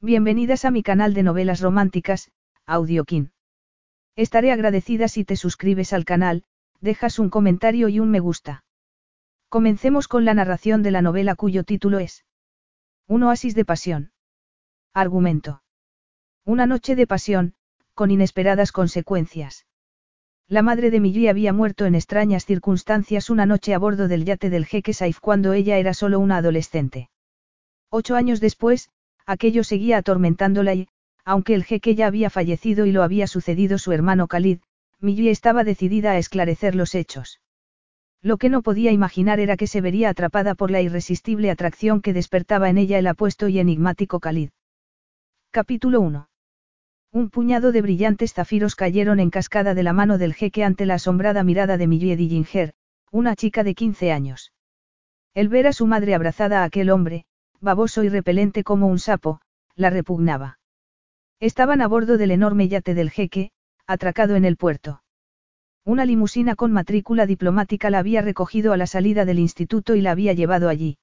Bienvenidas a mi canal de novelas románticas, Audiokin. Estaré agradecida si te suscribes al canal, dejas un comentario y un me gusta. Comencemos con la narración de la novela cuyo título es Un oasis de pasión. Argumento. Una noche de pasión, con inesperadas consecuencias. La madre de Millie había muerto en extrañas circunstancias una noche a bordo del yate del jeque Saif cuando ella era solo una adolescente. Ocho años después, aquello seguía atormentándola y, aunque el jeque ya había fallecido y lo había sucedido su hermano Khalid, Millie estaba decidida a esclarecer los hechos. Lo que no podía imaginar era que se vería atrapada por la irresistible atracción que despertaba en ella el apuesto y enigmático Khalid. Capítulo 1. Un puñado de brillantes zafiros cayeron en cascada de la mano del jeque ante la asombrada mirada de Millie Dillinger, una chica de 15 años. El ver a su madre abrazada a aquel hombre, baboso y repelente como un sapo, la repugnaba. Estaban a bordo del enorme yate del jeque, atracado en el puerto. Una limusina con matrícula diplomática la había recogido a la salida del instituto y la había llevado allí.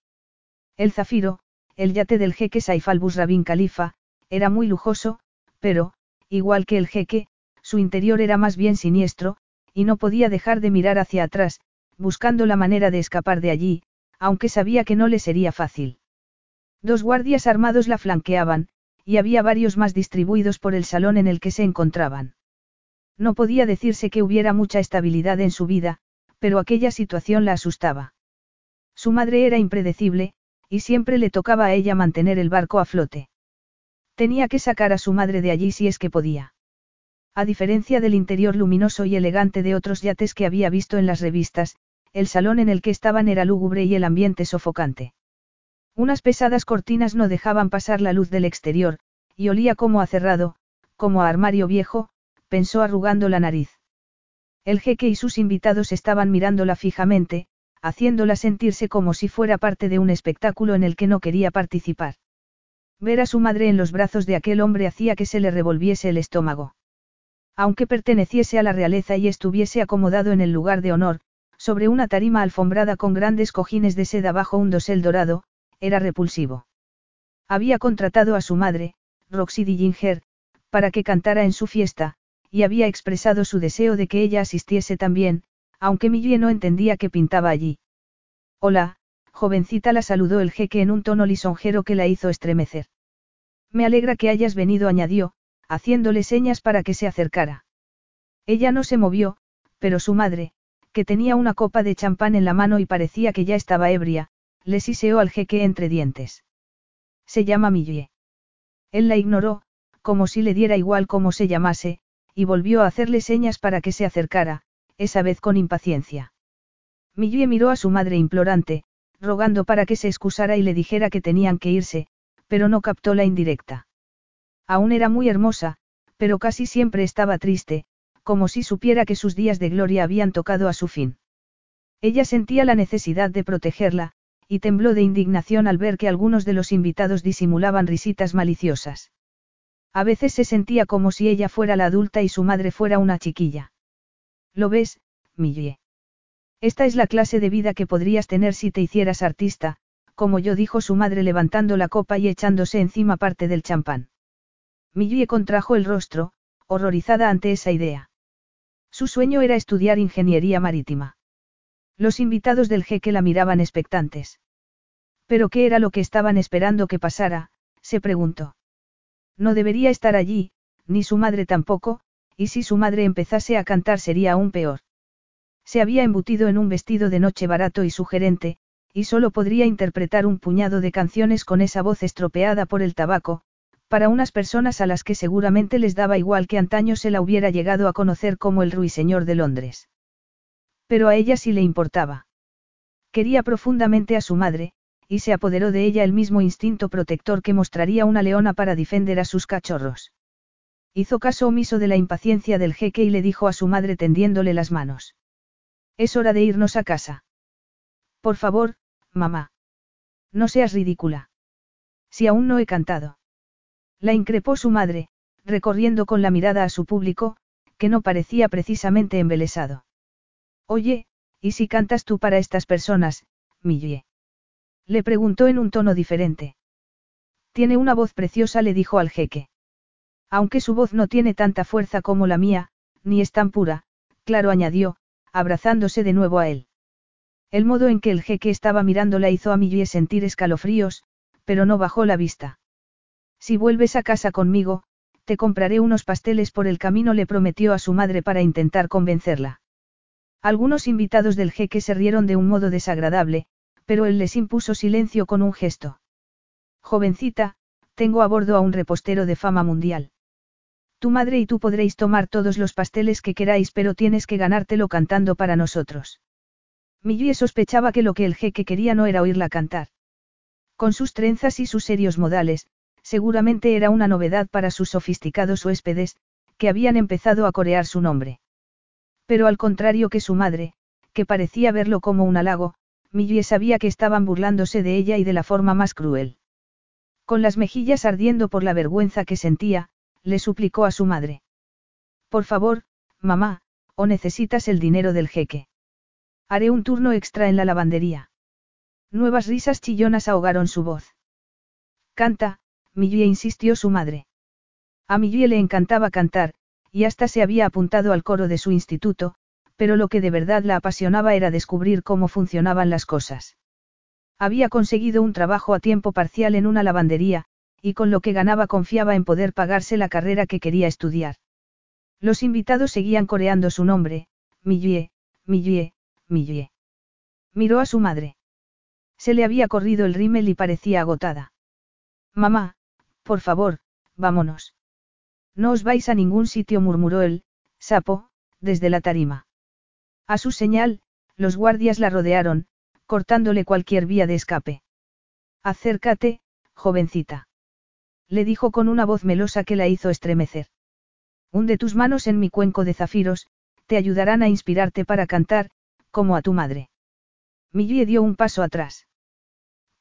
El Zafiro, el yate del jeque Saif al-Bus Rabin Khalifa, era muy lujoso, pero, igual que el jeque, su interior era más bien siniestro, y no podía dejar de mirar hacia atrás, buscando la manera de escapar de allí, aunque sabía que no le sería fácil. Dos guardias armados la flanqueaban, y había varios más distribuidos por el salón en el que se encontraban. No podía decirse que hubiera mucha estabilidad en su vida, pero aquella situación la asustaba. Su madre era impredecible, y siempre le tocaba a ella mantener el barco a flote. Tenía que sacar a su madre de allí si es que podía. A diferencia del interior luminoso y elegante de otros yates que había visto en las revistas, el salón en el que estaban era lúgubre y el ambiente sofocante. Unas pesadas cortinas no dejaban pasar la luz del exterior, y olía como a cerrado, como a armario viejo, pensó arrugando la nariz. El jeque y sus invitados estaban mirándola fijamente, haciéndola sentirse como si fuera parte de un espectáculo en el que no quería participar. Ver a su madre en los brazos de aquel hombre hacía que se le revolviese el estómago. Aunque perteneciese a la realeza y estuviese acomodado en el lugar de honor, sobre una tarima alfombrada con grandes cojines de seda bajo un dosel dorado, era repulsivo. Había contratado a su madre, Roxy Dillinger, para que cantara en su fiesta, y había expresado su deseo de que ella asistiese también, aunque Millie no entendía qué pintaba allí. Hola, jovencita la saludó el jeque en un tono lisonjero que la hizo estremecer. Me alegra que hayas venido, añadió, haciéndole señas para que se acercara. Ella no se movió, pero su madre, que tenía una copa de champán en la mano y parecía que ya estaba ebria, le siseó al jeque entre dientes. Se llama Millie. Él la ignoró, como si le diera igual cómo se llamase, y volvió a hacerle señas para que se acercara, esa vez con impaciencia. Millie miró a su madre implorante, rogando para que se excusara y le dijera que tenían que irse, pero no captó la indirecta. Aún era muy hermosa, pero casi siempre estaba triste, como si supiera que sus días de gloria habían tocado a su fin. Ella sentía la necesidad de protegerla, y tembló de indignación al ver que algunos de los invitados disimulaban risitas maliciosas. A veces se sentía como si ella fuera la adulta y su madre fuera una chiquilla. ¿Lo ves, Millie? Esta es la clase de vida que podrías tener si te hicieras artista, como yo dijo su madre levantando la copa y echándose encima parte del champán. Millie contrajo el rostro, horrorizada ante esa idea. Su sueño era estudiar ingeniería marítima. Los invitados del jeque la miraban expectantes. ¿Pero qué era lo que estaban esperando que pasara? se preguntó. No debería estar allí, ni su madre tampoco, y si su madre empezase a cantar sería aún peor. Se había embutido en un vestido de noche barato y sugerente, y solo podría interpretar un puñado de canciones con esa voz estropeada por el tabaco, para unas personas a las que seguramente les daba igual que antaño se la hubiera llegado a conocer como el ruiseñor de Londres. Pero a ella sí le importaba. Quería profundamente a su madre, y se apoderó de ella el mismo instinto protector que mostraría una leona para defender a sus cachorros. Hizo caso omiso de la impaciencia del jeque y le dijo a su madre tendiéndole las manos. Es hora de irnos a casa. Por favor, mamá. No seas ridícula. Si aún no he cantado. La increpó su madre, recorriendo con la mirada a su público, que no parecía precisamente embelesado. Oye, ¿y si cantas tú para estas personas, Millie? Le preguntó en un tono diferente. Tiene una voz preciosa, le dijo al jeque. Aunque su voz no tiene tanta fuerza como la mía, ni es tan pura, claro, añadió, abrazándose de nuevo a él. El modo en que el jeque estaba mirándola hizo a Millie sentir escalofríos, pero no bajó la vista. Si vuelves a casa conmigo, te compraré unos pasteles por el camino, le prometió a su madre para intentar convencerla. Algunos invitados del jeque se rieron de un modo desagradable, pero él les impuso silencio con un gesto. Jovencita, tengo a bordo a un repostero de fama mundial. Tu madre y tú podréis tomar todos los pasteles que queráis, pero tienes que ganártelo cantando para nosotros. Millie sospechaba que lo que el jeque quería no era oírla cantar. Con sus trenzas y sus serios modales, seguramente era una novedad para sus sofisticados huéspedes, que habían empezado a corear su nombre. Pero al contrario que su madre, que parecía verlo como un halago, Millie sabía que estaban burlándose de ella y de la forma más cruel. Con las mejillas ardiendo por la vergüenza que sentía, le suplicó a su madre. Por favor, mamá, o necesitas el dinero del jeque. Haré un turno extra en la lavandería. Nuevas risas chillonas ahogaron su voz. Canta, Millie insistió su madre. A Millie le encantaba cantar, y hasta se había apuntado al coro de su instituto, pero lo que de verdad la apasionaba era descubrir cómo funcionaban las cosas. Había conseguido un trabajo a tiempo parcial en una lavandería, y con lo que ganaba confiaba en poder pagarse la carrera que quería estudiar. Los invitados seguían coreando su nombre, Millie, Millie, Millie. Miró a su madre. Se le había corrido el rímel y parecía agotada. Mamá, por favor, vámonos. No os vais a ningún sitio, murmuró él, sapo, desde la tarima. A su señal, los guardias la rodearon, cortándole cualquier vía de escape. Acércate, jovencita. Le dijo con una voz melosa que la hizo estremecer. Hunde tus manos en mi cuenco de zafiros, te ayudarán a inspirarte para cantar, como a tu madre. Millie dio un paso atrás.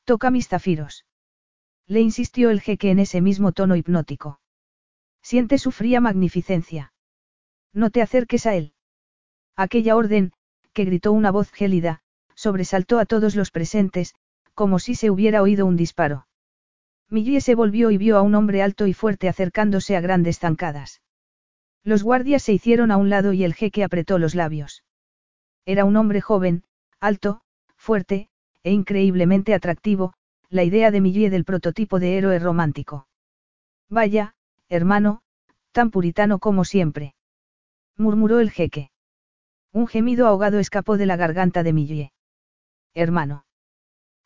Toca mis zafiros. Le insistió el jeque en ese mismo tono hipnótico. Siente su fría magnificencia. No te acerques a él. Aquella orden, que gritó una voz gélida, sobresaltó a todos los presentes, como si se hubiera oído un disparo. Millie se volvió y vio a un hombre alto y fuerte acercándose a grandes zancadas. Los guardias se hicieron a un lado y el jeque apretó los labios. Era un hombre joven, alto, fuerte, e increíblemente atractivo, la idea de Millie del prototipo de héroe romántico. Vaya, hermano, tan puritano como siempre. murmuró el jeque. Un gemido ahogado escapó de la garganta de Millie hermano.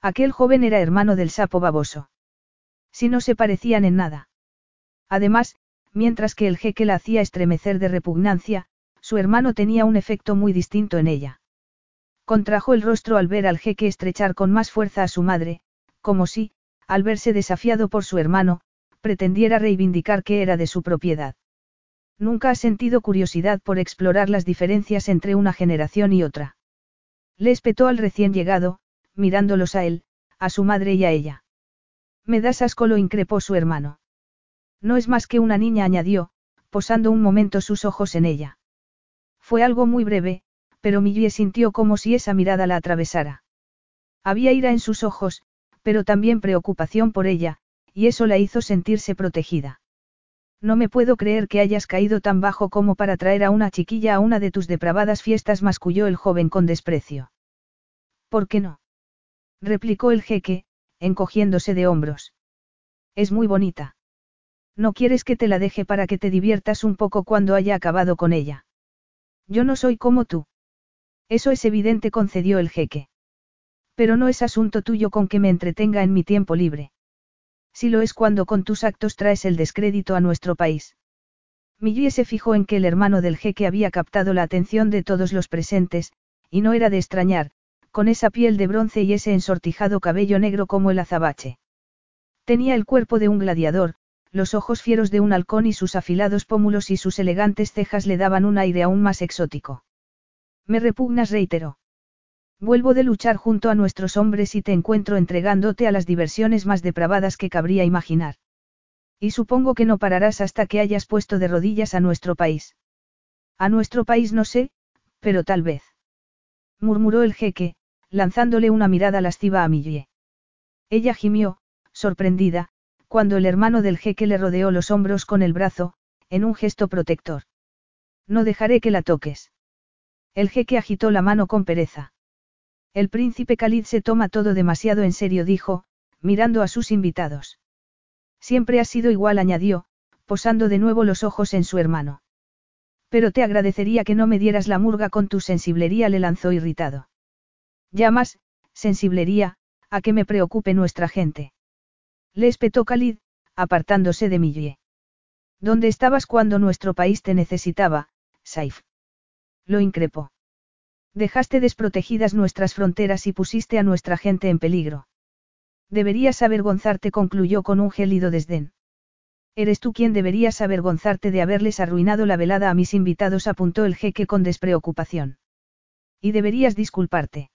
Aquel joven era hermano del sapo baboso. Si no se parecían en nada. Además, mientras que el jeque la hacía estremecer de repugnancia, su hermano tenía un efecto muy distinto en ella. Contrajo el rostro al ver al jeque estrechar con más fuerza a su madre, como si, al verse desafiado por su hermano, pretendiera reivindicar que era de su propiedad. Nunca ha sentido curiosidad por explorar las diferencias entre una generación y otra. Le espetó al recién llegado, mirándolos a él, a su madre y a ella. Me das asco, lo increpó su hermano. No es más que una niña, añadió, posando un momento sus ojos en ella. Fue algo muy breve, pero Millie sintió como si esa mirada la atravesara. Había ira en sus ojos, pero también preocupación por ella, y eso la hizo sentirse protegida. No me puedo creer que hayas caído tan bajo como para traer a una chiquilla a una de tus depravadas fiestas, masculló el joven con desprecio. ¿Por qué no? replicó el jeque, encogiéndose de hombros. Es muy bonita. No quieres que te la deje para que te diviertas un poco cuando haya acabado con ella. Yo no soy como tú. Eso es evidente, concedió el jeque. Pero no es asunto tuyo con que me entretenga en mi tiempo libre. Si lo es cuando con tus actos traes el descrédito a nuestro país. Millie se fijó en que el hermano del jeque había captado la atención de todos los presentes, y no era de extrañar, con esa piel de bronce y ese ensortijado cabello negro como el azabache. Tenía el cuerpo de un gladiador, los ojos fieros de un halcón y sus afilados pómulos y sus elegantes cejas le daban un aire aún más exótico. Me repugnas, reiteró. Vuelvo de luchar junto a nuestros hombres y te encuentro entregándote a las diversiones más depravadas que cabría imaginar. Y supongo que no pararás hasta que hayas puesto de rodillas a nuestro país. A nuestro país no sé, pero tal vez. Murmuró el jeque, lanzándole una mirada lasciva a Millie. Ella gimió, sorprendida, cuando el hermano del jeque le rodeó los hombros con el brazo, en un gesto protector. No dejaré que la toques. El jeque agitó la mano con pereza. El príncipe Khalid se toma todo demasiado en serio, dijo, mirando a sus invitados. Siempre ha sido igual, añadió, posando de nuevo los ojos en su hermano. Pero te agradecería que no me dieras la murga con tu sensiblería, le lanzó irritado. Llamas, sensiblería, a que me preocupe nuestra gente. Le espetó Khalid, apartándose de Millie. ¿Dónde estabas cuando nuestro país te necesitaba, Saif? Lo increpó. Dejaste desprotegidas nuestras fronteras y pusiste a nuestra gente en peligro. Deberías avergonzarte, concluyó con un gélido desdén. Eres tú quien deberías avergonzarte de haberles arruinado la velada a mis invitados, apuntó el jeque con despreocupación. Y deberías disculparte.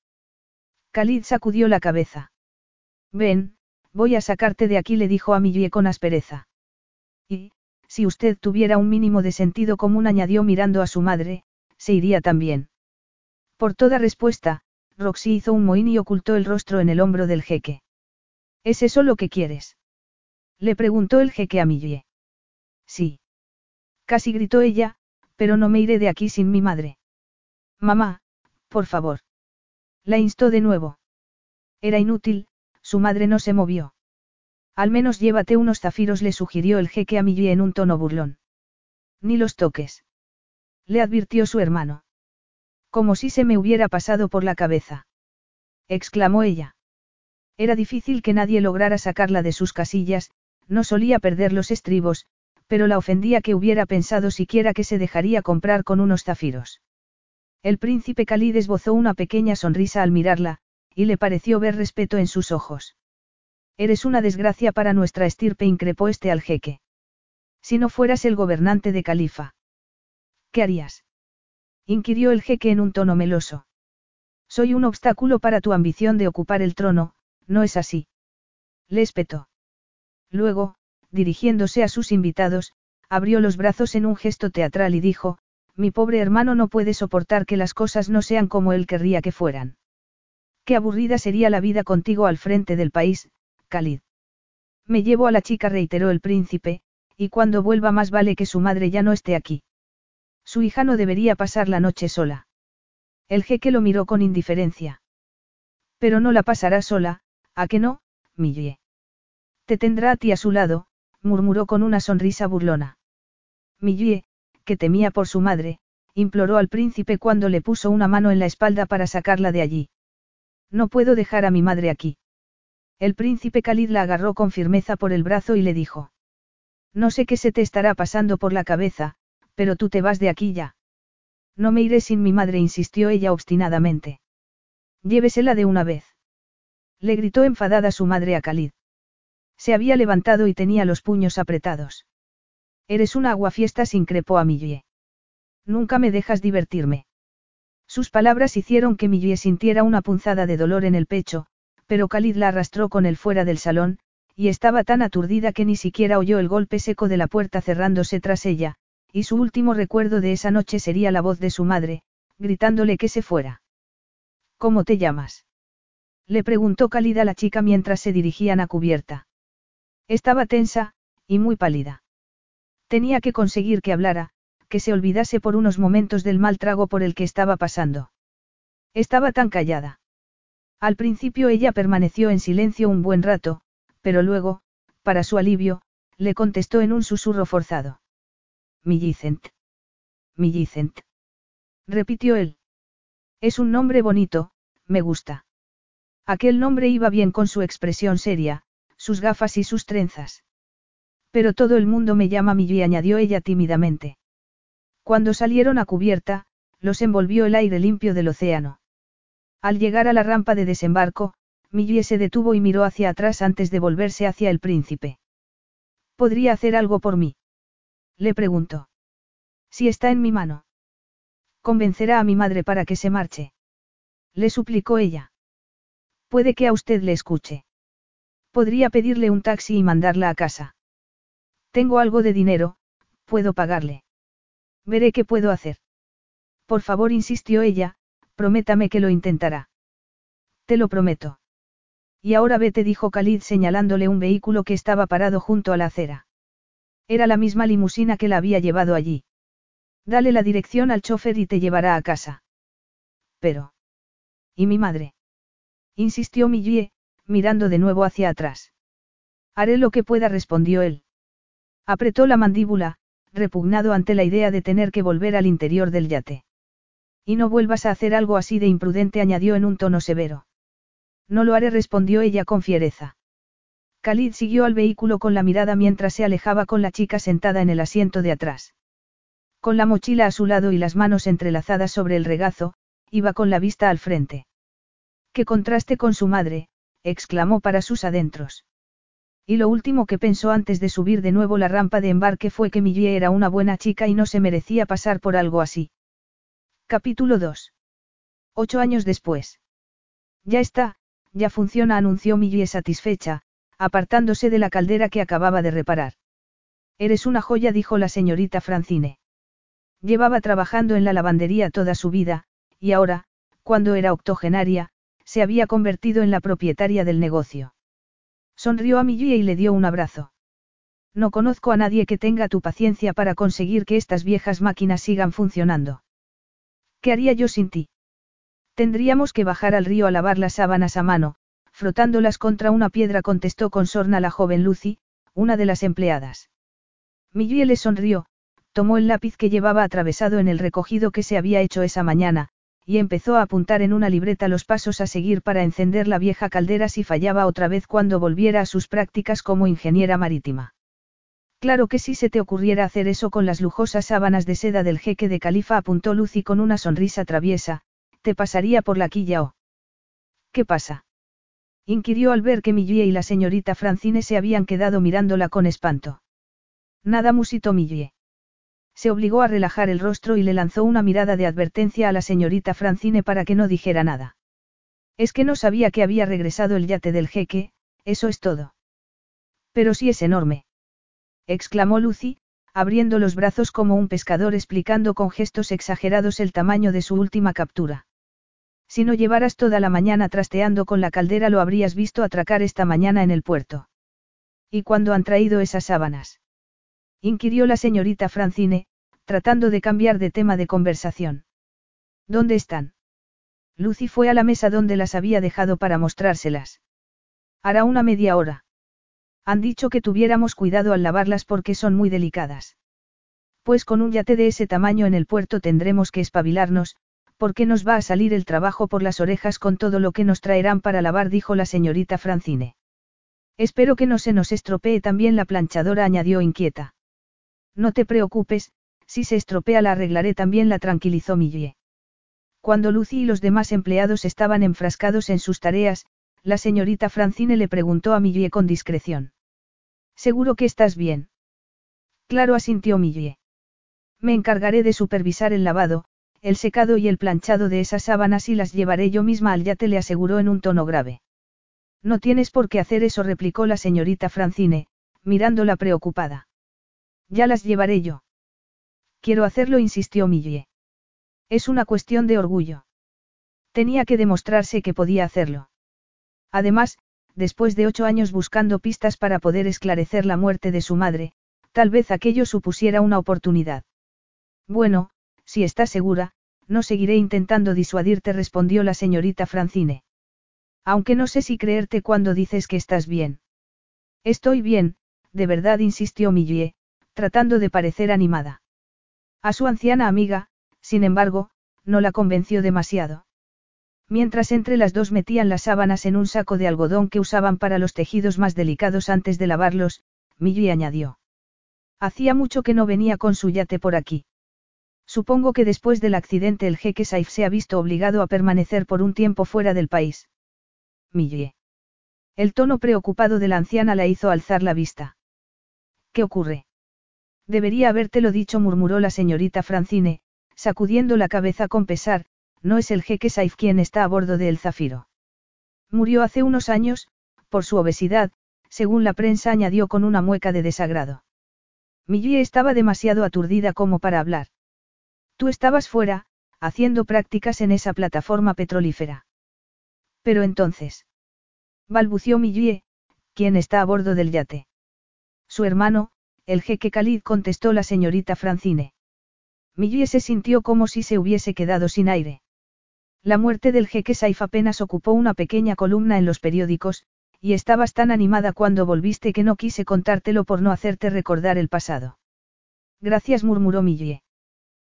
Khalid sacudió la cabeza. Ven, voy a sacarte de aquí, le dijo a Millie con aspereza. Y, si usted tuviera un mínimo de sentido común, añadió mirando a su madre, se iría también. Por toda respuesta, Roxy hizo un mohín y ocultó el rostro en el hombro del jeque. ¿Es eso lo que quieres? Le preguntó el jeque a Millie. Sí. Casi gritó ella, pero no me iré de aquí sin mi madre. Mamá, por favor. La instó de nuevo. Era inútil, su madre no se movió. Al menos llévate unos zafiros, le sugirió el jeque a Millie en un tono burlón. Ni los toques. Le advirtió su hermano. Como si se me hubiera pasado por la cabeza. exclamó ella. Era difícil que nadie lograra sacarla de sus casillas, no solía perder los estribos, pero la ofendía que hubiera pensado siquiera que se dejaría comprar con unos zafiros. El príncipe Khalid esbozó una pequeña sonrisa al mirarla, y le pareció ver respeto en sus ojos. Eres una desgracia para nuestra estirpe, increpó este al jeque. Si no fueras el gobernante de Califa. ¿Qué harías? Inquirió el jeque en un tono meloso. Soy un obstáculo para tu ambición de ocupar el trono, no es así. Le espetó. Luego, dirigiéndose a sus invitados, abrió los brazos en un gesto teatral y dijo, mi pobre hermano no puede soportar que las cosas no sean como él querría que fueran. Qué aburrida sería la vida contigo al frente del país, Khalid. Me llevo a la chica, reiteró el príncipe, y cuando vuelva más vale que su madre ya no esté aquí. Su hija no debería pasar la noche sola. El jeque lo miró con indiferencia. Pero no la pasará sola, ¿a que no, Millie? Te tendrá a ti a su lado, murmuró con una sonrisa burlona. Millie, que temía por su madre, imploró al príncipe cuando le puso una mano en la espalda para sacarla de allí. No puedo dejar a mi madre aquí. El príncipe Khalid la agarró con firmeza por el brazo y le dijo. No sé qué se te estará pasando por la cabeza, pero tú te vas de aquí ya. No me iré sin mi madre, insistió ella obstinadamente. Llévesela de una vez. Le gritó enfadada su madre a Khalid. Se había levantado y tenía los puños apretados. Eres una aguafiestas, increpó a Millie. Nunca me dejas divertirme. Sus palabras hicieron que Millie sintiera una punzada de dolor en el pecho, pero Khalid la arrastró con él fuera del salón, y estaba tan aturdida que ni siquiera oyó el golpe seco de la puerta cerrándose tras ella, y su último recuerdo de esa noche sería la voz de su madre, gritándole que se fuera. ¿Cómo te llamas? Le preguntó Khalid a la chica mientras se dirigían a cubierta. Estaba tensa, y muy pálida. Tenía que conseguir que hablara, que se olvidase por unos momentos del mal trago por el que estaba pasando. Estaba tan callada. Al principio ella permaneció en silencio un buen rato, pero luego, para su alivio, le contestó en un susurro forzado. Millicent. Millicent. Repitió él. Es un nombre bonito, me gusta. Aquel nombre iba bien con su expresión seria, sus gafas y sus trenzas. Pero todo el mundo me llama Millie, añadió ella tímidamente. Cuando salieron a cubierta, los envolvió el aire limpio del océano. Al llegar a la rampa de desembarco, Millie se detuvo y miró hacia atrás antes de volverse hacia el príncipe. ¿Podría hacer algo por mí? Le preguntó. Si está en mi mano. Convencerá a mi madre para que se marche. Le suplicó ella. Puede que a usted le escuche. Podría pedirle un taxi y mandarla a casa. Tengo algo de dinero, puedo pagarle. Veré qué puedo hacer. Por favor, insistió ella, prométame que lo intentará. Te lo prometo. Y ahora vete, dijo Khalid señalándole un vehículo que estaba parado junto a la acera. Era la misma limusina que la había llevado allí. Dale la dirección al chofer y te llevará a casa. Pero. ¿Y mi madre? insistió Millie, mirando de nuevo hacia atrás. Haré lo que pueda, respondió él. Apretó la mandíbula, repugnado ante la idea de tener que volver al interior del yate. Y no vuelvas a hacer algo así de imprudente, añadió en un tono severo. No lo haré, respondió ella con fiereza. Khalid siguió al vehículo con la mirada mientras se alejaba con la chica sentada en el asiento de atrás. Con la mochila a su lado y las manos entrelazadas sobre el regazo, iba con la vista al frente. ¡Qué contraste con su madre! exclamó para sus adentros. Y lo último que pensó antes de subir de nuevo la rampa de embarque fue que Millie era una buena chica y no se merecía pasar por algo así. Capítulo 2. Ocho años después. Ya está, ya funciona, anunció Millie satisfecha, apartándose de la caldera que acababa de reparar. Eres una joya, dijo la señorita Francine. Llevaba trabajando en la lavandería toda su vida, y ahora, cuando era octogenaria, se había convertido en la propietaria del negocio. Sonrió a Millie y le dio un abrazo. No conozco a nadie que tenga tu paciencia para conseguir que estas viejas máquinas sigan funcionando. ¿Qué haría yo sin ti? Tendríamos que bajar al río a lavar las sábanas a mano, frotándolas contra una piedra contestó con sorna la joven Lucy, una de las empleadas. Millie le sonrió, tomó el lápiz que llevaba atravesado en el recogido que se había hecho esa mañana, y empezó a apuntar en una libreta los pasos a seguir para encender la vieja caldera si fallaba otra vez cuando volviera a sus prácticas como ingeniera marítima. Claro que si se te ocurriera hacer eso con las lujosas sábanas de seda del jeque de Califa, apuntó Lucy con una sonrisa traviesa, te pasaría por la quilla o. ¿Qué pasa? Inquirió al ver que Millie y la señorita Francine se habían quedado mirándola con espanto. Nada musitó Millie. Se obligó a relajar el rostro y le lanzó una mirada de advertencia a la señorita Francine para que no dijera nada. Es que no sabía que había regresado el yate del jeque, eso es todo. Pero sí es enorme. exclamó Lucy, abriendo los brazos como un pescador explicando con gestos exagerados el tamaño de su última captura. Si no llevaras toda la mañana trasteando con la caldera lo habrías visto atracar esta mañana en el puerto. ¿Y cuándo han traído esas sábanas? inquirió la señorita Francine, tratando de cambiar de tema de conversación. ¿Dónde están? Lucy fue a la mesa donde las había dejado para mostrárselas. Hará una media hora. Han dicho que tuviéramos cuidado al lavarlas porque son muy delicadas. Pues con un yate de ese tamaño en el puerto tendremos que espabilarnos, porque nos va a salir el trabajo por las orejas con todo lo que nos traerán para lavar, dijo la señorita Francine. Espero que no se nos estropee también la planchadora, añadió inquieta. No te preocupes, si se estropea la arreglaré también, la tranquilizó Millie. Cuando Lucy y los demás empleados estaban enfrascados en sus tareas, la señorita Francine le preguntó a Millie con discreción. ¿Seguro que estás bien? Claro, asintió Millie. Me encargaré de supervisar el lavado, el secado y el planchado de esas sábanas y las llevaré yo misma al yate, le aseguró en un tono grave. No tienes por qué hacer eso, replicó la señorita Francine, mirándola preocupada. Ya las llevaré yo. Quiero hacerlo, insistió Millie. Es una cuestión de orgullo. Tenía que demostrarse que podía hacerlo. Además, después de ocho años buscando pistas para poder esclarecer la muerte de su madre, tal vez aquello supusiera una oportunidad. Bueno, si estás segura, no seguiré intentando disuadirte, respondió la señorita Francine. Aunque no sé si creerte cuando dices que estás bien. Estoy bien, de verdad, insistió Millie, tratando de parecer animada. A su anciana amiga, sin embargo, no la convenció demasiado. Mientras entre las dos metían las sábanas en un saco de algodón que usaban para los tejidos más delicados antes de lavarlos, Millie añadió. Hacía mucho que no venía con su yate por aquí. Supongo que después del accidente el jeque Saif se ha visto obligado a permanecer por un tiempo fuera del país. Millie. El tono preocupado de la anciana la hizo alzar la vista. ¿Qué ocurre? Debería habértelo dicho, murmuró la señorita Francine, sacudiendo la cabeza con pesar, no es el jeque Saif quien está a bordo de El Zafiro. Murió hace unos años, por su obesidad, según la prensa añadió con una mueca de desagrado. Millie estaba demasiado aturdida como para hablar. Tú estabas fuera, haciendo prácticas en esa plataforma petrolífera. Pero entonces. Balbució Millie, ¿quién está a bordo del yate? Su hermano, el jeque Khalid contestó la señorita Francine. Millie se sintió como si se hubiese quedado sin aire. La muerte del jeque Saif apenas ocupó una pequeña columna en los periódicos, y estabas tan animada cuando volviste que no quise contártelo por no hacerte recordar el pasado. Gracias, murmuró Millie.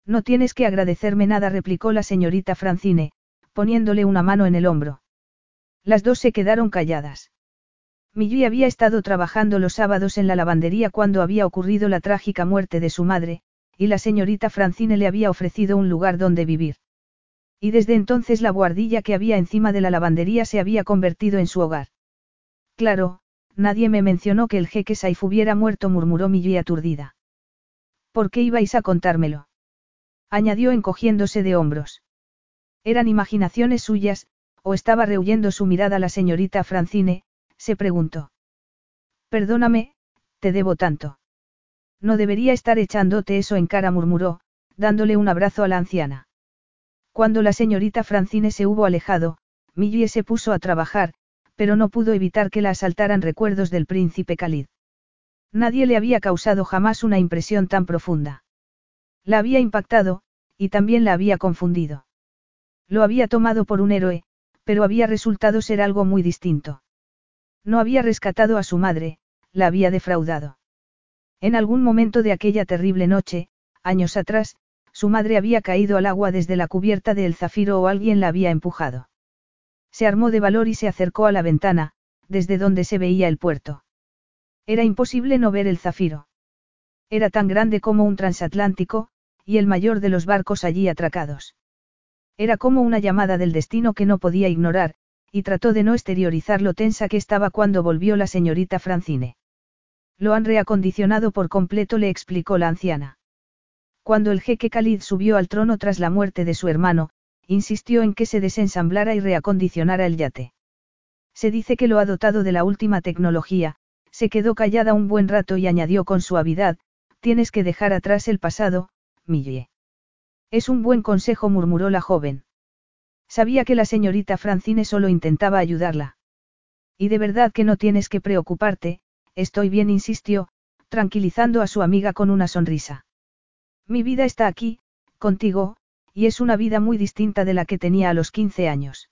No tienes que agradecerme nada, replicó la señorita Francine, poniéndole una mano en el hombro. Las dos se quedaron calladas. Millie había estado trabajando los sábados en la lavandería cuando había ocurrido la trágica muerte de su madre, y la señorita Francine le había ofrecido un lugar donde vivir. Y desde entonces la guardilla que había encima de la lavandería se había convertido en su hogar. Claro, nadie me mencionó que el jeque Saif hubiera muerto, murmuró Millie aturdida. ¿Por qué ibais a contármelo? Añadió encogiéndose de hombros. ¿Eran imaginaciones suyas, o estaba rehuyendo su mirada la señorita Francine? se preguntó. Perdóname, te debo tanto. No debería estar echándote eso en cara, murmuró, dándole un abrazo a la anciana. Cuando la señorita Francine se hubo alejado, Millie se puso a trabajar, pero no pudo evitar que la asaltaran recuerdos del príncipe Khalid. Nadie le había causado jamás una impresión tan profunda. La había impactado, y también la había confundido. Lo había tomado por un héroe, pero había resultado ser algo muy distinto. No había rescatado a su madre, la había defraudado. En algún momento de aquella terrible noche, años atrás, su madre había caído al agua desde la cubierta del zafiro o alguien la había empujado. Se armó de valor y se acercó a la ventana, desde donde se veía el puerto. Era imposible no ver el zafiro. Era tan grande como un transatlántico, y el mayor de los barcos allí atracados. Era como una llamada del destino que no podía ignorar, y trató de no exteriorizar lo tensa que estaba cuando volvió la señorita Francine. Lo han reacondicionado por completo, le explicó la anciana. Cuando el jeque Khalid subió al trono tras la muerte de su hermano, insistió en que se desensamblara y reacondicionara el yate. Se dice que lo ha dotado de la última tecnología, se quedó callada un buen rato y añadió con suavidad, tienes que dejar atrás el pasado, Millie. Es un buen consejo, murmuró la joven. Sabía que la señorita Francine solo intentaba ayudarla. Y de verdad que no tienes que preocuparte, estoy bien, insistió, tranquilizando a su amiga con una sonrisa. Mi vida está aquí, contigo, y es una vida muy distinta de la que tenía a los 15 años.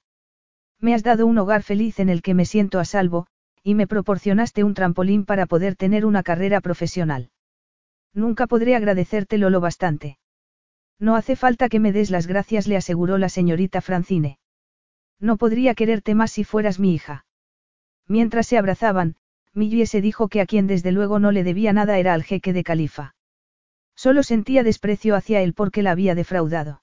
Me has dado un hogar feliz en el que me siento a salvo, y me proporcionaste un trampolín para poder tener una carrera profesional. Nunca podré agradecértelo lo bastante. No hace falta que me des las gracias, le aseguró la señorita Francine. No podría quererte más si fueras mi hija. Mientras se abrazaban, Millie se dijo que a quien desde luego no le debía nada era al jeque de Califa. Solo sentía desprecio hacia él porque la había defraudado.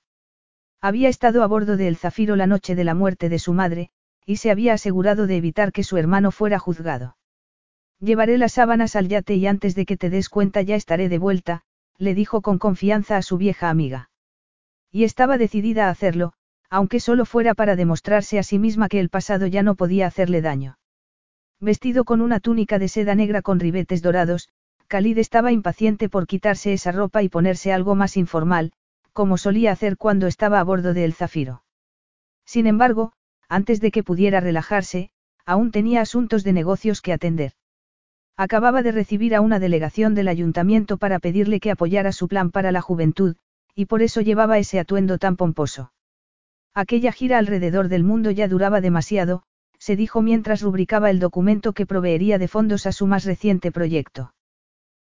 Había estado a bordo de El Zafiro la noche de la muerte de su madre, y se había asegurado de evitar que su hermano fuera juzgado. Llevaré las sábanas al yate y antes de que te des cuenta ya estaré de vuelta, le dijo con confianza a su vieja amiga. Y estaba decidida a hacerlo, aunque solo fuera para demostrarse a sí misma que el pasado ya no podía hacerle daño. Vestido con una túnica de seda negra con ribetes dorados, Khalid estaba impaciente por quitarse esa ropa y ponerse algo más informal, como solía hacer cuando estaba a bordo de El Zafiro. Sin embargo, antes de que pudiera relajarse, aún tenía asuntos de negocios que atender. Acababa de recibir a una delegación del ayuntamiento para pedirle que apoyara su plan para la juventud, y por eso llevaba ese atuendo tan pomposo. Aquella gira alrededor del mundo ya duraba demasiado, se dijo mientras rubricaba el documento que proveería de fondos a su más reciente proyecto.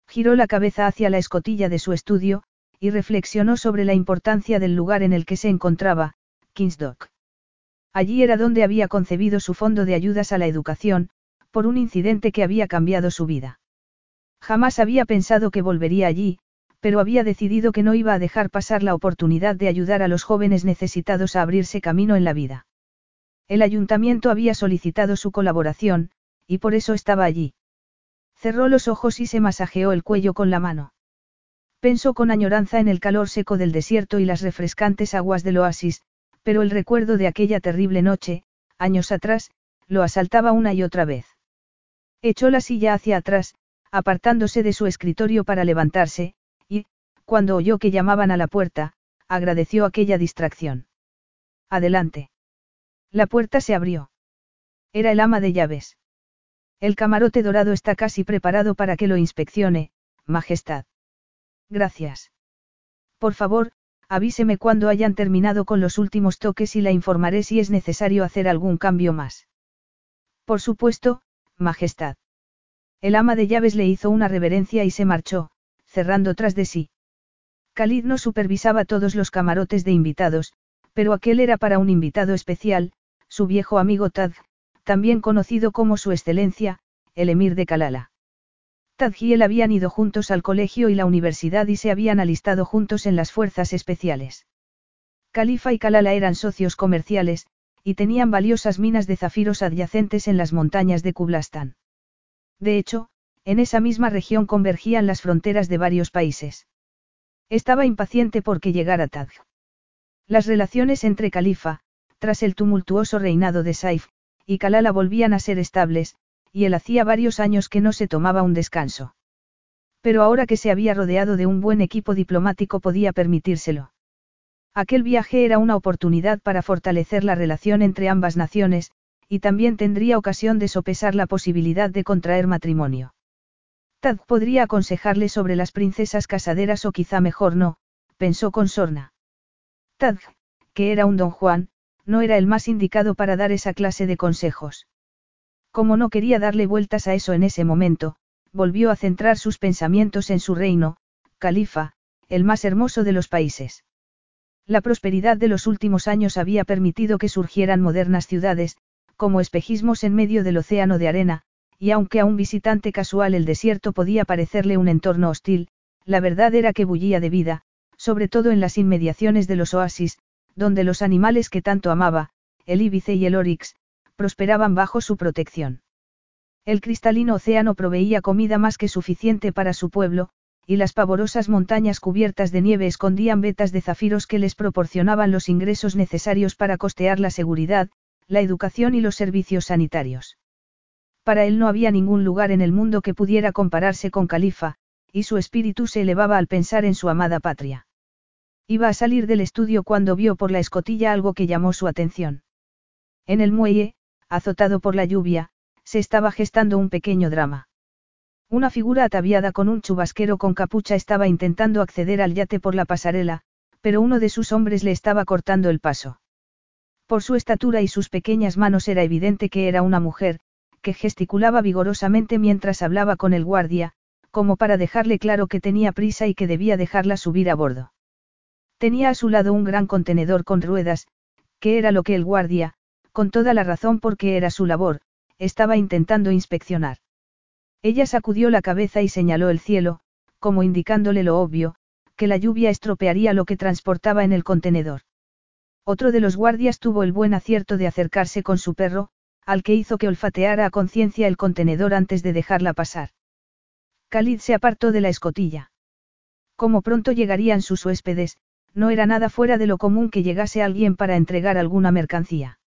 Giró la cabeza hacia la escotilla de su estudio, y reflexionó sobre la importancia del lugar en el que se encontraba, Kingsdock. Allí era donde había concebido su fondo de ayudas a la educación, por un incidente que había cambiado su vida. Jamás había pensado que volvería allí, pero había decidido que no iba a dejar pasar la oportunidad de ayudar a los jóvenes necesitados a abrirse camino en la vida. El ayuntamiento había solicitado su colaboración, y por eso estaba allí. Cerró los ojos y se masajeó el cuello con la mano. Pensó con añoranza en el calor seco del desierto y las refrescantes aguas del oasis, pero el recuerdo de aquella terrible noche, años atrás, lo asaltaba una y otra vez. Echó la silla hacia atrás, apartándose de su escritorio para levantarse, y, cuando oyó que llamaban a la puerta, agradeció aquella distracción. Adelante. La puerta se abrió. Era el ama de llaves. El camarote dorado está casi preparado para que lo inspeccione, Majestad. Gracias. Por favor, avíseme cuando hayan terminado con los últimos toques y la informaré si es necesario hacer algún cambio más. Por supuesto, Majestad. El ama de llaves le hizo una reverencia y se marchó, cerrando tras de sí. Khalid no supervisaba todos los camarotes de invitados, pero aquel era para un invitado especial, su viejo amigo Tad, también conocido como Su Excelencia, el emir de Kalala. Tad y él habían ido juntos al colegio y la universidad y se habían alistado juntos en las fuerzas especiales. Califa y Kalala eran socios comerciales, y tenían valiosas minas de zafiros adyacentes en las montañas de Kublastan. De hecho, en esa misma región convergían las fronteras de varios países. Estaba impaciente porque llegara Tad. Las relaciones entre Califa, tras el tumultuoso reinado de Saif, y Kalala volvían a ser estables, y él hacía varios años que no se tomaba un descanso. Pero ahora que se había rodeado de un buen equipo diplomático podía permitírselo. Aquel viaje era una oportunidad para fortalecer la relación entre ambas naciones, y también tendría ocasión de sopesar la posibilidad de contraer matrimonio. Tad podría aconsejarle sobre las princesas casaderas o quizá mejor no, pensó con sorna. Tad, que era un don Juan, no era el más indicado para dar esa clase de consejos. Como no quería darle vueltas a eso en ese momento, volvió a centrar sus pensamientos en su reino, califa, el más hermoso de los países. La prosperidad de los últimos años había permitido que surgieran modernas ciudades, como espejismos en medio del océano de arena, y aunque a un visitante casual el desierto podía parecerle un entorno hostil, la verdad era que bullía de vida, sobre todo en las inmediaciones de los oasis, donde los animales que tanto amaba, el íbice y el orix, prosperaban bajo su protección. El cristalino océano proveía comida más que suficiente para su pueblo, y las pavorosas montañas cubiertas de nieve escondían vetas de zafiros que les proporcionaban los ingresos necesarios para costear la seguridad, la educación y los servicios sanitarios. Para él no había ningún lugar en el mundo que pudiera compararse con Califa, y su espíritu se elevaba al pensar en su amada patria. Iba a salir del estudio cuando vio por la escotilla algo que llamó su atención. En el muelle, azotado por la lluvia, se estaba gestando un pequeño drama. Una figura ataviada con un chubasquero con capucha estaba intentando acceder al yate por la pasarela, pero uno de sus hombres le estaba cortando el paso. Por su estatura y sus pequeñas manos era evidente que era una mujer, que gesticulaba vigorosamente mientras hablaba con el guardia, como para dejarle claro que tenía prisa y que debía dejarla subir a bordo. Tenía a su lado un gran contenedor con ruedas, que era lo que el guardia, con toda la razón porque era su labor, estaba intentando inspeccionar. Ella sacudió la cabeza y señaló el cielo, como indicándole lo obvio, que la lluvia estropearía lo que transportaba en el contenedor. Otro de los guardias tuvo el buen acierto de acercarse con su perro, al que hizo que olfateara a conciencia el contenedor antes de dejarla pasar. Khalid se apartó de la escotilla. Como pronto llegarían sus huéspedes, no era nada fuera de lo común que llegase alguien para entregar alguna mercancía.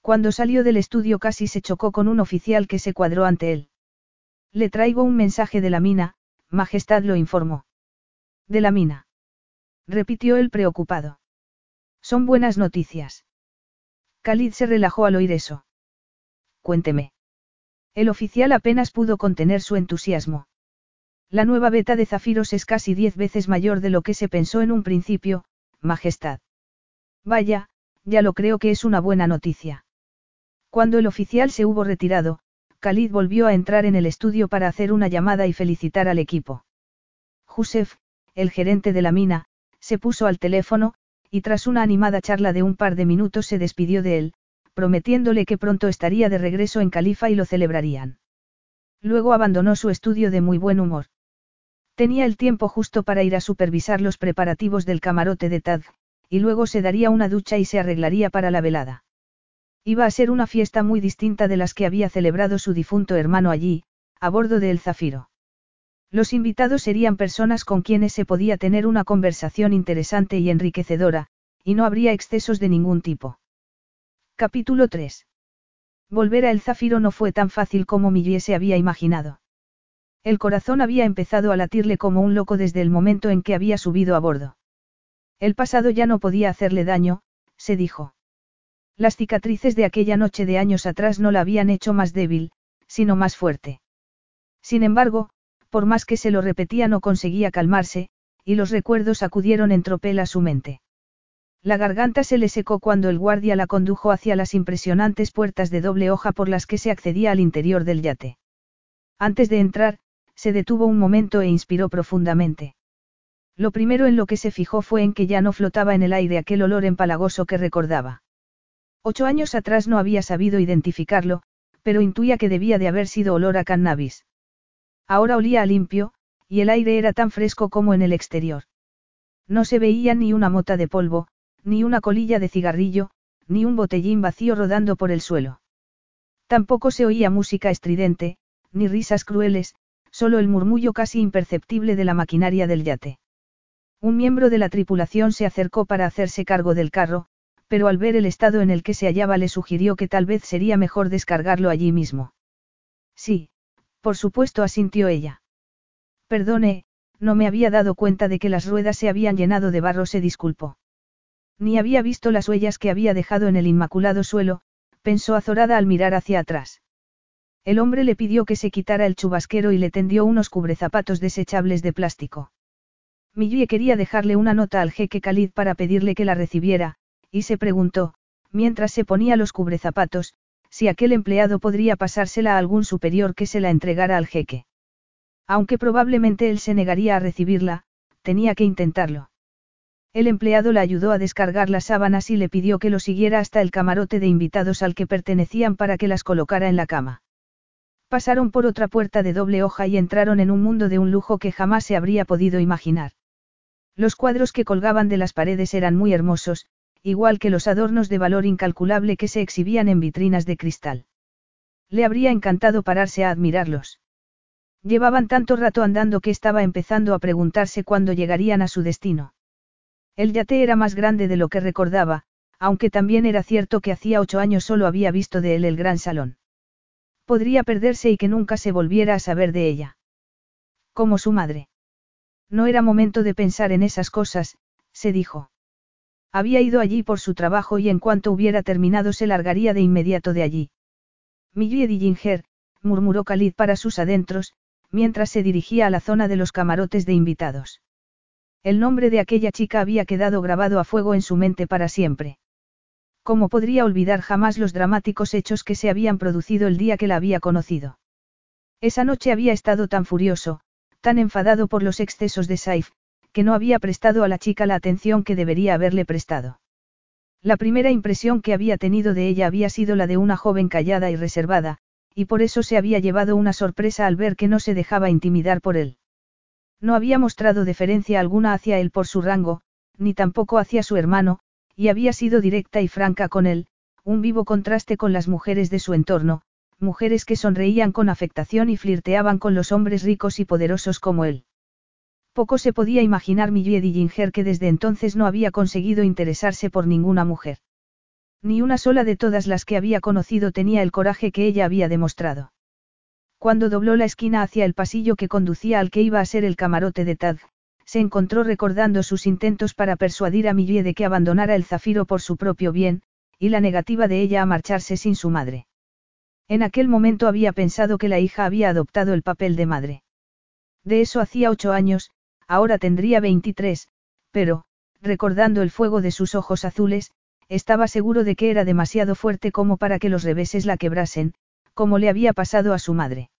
Cuando salió del estudio casi se chocó con un oficial que se cuadró ante él. Le traigo un mensaje de la mina, Majestad lo informó. De la mina. Repitió él preocupado. Son buenas noticias. Khalid se relajó al oír eso. Cuénteme. El oficial apenas pudo contener su entusiasmo. La nueva beta de zafiros es casi diez veces mayor de lo que se pensó en un principio, Majestad. Vaya, ya lo creo que es una buena noticia. Cuando el oficial se hubo retirado, Khalid volvió a entrar en el estudio para hacer una llamada y felicitar al equipo. Josef, el gerente de la mina, se puso al teléfono, y tras una animada charla de un par de minutos se despidió de él, prometiéndole que pronto estaría de regreso en Califa y lo celebrarían. Luego abandonó su estudio de muy buen humor. Tenía el tiempo justo para ir a supervisar los preparativos del camarote de Tad, y luego se daría una ducha y se arreglaría para la velada. Iba a ser una fiesta muy distinta de las que había celebrado su difunto hermano allí, a bordo de El Zafiro. Los invitados serían personas con quienes se podía tener una conversación interesante y enriquecedora, y no habría excesos de ningún tipo. Capítulo 3. Volver a El Zafiro no fue tan fácil como Millie se había imaginado. El corazón había empezado a latirle como un loco desde el momento en que había subido a bordo. El pasado ya no podía hacerle daño, se dijo. Las cicatrices de aquella noche de años atrás no la habían hecho más débil, sino más fuerte. Sin embargo, por más que se lo repetía no conseguía calmarse, y los recuerdos acudieron en tropel a su mente. La garganta se le secó cuando el guardia la condujo hacia las impresionantes puertas de doble hoja por las que se accedía al interior del yate. Antes de entrar, se detuvo un momento e inspiró profundamente. Lo primero en lo que se fijó fue en que ya no flotaba en el aire aquel olor empalagoso que recordaba. Ocho años atrás no había sabido identificarlo, pero intuía que debía de haber sido olor a cannabis. Ahora olía a limpio, y el aire era tan fresco como en el exterior. No se veía ni una mota de polvo, ni una colilla de cigarrillo, ni un botellín vacío rodando por el suelo. Tampoco se oía música estridente, ni risas crueles, solo el murmullo casi imperceptible de la maquinaria del yate. Un miembro de la tripulación se acercó para hacerse cargo del carro, pero al ver el estado en el que se hallaba le sugirió que tal vez sería mejor descargarlo allí mismo. Sí, por supuesto asintió ella. Perdone, no me había dado cuenta de que las ruedas se habían llenado de barro, se disculpó. Ni había visto las huellas que había dejado en el inmaculado suelo, pensó azorada al mirar hacia atrás. El hombre le pidió que se quitara el chubasquero y le tendió unos cubrezapatos desechables de plástico. Millie quería dejarle una nota al jeque Khalid para pedirle que la recibiera, y se preguntó, mientras se ponía los cubrezapatos, si aquel empleado podría pasársela a algún superior que se la entregara al jeque. Aunque probablemente él se negaría a recibirla, tenía que intentarlo. El empleado la ayudó a descargar las sábanas y le pidió que lo siguiera hasta el camarote de invitados al que pertenecían para que las colocara en la cama. Pasaron por otra puerta de doble hoja y entraron en un mundo de un lujo que jamás se habría podido imaginar. Los cuadros que colgaban de las paredes eran muy hermosos, igual que los adornos de valor incalculable que se exhibían en vitrinas de cristal. Le habría encantado pararse a admirarlos. Llevaban tanto rato andando que estaba empezando a preguntarse cuándo llegarían a su destino. El yate era más grande de lo que recordaba, aunque también era cierto que hacía ocho años solo había visto de él el gran salón. Podría perderse y que nunca se volviera a saber de ella. Como su madre. No era momento de pensar en esas cosas, se dijo. Había ido allí por su trabajo y en cuanto hubiera terminado se largaría de inmediato de allí. Millie Dillinger, murmuró Khalid para sus adentros, mientras se dirigía a la zona de los camarotes de invitados. El nombre de aquella chica había quedado grabado a fuego en su mente para siempre. ¿Cómo podría olvidar jamás los dramáticos hechos que se habían producido el día que la había conocido? Esa noche había estado tan furioso, tan enfadado por los excesos de Saif, que no había prestado a la chica la atención que debería haberle prestado. La primera impresión que había tenido de ella había sido la de una joven callada y reservada, y por eso se había llevado una sorpresa al ver que no se dejaba intimidar por él. No había mostrado deferencia alguna hacia él por su rango, ni tampoco hacia su hermano, y había sido directa y franca con él, un vivo contraste con las mujeres de su entorno, mujeres que sonreían con afectación y flirteaban con los hombres ricos y poderosos como él. Poco se podía imaginar Millie Dillinger que desde entonces no había conseguido interesarse por ninguna mujer. Ni una sola de todas las que había conocido tenía el coraje que ella había demostrado. Cuando dobló la esquina hacia el pasillo que conducía al que iba a ser el camarote de Tad, se encontró recordando sus intentos para persuadir a Millie de que abandonara el zafiro por su propio bien, y la negativa de ella a marcharse sin su madre. En aquel momento había pensado que la hija había adoptado el papel de madre. De eso hacía ocho años, ahora tendría veintitrés, pero, recordando el fuego de sus ojos azules, estaba seguro de que era demasiado fuerte como para que los reveses la quebrasen, como le había pasado a su madre.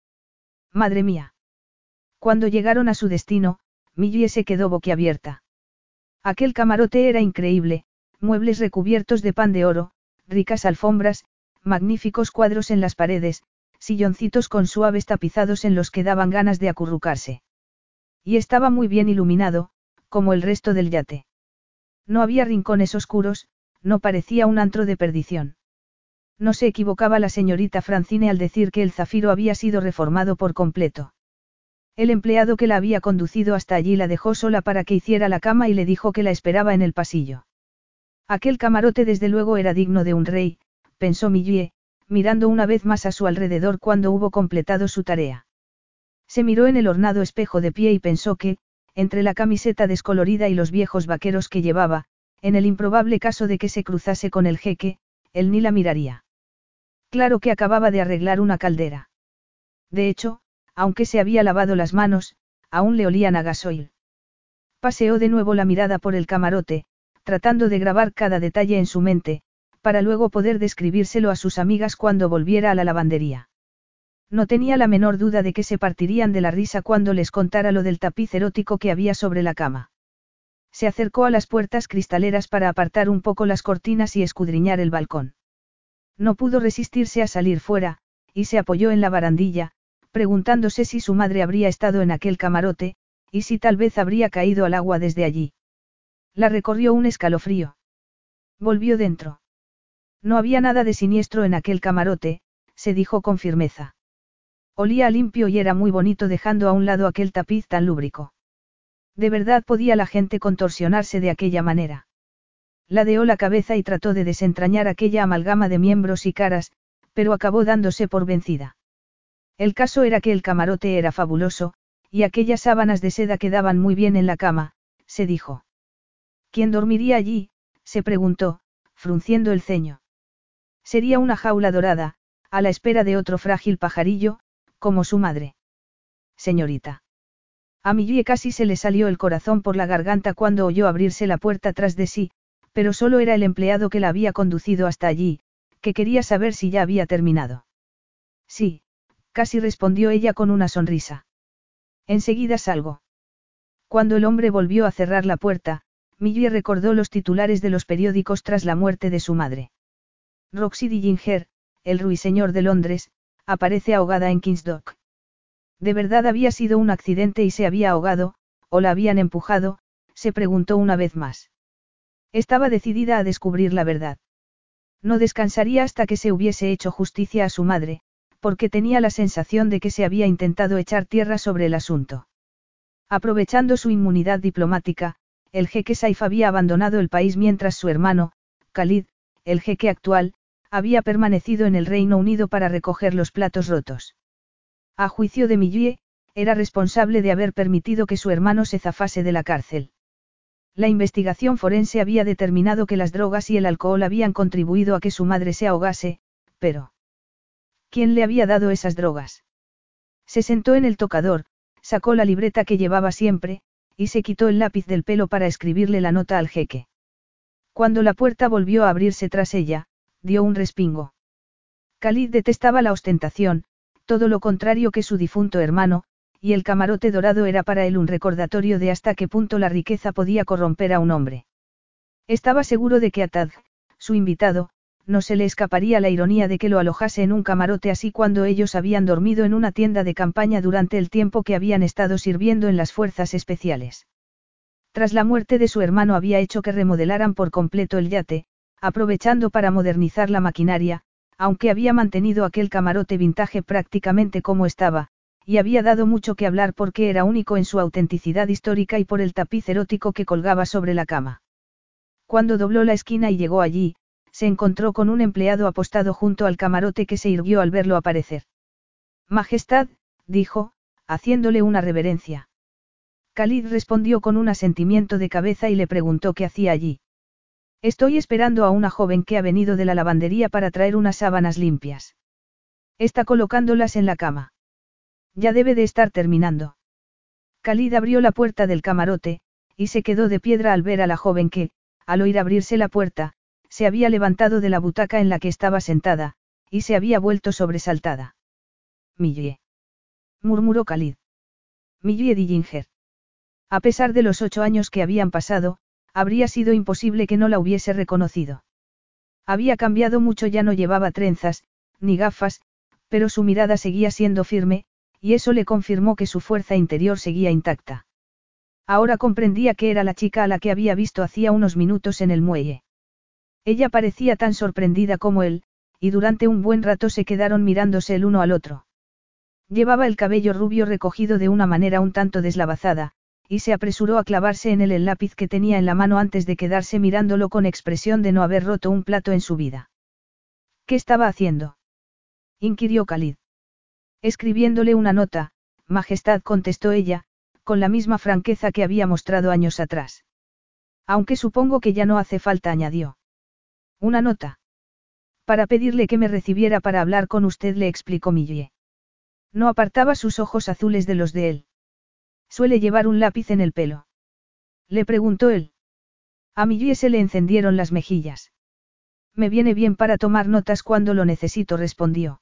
Madre mía. Cuando llegaron a su destino, Millie se quedó boquiabierta. Aquel camarote era increíble, muebles recubiertos de pan de oro, ricas alfombras, magníficos cuadros en las paredes, silloncitos con suaves tapizados en los que daban ganas de acurrucarse. Y estaba muy bien iluminado, como el resto del yate. No había rincones oscuros, no parecía un antro de perdición. No se equivocaba la señorita Francine al decir que el zafiro había sido reformado por completo. El empleado que la había conducido hasta allí la dejó sola para que hiciera la cama y le dijo que la esperaba en el pasillo. Aquel camarote desde luego era digno de un rey, pensó Millie, mirando una vez más a su alrededor cuando hubo completado su tarea. Se miró en el ornado espejo de pie y pensó que, entre la camiseta descolorida y los viejos vaqueros que llevaba, en el improbable caso de que se cruzase con el jeque, él ni la miraría. Claro que acababa de arreglar una caldera. De hecho, aunque se había lavado las manos, aún le olían a gasoil. Paseó de nuevo la mirada por el camarote, tratando de grabar cada detalle en su mente, para luego poder describírselo a sus amigas cuando volviera a la lavandería. No tenía la menor duda de que se partirían de la risa cuando les contara lo del tapiz erótico que había sobre la cama. Se acercó a las puertas cristaleras para apartar un poco las cortinas y escudriñar el balcón. No pudo resistirse a salir fuera, y se apoyó en la barandilla, preguntándose si su madre habría estado en aquel camarote, y si tal vez habría caído al agua desde allí. La recorrió un escalofrío. Volvió dentro. No había nada de siniestro en aquel camarote, se dijo con firmeza. Olía limpio y era muy bonito dejando a un lado aquel tapiz tan lúbrico. De verdad podía la gente contorsionarse de aquella manera. Ladeó la cabeza y trató de desentrañar aquella amalgama de miembros y caras, pero acabó dándose por vencida. El caso era que el camarote era fabuloso, y aquellas sábanas de seda quedaban muy bien en la cama, se dijo. ¿Quién dormiría allí? se preguntó, frunciendo el ceño. Sería una jaula dorada, a la espera de otro frágil pajarillo, como su madre. Señorita. A Millie casi se le salió el corazón por la garganta cuando oyó abrirse la puerta tras de sí, pero solo era el empleado que la había conducido hasta allí, que quería saber si ya había terminado. Sí, casi respondió ella con una sonrisa. Enseguida salgo. Cuando el hombre volvió a cerrar la puerta, Millie recordó los titulares de los periódicos tras la muerte de su madre. Roxy Dillinger, el ruiseñor de Londres, aparece ahogada en Kingsdock. ¿De verdad había sido un accidente y se había ahogado, o la habían empujado? se preguntó una vez más. Estaba decidida a descubrir la verdad. No descansaría hasta que se hubiese hecho justicia a su madre, porque tenía la sensación de que se había intentado echar tierra sobre el asunto. Aprovechando su inmunidad diplomática, el jeque Saif había abandonado el país mientras su hermano, Khalid, el jeque actual, había permanecido en el Reino Unido para recoger los platos rotos. A juicio de Millie, era responsable de haber permitido que su hermano se zafase de la cárcel. La investigación forense había determinado que las drogas y el alcohol habían contribuido a que su madre se ahogase, pero... ¿Quién le había dado esas drogas? Se sentó en el tocador, sacó la libreta que llevaba siempre, y se quitó el lápiz del pelo para escribirle la nota al jeque. Cuando la puerta volvió a abrirse tras ella, dio un respingo. Khalid detestaba la ostentación, todo lo contrario que su difunto hermano, y el camarote dorado era para él un recordatorio de hasta qué punto la riqueza podía corromper a un hombre. Estaba seguro de que a Tad, su invitado, no se le escaparía la ironía de que lo alojase en un camarote así cuando ellos habían dormido en una tienda de campaña durante el tiempo que habían estado sirviendo en las fuerzas especiales. Tras la muerte de su hermano había hecho que remodelaran por completo el yate, aprovechando para modernizar la maquinaria, aunque había mantenido aquel camarote vintage prácticamente como estaba, y había dado mucho que hablar porque era único en su autenticidad histórica y por el tapiz erótico que colgaba sobre la cama. Cuando dobló la esquina y llegó allí, se encontró con un empleado apostado junto al camarote que se irguió al verlo aparecer. Majestad, dijo, haciéndole una reverencia. Khalid respondió con un asentimiento de cabeza y le preguntó qué hacía allí. Estoy esperando a una joven que ha venido de la lavandería para traer unas sábanas limpias. Está colocándolas en la cama. Ya debe de estar terminando. Khalid abrió la puerta del camarote, y se quedó de piedra al ver a la joven que, al oír abrirse la puerta, se había levantado de la butaca en la que estaba sentada, y se había vuelto sobresaltada. Millie. murmuró Khalid. Millie Dillinger. A pesar de los ocho años que habían pasado, habría sido imposible que no la hubiese reconocido. Había cambiado mucho, ya no llevaba trenzas, ni gafas, pero su mirada seguía siendo firme, y eso le confirmó que su fuerza interior seguía intacta. Ahora comprendía que era la chica a la que había visto hacía unos minutos en el muelle. Ella parecía tan sorprendida como él, y durante un buen rato se quedaron mirándose el uno al otro. Llevaba el cabello rubio recogido de una manera un tanto deslavazada, y se apresuró a clavarse en él el lápiz que tenía en la mano antes de quedarse mirándolo con expresión de no haber roto un plato en su vida. ¿Qué estaba haciendo? inquirió Khalid. Escribiéndole una nota, Majestad contestó ella, con la misma franqueza que había mostrado años atrás. Aunque supongo que ya no hace falta, añadió. Una nota. Para pedirle que me recibiera para hablar con usted, le explicó Millie. No apartaba sus ojos azules de los de él. Suele llevar un lápiz en el pelo. Le preguntó él. A Millie se le encendieron las mejillas. Me viene bien para tomar notas cuando lo necesito, respondió.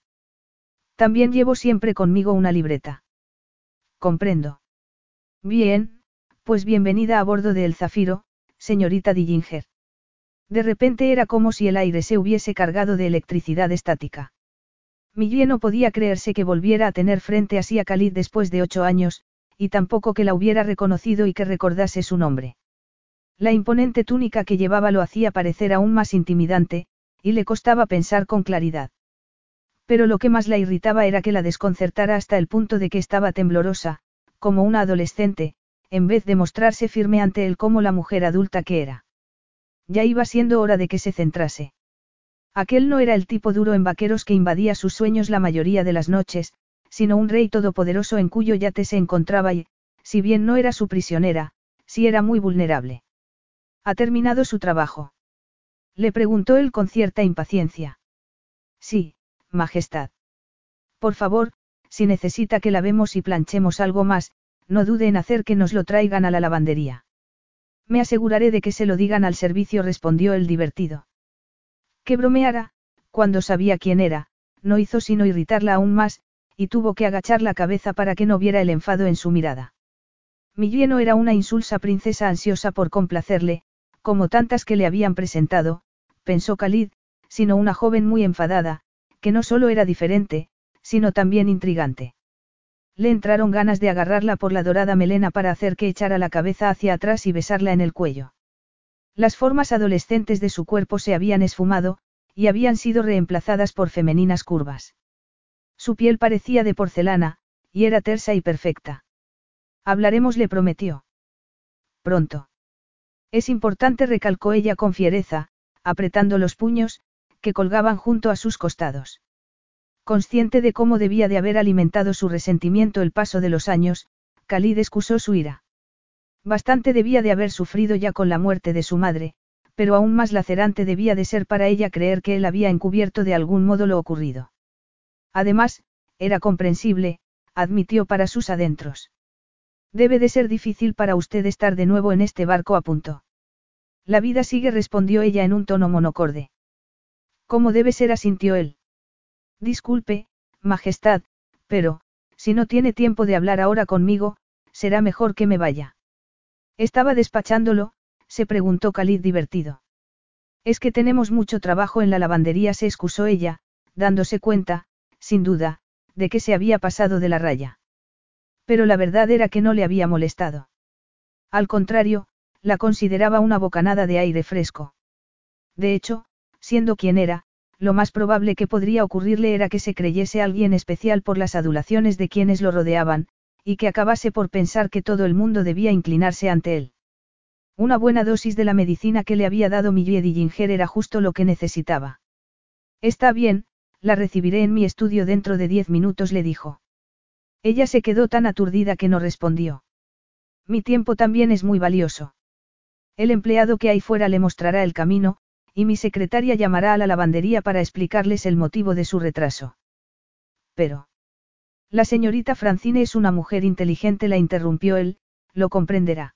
También llevo siempre conmigo una libreta. Comprendo. Bien, pues bienvenida a bordo de El Zafiro, señorita Dillinger. De repente era como si el aire se hubiese cargado de electricidad estática. Millie no podía creerse que volviera a tener frente así a Khalid después de ocho años, y tampoco que la hubiera reconocido y que recordase su nombre. La imponente túnica que llevaba lo hacía parecer aún más intimidante, y le costaba pensar con claridad. Pero lo que más la irritaba era que la desconcertara hasta el punto de que estaba temblorosa, como una adolescente, en vez de mostrarse firme ante él como la mujer adulta que era. Ya iba siendo hora de que se centrase. Aquel no era el tipo duro en vaqueros que invadía sus sueños la mayoría de las noches, sino un rey todopoderoso en cuyo yate se encontraba y, si bien no era su prisionera, sí era muy vulnerable. ¿Ha terminado su trabajo? Le preguntó él con cierta impaciencia. Sí, Majestad. Por favor, si necesita que lavemos y planchemos algo más, no dude en hacer que nos lo traigan a la lavandería. Me aseguraré de que se lo digan al servicio, respondió el divertido. Que bromeara, cuando sabía quién era, no hizo sino irritarla aún más, y tuvo que agachar la cabeza para que no viera el enfado en su mirada. Millie no era una insulsa princesa ansiosa por complacerle, como tantas que le habían presentado, pensó Khalid, sino una joven muy enfadada, que no solo era diferente, sino también intrigante. Le entraron ganas de agarrarla por la dorada melena para hacer que echara la cabeza hacia atrás y besarla en el cuello. Las formas adolescentes de su cuerpo se habían esfumado, y habían sido reemplazadas por femeninas curvas. Su piel parecía de porcelana, y era tersa y perfecta. Hablaremos, le prometió. Pronto. Es importante, recalcó ella con fiereza, apretando los puños, que colgaban junto a sus costados. Consciente de cómo debía de haber alimentado su resentimiento el paso de los años, Khalid excusó su ira. Bastante debía de haber sufrido ya con la muerte de su madre, pero aún más lacerante debía de ser para ella creer que él había encubierto de algún modo lo ocurrido. Además, era comprensible, admitió para sus adentros. Debe de ser difícil para usted estar de nuevo en este barco a punto. La vida sigue, respondió ella en un tono monocorde. ¿Cómo debe ser? asintió él. Disculpe, Majestad, pero, si no tiene tiempo de hablar ahora conmigo, será mejor que me vaya. Estaba despachándolo, se preguntó Khalid divertido. Es que tenemos mucho trabajo en la lavandería, se excusó ella, dándose cuenta, sin duda, de que se había pasado de la raya. Pero la verdad era que no le había molestado. Al contrario, la consideraba una bocanada de aire fresco. De hecho, siendo quien era, lo más probable que podría ocurrirle era que se creyese alguien especial por las adulaciones de quienes lo rodeaban, y que acabase por pensar que todo el mundo debía inclinarse ante él. Una buena dosis de la medicina que le había dado Millie Dillinger era justo lo que necesitaba. Está bien, la recibiré en mi estudio dentro de diez minutos, le dijo. Ella se quedó tan aturdida que no respondió. Mi tiempo también es muy valioso. El empleado que hay fuera le mostrará el camino, y mi secretaria llamará a la lavandería para explicarles el motivo de su retraso. Pero. La señorita Francine es una mujer inteligente, la interrumpió él, lo comprenderá.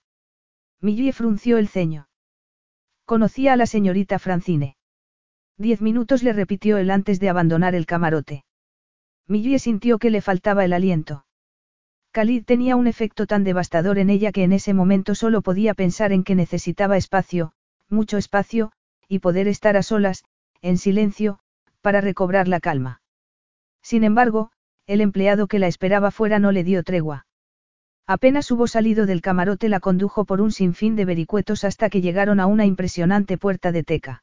Millie frunció el ceño. Conocía a la señorita Francine. Diez minutos le repitió él antes de abandonar el camarote. Millie sintió que le faltaba el aliento. Khalid tenía un efecto tan devastador en ella que en ese momento solo podía pensar en que necesitaba espacio, mucho espacio, y poder estar a solas, en silencio, para recobrar la calma. Sin embargo, el empleado que la esperaba fuera no le dio tregua. Apenas hubo salido del camarote la condujo por un sinfín de vericuetos hasta que llegaron a una impresionante puerta de teca.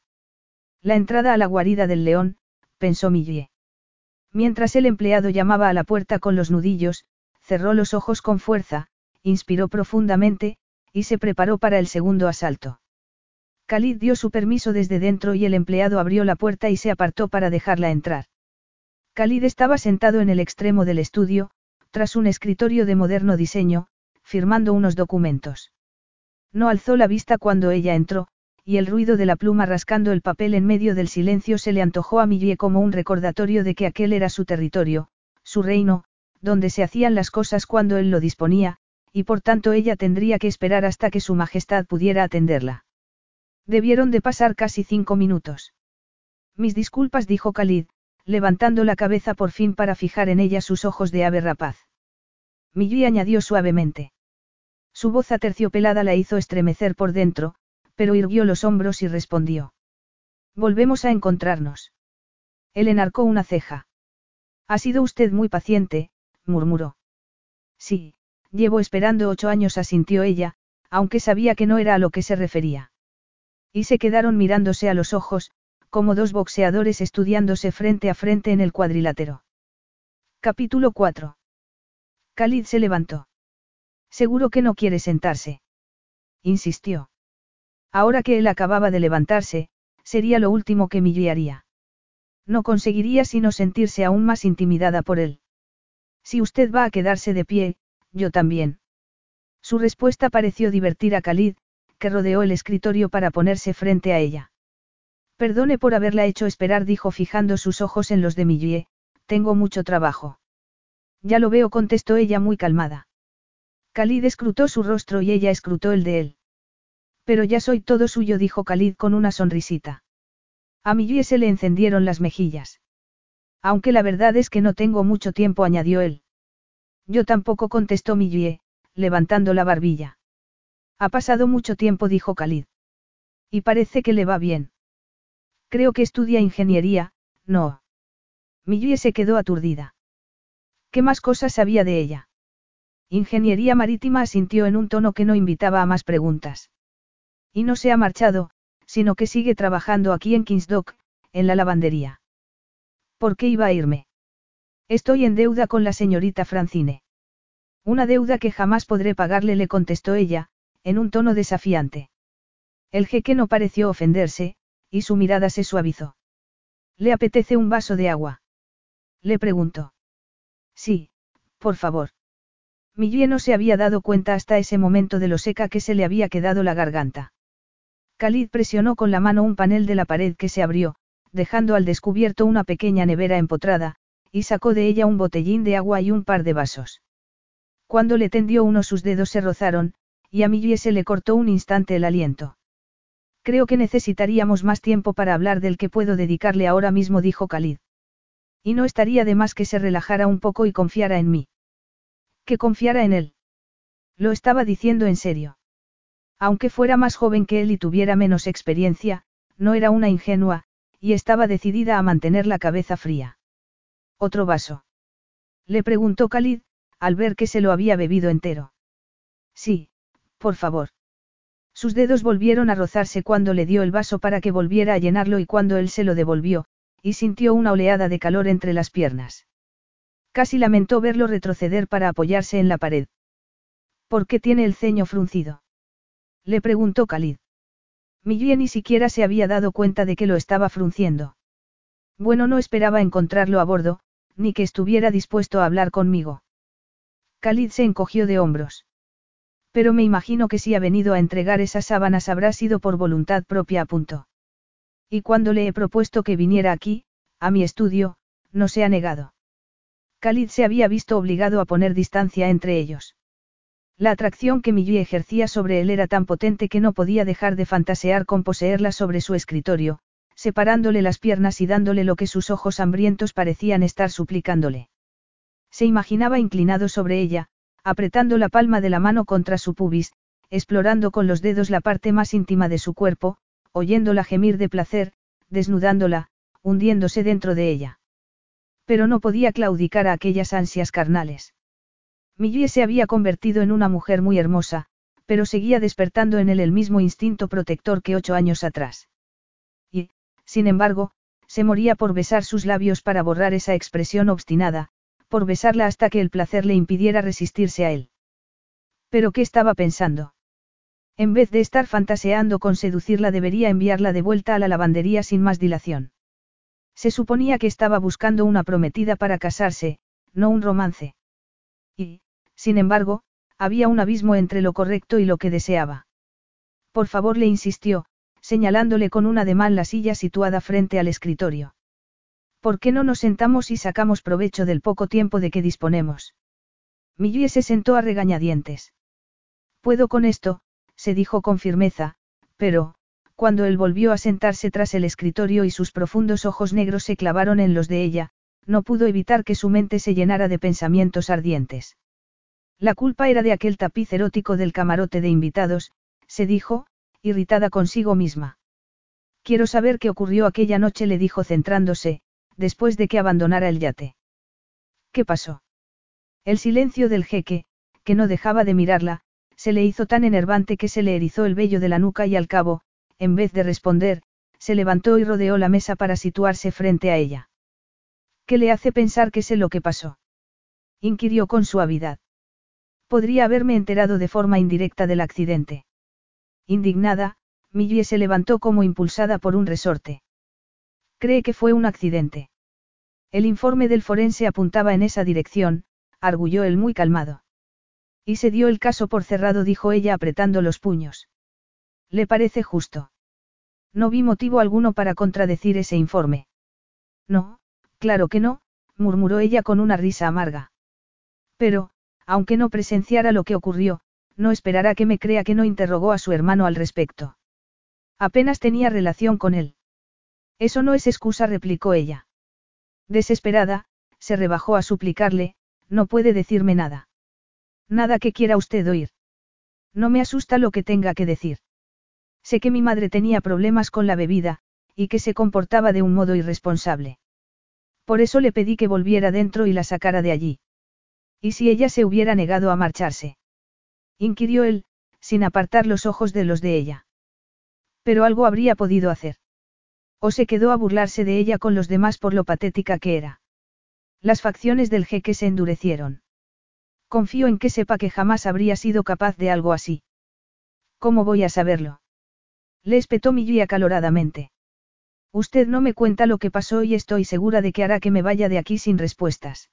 La entrada a la guarida del león, pensó Millie. Mientras el empleado llamaba a la puerta con los nudillos, cerró los ojos con fuerza, inspiró profundamente, y se preparó para el segundo asalto. Khalid dio su permiso desde dentro y el empleado abrió la puerta y se apartó para dejarla entrar. Khalid estaba sentado en el extremo del estudio, tras un escritorio de moderno diseño, firmando unos documentos. No alzó la vista cuando ella entró, y el ruido de la pluma rascando el papel en medio del silencio se le antojó a Millie como un recordatorio de que aquel era su territorio, su reino, donde se hacían las cosas cuando él lo disponía, y por tanto ella tendría que esperar hasta que su majestad pudiera atenderla. Debieron de pasar casi cinco minutos. Mis disculpas, dijo Khalid, levantando la cabeza por fin para fijar en ella sus ojos de ave rapaz. Millie añadió suavemente. Su voz aterciopelada la hizo estremecer por dentro, pero irguió los hombros y respondió. Volvemos a encontrarnos. Él enarcó una ceja. Ha sido usted muy paciente, murmuró. Sí, llevo esperando ocho años, asintió ella, aunque sabía que no era a lo que se refería. Y se quedaron mirándose a los ojos, como dos boxeadores estudiándose frente a frente en el cuadrilátero. Capítulo 4. Khalid se levantó. Seguro que no quiere sentarse. Insistió. Ahora que él acababa de levantarse, sería lo último que Millie haría. No conseguiría sino sentirse aún más intimidada por él. Si usted va a quedarse de pie, yo también. Su respuesta pareció divertir a Khalid, que rodeó el escritorio para ponerse frente a ella. Perdone por haberla hecho esperar, dijo fijando sus ojos en los de Millie, tengo mucho trabajo. Ya lo veo, contestó ella muy calmada. Khalid escrutó su rostro y ella escrutó el de él. Pero ya soy todo suyo, dijo Khalid con una sonrisita. A Millie se le encendieron las mejillas. Aunque la verdad es que no tengo mucho tiempo, añadió él. Yo tampoco contestó Millie, levantando la barbilla. Ha pasado mucho tiempo, dijo Khalid. Y parece que le va bien. Creo que estudia ingeniería, no. Millie se quedó aturdida. ¿Qué más cosas sabía de ella? Ingeniería marítima asintió en un tono que no invitaba a más preguntas. Y no se ha marchado, sino que sigue trabajando aquí en Kingsdock, en la lavandería. ¿Por qué iba a irme? Estoy en deuda con la señorita Francine. Una deuda que jamás podré pagarle, le contestó ella, en un tono desafiante. El jeque no pareció ofenderse, y su mirada se suavizó. ¿Le apetece un vaso de agua? Le preguntó. Sí, por favor. Millie no se había dado cuenta hasta ese momento de lo seca que se le había quedado la garganta. Khalid presionó con la mano un panel de la pared que se abrió, dejando al descubierto una pequeña nevera empotrada, y sacó de ella un botellín de agua y un par de vasos. Cuando le tendió uno sus dedos se rozaron, y a Millie se le cortó un instante el aliento. Creo que necesitaríamos más tiempo para hablar del que puedo dedicarle ahora mismo, dijo Khalid. Y no estaría de más que se relajara un poco y confiara en mí. Que confiara en él. Lo estaba diciendo en serio. Aunque fuera más joven que él y tuviera menos experiencia, no era una ingenua, y estaba decidida a mantener la cabeza fría. ¿Otro vaso? Le preguntó Khalid, al ver que se lo había bebido entero. Sí, por favor. Sus dedos volvieron a rozarse cuando le dio el vaso para que volviera a llenarlo y cuando él se lo devolvió, y sintió una oleada de calor entre las piernas. Casi lamentó verlo retroceder para apoyarse en la pared. ¿Por qué tiene el ceño fruncido? Le preguntó Khalid. Millie ni siquiera se había dado cuenta de que lo estaba frunciendo. Bueno, no esperaba encontrarlo a bordo, ni que estuviera dispuesto a hablar conmigo. Khalid se encogió de hombros. Pero me imagino que si ha venido a entregar esas sábanas habrá sido por voluntad propia a punto. Y cuando le he propuesto que viniera aquí, a mi estudio, no se ha negado. Khalid se había visto obligado a poner distancia entre ellos. La atracción que Millie ejercía sobre él era tan potente que no podía dejar de fantasear con poseerla sobre su escritorio, separándole las piernas y dándole lo que sus ojos hambrientos parecían estar suplicándole. Se imaginaba inclinado sobre ella, apretando la palma de la mano contra su pubis, explorando con los dedos la parte más íntima de su cuerpo, oyéndola gemir de placer, desnudándola, hundiéndose dentro de ella. Pero no podía claudicar a aquellas ansias carnales. Millie se había convertido en una mujer muy hermosa, pero seguía despertando en él el mismo instinto protector que ocho años atrás. Y, sin embargo, se moría por besar sus labios para borrar esa expresión obstinada, por besarla hasta que el placer le impidiera resistirse a él. ¿Pero qué estaba pensando? En vez de estar fantaseando con seducirla debería enviarla de vuelta a la lavandería sin más dilación. Se suponía que estaba buscando una prometida para casarse, no un romance. Y, sin embargo, había un abismo entre lo correcto y lo que deseaba. Por favor, le insistió, señalándole con un ademán la silla situada frente al escritorio. ¿Por qué no nos sentamos y sacamos provecho del poco tiempo de que disponemos? Millie se sentó a regañadientes. Puedo con esto, se dijo con firmeza, pero, cuando él volvió a sentarse tras el escritorio y sus profundos ojos negros se clavaron en los de ella, no pudo evitar que su mente se llenara de pensamientos ardientes. La culpa era de aquel tapiz erótico del camarote de invitados, se dijo, irritada consigo misma. Quiero saber qué ocurrió aquella noche, le dijo centrándose, después de que abandonara el yate. ¿Qué pasó? El silencio del jeque, que no dejaba de mirarla, se le hizo tan enervante que se le erizó el vello de la nuca y al cabo, en vez de responder, se levantó y rodeó la mesa para situarse frente a ella. ¿Qué le hace pensar que sé lo que pasó? inquirió con suavidad. Podría haberme enterado de forma indirecta del accidente. Indignada, Millie se levantó como impulsada por un resorte. Cree que fue un accidente. El informe del forense apuntaba en esa dirección, arguyó él muy calmado. Y se dio el caso por cerrado, dijo ella apretando los puños. ¿Le parece justo? No vi motivo alguno para contradecir ese informe. No, claro que no, murmuró ella con una risa amarga. Pero, aunque no presenciara lo que ocurrió, no esperará que me crea que no interrogó a su hermano al respecto. Apenas tenía relación con él. Eso no es excusa, replicó ella. Desesperada, se rebajó a suplicarle, no puede decirme nada. Nada que quiera usted oír. No me asusta lo que tenga que decir. Sé que mi madre tenía problemas con la bebida, y que se comportaba de un modo irresponsable. Por eso le pedí que volviera dentro y la sacara de allí. ¿Y si ella se hubiera negado a marcharse? inquirió él, sin apartar los ojos de los de ella. Pero algo habría podido hacer. O se quedó a burlarse de ella con los demás por lo patética que era. Las facciones del jeque se endurecieron. Confío en que sepa que jamás habría sido capaz de algo así. ¿Cómo voy a saberlo? Le espetó Millie acaloradamente. Usted no me cuenta lo que pasó y estoy segura de que hará que me vaya de aquí sin respuestas.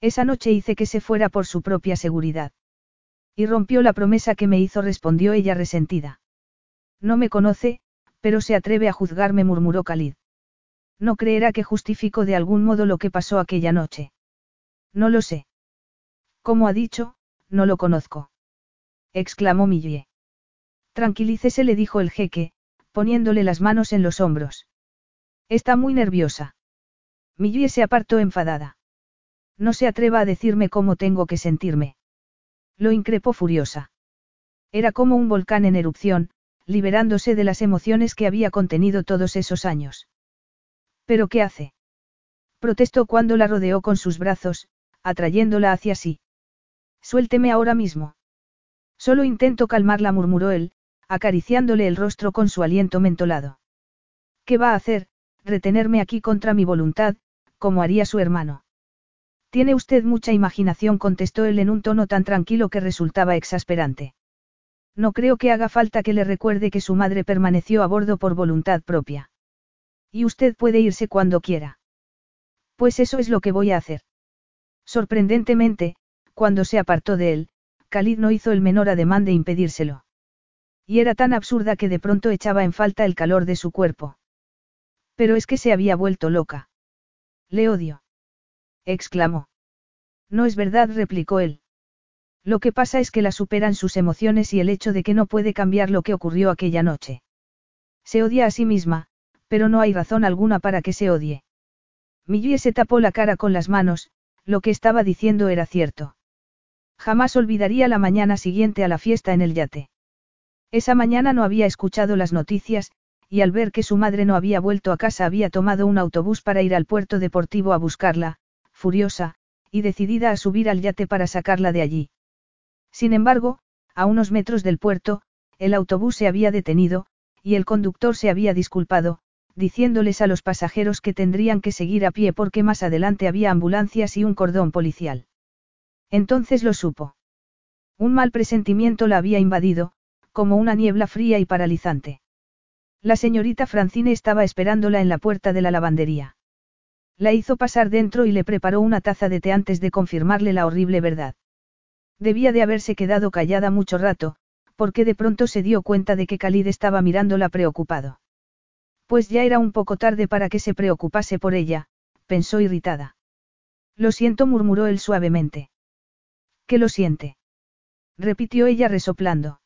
Esa noche hice que se fuera por su propia seguridad. Y rompió la promesa que me hizo, respondió ella resentida. No me conoce, pero se atreve a juzgarme, murmuró Khalid. No creerá que justifico de algún modo lo que pasó aquella noche. No lo sé. Como ha dicho, no lo conozco. exclamó Millie. Tranquilícese, le dijo el jeque, poniéndole las manos en los hombros. Está muy nerviosa. Millie se apartó enfadada. No se atreva a decirme cómo tengo que sentirme. Lo increpó furiosa. Era como un volcán en erupción, liberándose de las emociones que había contenido todos esos años. ¿Pero qué hace? Protestó cuando la rodeó con sus brazos, atrayéndola hacia sí. Suélteme ahora mismo. Solo intento calmarla, murmuró él, acariciándole el rostro con su aliento mentolado. ¿Qué va a hacer? Retenerme aquí contra mi voluntad, como haría su hermano. Tiene usted mucha imaginación, contestó él en un tono tan tranquilo que resultaba exasperante. No creo que haga falta que le recuerde que su madre permaneció a bordo por voluntad propia. Y usted puede irse cuando quiera. Pues eso es lo que voy a hacer. Sorprendentemente, cuando se apartó de él, Khalid no hizo el menor ademán de impedírselo. Y era tan absurda que de pronto echaba en falta el calor de su cuerpo. Pero es que se había vuelto loca. Le odio exclamó. No es verdad, replicó él. Lo que pasa es que la superan sus emociones y el hecho de que no puede cambiar lo que ocurrió aquella noche. Se odia a sí misma, pero no hay razón alguna para que se odie. Millie se tapó la cara con las manos, lo que estaba diciendo era cierto. Jamás olvidaría la mañana siguiente a la fiesta en el yate. Esa mañana no había escuchado las noticias, y al ver que su madre no había vuelto a casa había tomado un autobús para ir al puerto deportivo a buscarla, furiosa, y decidida a subir al yate para sacarla de allí. Sin embargo, a unos metros del puerto, el autobús se había detenido, y el conductor se había disculpado, diciéndoles a los pasajeros que tendrían que seguir a pie porque más adelante había ambulancias y un cordón policial. Entonces lo supo. Un mal presentimiento la había invadido, como una niebla fría y paralizante. La señorita Francine estaba esperándola en la puerta de la lavandería. La hizo pasar dentro y le preparó una taza de té antes de confirmarle la horrible verdad. Debía de haberse quedado callada mucho rato, porque de pronto se dio cuenta de que Khalid estaba mirándola preocupado. Pues ya era un poco tarde para que se preocupase por ella, pensó irritada. Lo siento, murmuró él suavemente. ¿Qué lo siente? repitió ella resoplando.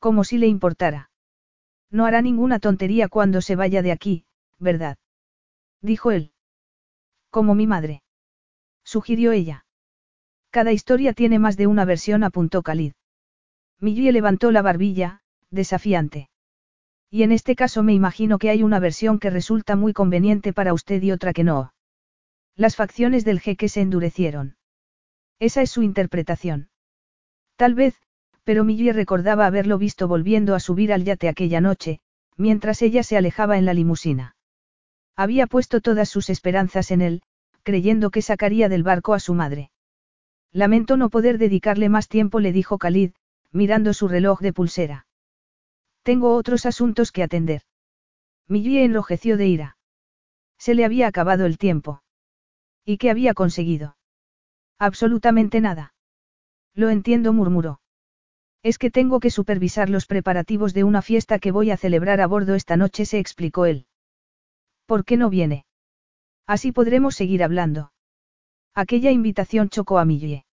Como si le importara. No hará ninguna tontería cuando se vaya de aquí, ¿verdad? Dijo él. Como mi madre. Sugirió ella. Cada historia tiene más de una versión, apuntó Khalid. Millie levantó la barbilla, desafiante. Y en este caso me imagino que hay una versión que resulta muy conveniente para usted y otra que no. Las facciones del jeque se endurecieron. Esa es su interpretación. Tal vez, pero Millie recordaba haberlo visto volviendo a subir al yate aquella noche, mientras ella se alejaba en la limusina. Había puesto todas sus esperanzas en él, creyendo que sacaría del barco a su madre. Lamento no poder dedicarle más tiempo, le dijo Khalid, mirando su reloj de pulsera. Tengo otros asuntos que atender. Millie enrojeció de ira. Se le había acabado el tiempo. ¿Y qué había conseguido? Absolutamente nada. Lo entiendo, murmuró. Es que tengo que supervisar los preparativos de una fiesta que voy a celebrar a bordo esta noche, se explicó él. ¿Por qué no viene? Así podremos seguir hablando. Aquella invitación chocó a Millie.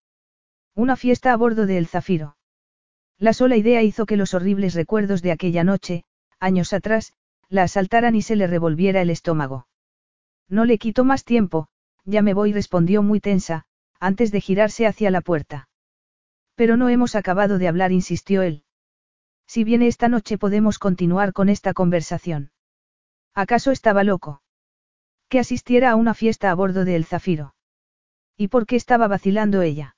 Una fiesta a bordo de El Zafiro. La sola idea hizo que los horribles recuerdos de aquella noche, años atrás, la asaltaran y se le revolviera el estómago. No le quito más tiempo, ya me voy, respondió muy tensa, antes de girarse hacia la puerta. Pero no hemos acabado de hablar, insistió él. Si viene esta noche podemos continuar con esta conversación. ¿Acaso estaba loco? Que asistiera a una fiesta a bordo de El Zafiro. ¿Y por qué estaba vacilando ella?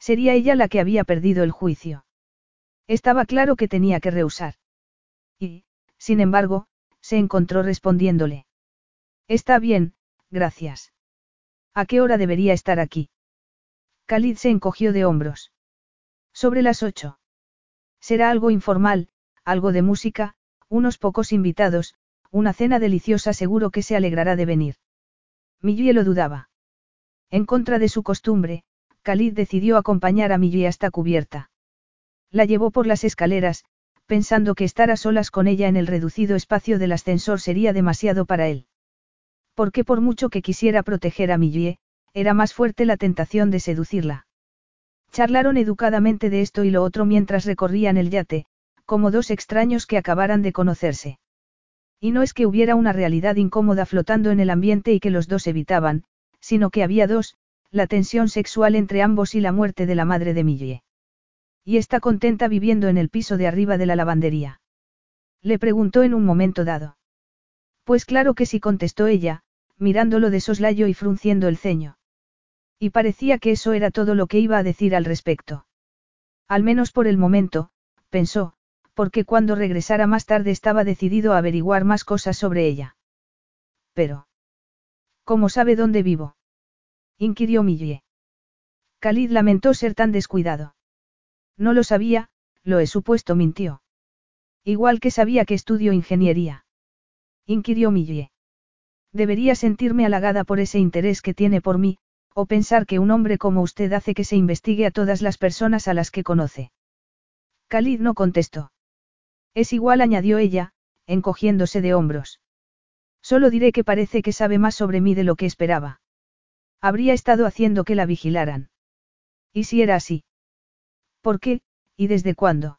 Sería ella la que había perdido el juicio. Estaba claro que tenía que rehusar. Y, sin embargo, se encontró respondiéndole. Está bien, gracias. ¿A qué hora debería estar aquí? Khalid se encogió de hombros. Sobre las ocho. Será algo informal, algo de música, unos pocos invitados, una cena deliciosa seguro que se alegrará de venir. Millie lo dudaba. En contra de su costumbre, Khalid decidió acompañar a Millie hasta cubierta. La llevó por las escaleras, pensando que estar a solas con ella en el reducido espacio del ascensor sería demasiado para él. Porque por mucho que quisiera proteger a Millie, era más fuerte la tentación de seducirla. Charlaron educadamente de esto y lo otro mientras recorrían el yate, como dos extraños que acabaran de conocerse. Y no es que hubiera una realidad incómoda flotando en el ambiente y que los dos evitaban, sino que había dos, la tensión sexual entre ambos y la muerte de la madre de Millie. Y está contenta viviendo en el piso de arriba de la lavandería. Le preguntó en un momento dado. Pues claro que sí contestó ella, mirándolo de soslayo y frunciendo el ceño. Y parecía que eso era todo lo que iba a decir al respecto. Al menos por el momento, pensó, porque cuando regresara más tarde estaba decidido a averiguar más cosas sobre ella. Pero. ¿Cómo sabe dónde vivo? inquirió Millie. Khalid lamentó ser tan descuidado. No lo sabía, lo he supuesto, mintió. Igual que sabía que estudio ingeniería. Inquirió Millie. Debería sentirme halagada por ese interés que tiene por mí, o pensar que un hombre como usted hace que se investigue a todas las personas a las que conoce. Khalid no contestó. Es igual, añadió ella, encogiéndose de hombros. Solo diré que parece que sabe más sobre mí de lo que esperaba. Habría estado haciendo que la vigilaran. ¿Y si era así? ¿Por qué, y desde cuándo?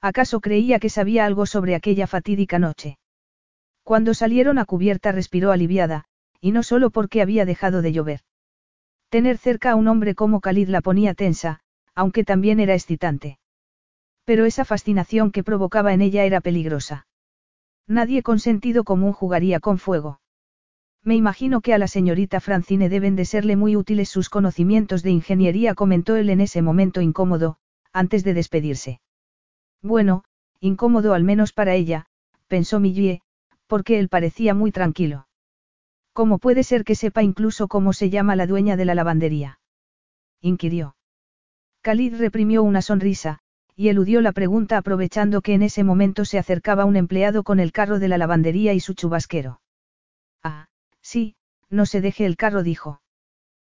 ¿Acaso creía que sabía algo sobre aquella fatídica noche? Cuando salieron a cubierta respiró aliviada, y no solo porque había dejado de llover. Tener cerca a un hombre como Khalid la ponía tensa, aunque también era excitante. Pero esa fascinación que provocaba en ella era peligrosa. Nadie con sentido común jugaría con fuego. Me imagino que a la señorita Francine deben de serle muy útiles sus conocimientos de ingeniería, comentó él en ese momento incómodo, antes de despedirse. Bueno, incómodo al menos para ella, pensó Millie, porque él parecía muy tranquilo. ¿Cómo puede ser que sepa incluso cómo se llama la dueña de la lavandería? inquirió. Khalid reprimió una sonrisa, y eludió la pregunta aprovechando que en ese momento se acercaba un empleado con el carro de la lavandería y su chubasquero. Ah, Sí, no se deje el carro, dijo.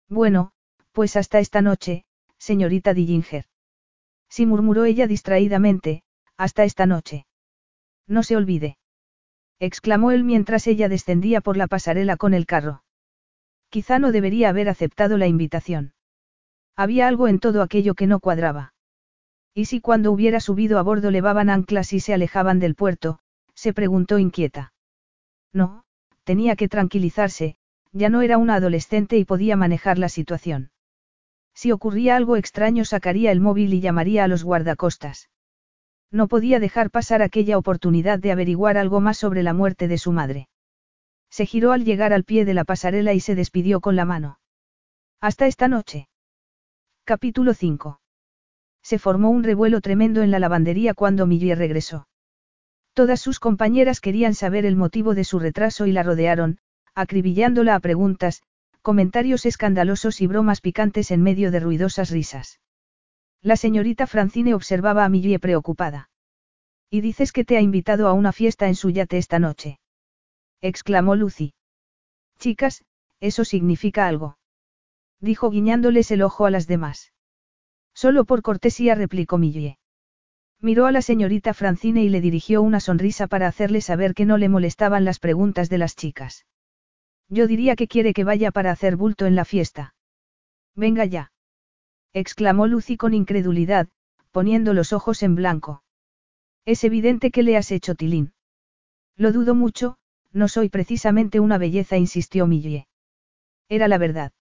Bueno, pues hasta esta noche, señorita Dillinger. Sí murmuró ella distraídamente, hasta esta noche. No se olvide. exclamó él mientras ella descendía por la pasarela con el carro. Quizá no debería haber aceptado la invitación. Había algo en todo aquello que no cuadraba. ¿Y si cuando hubiera subido a bordo levaban anclas y se alejaban del puerto? se preguntó inquieta. No, tenía que tranquilizarse, ya no era una adolescente y podía manejar la situación. Si ocurría algo extraño sacaría el móvil y llamaría a los guardacostas. No podía dejar pasar aquella oportunidad de averiguar algo más sobre la muerte de su madre. Se giró al llegar al pie de la pasarela y se despidió con la mano. Hasta esta noche. Capítulo 5. Se formó un revuelo tremendo en la lavandería cuando Millie regresó. Todas sus compañeras querían saber el motivo de su retraso y la rodearon, acribillándola a preguntas, comentarios escandalosos y bromas picantes en medio de ruidosas risas. La señorita Francine observaba a Millie preocupada. ¿Y dices que te ha invitado a una fiesta en su yate esta noche? exclamó Lucy. Chicas, eso significa algo. Dijo guiñándoles el ojo a las demás. Solo por cortesía replicó Millie. Miró a la señorita Francine y le dirigió una sonrisa para hacerle saber que no le molestaban las preguntas de las chicas. Yo diría que quiere que vaya para hacer bulto en la fiesta. Venga ya. exclamó Lucy con incredulidad, poniendo los ojos en blanco. Es evidente que le has hecho tilín. Lo dudo mucho, no soy precisamente una belleza, insistió Millie. Era la verdad.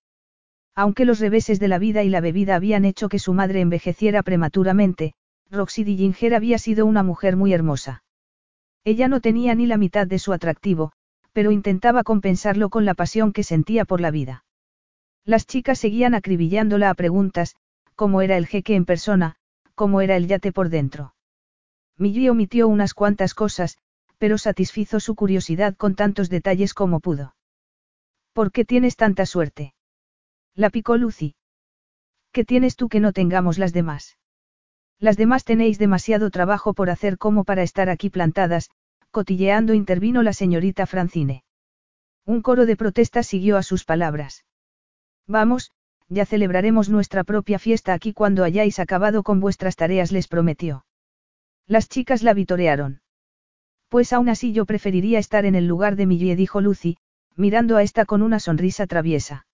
Aunque los reveses de la vida y la bebida habían hecho que su madre envejeciera prematuramente, Roxy Dillinger había sido una mujer muy hermosa. Ella no tenía ni la mitad de su atractivo, pero intentaba compensarlo con la pasión que sentía por la vida. Las chicas seguían acribillándola a preguntas, cómo era el jeque en persona, cómo era el yate por dentro. Millie omitió unas cuantas cosas, pero satisfizo su curiosidad con tantos detalles como pudo. ¿Por qué tienes tanta suerte? La picó Lucy. ¿Qué tienes tú que no tengamos las demás? Las demás tenéis demasiado trabajo por hacer como para estar aquí plantadas, cotilleando intervino la señorita Francine. Un coro de protestas siguió a sus palabras. Vamos, ya celebraremos nuestra propia fiesta aquí cuando hayáis acabado con vuestras tareas, les prometió. Las chicas la vitorearon. Pues aún así yo preferiría estar en el lugar de Millie, dijo Lucy, mirando a esta con una sonrisa traviesa.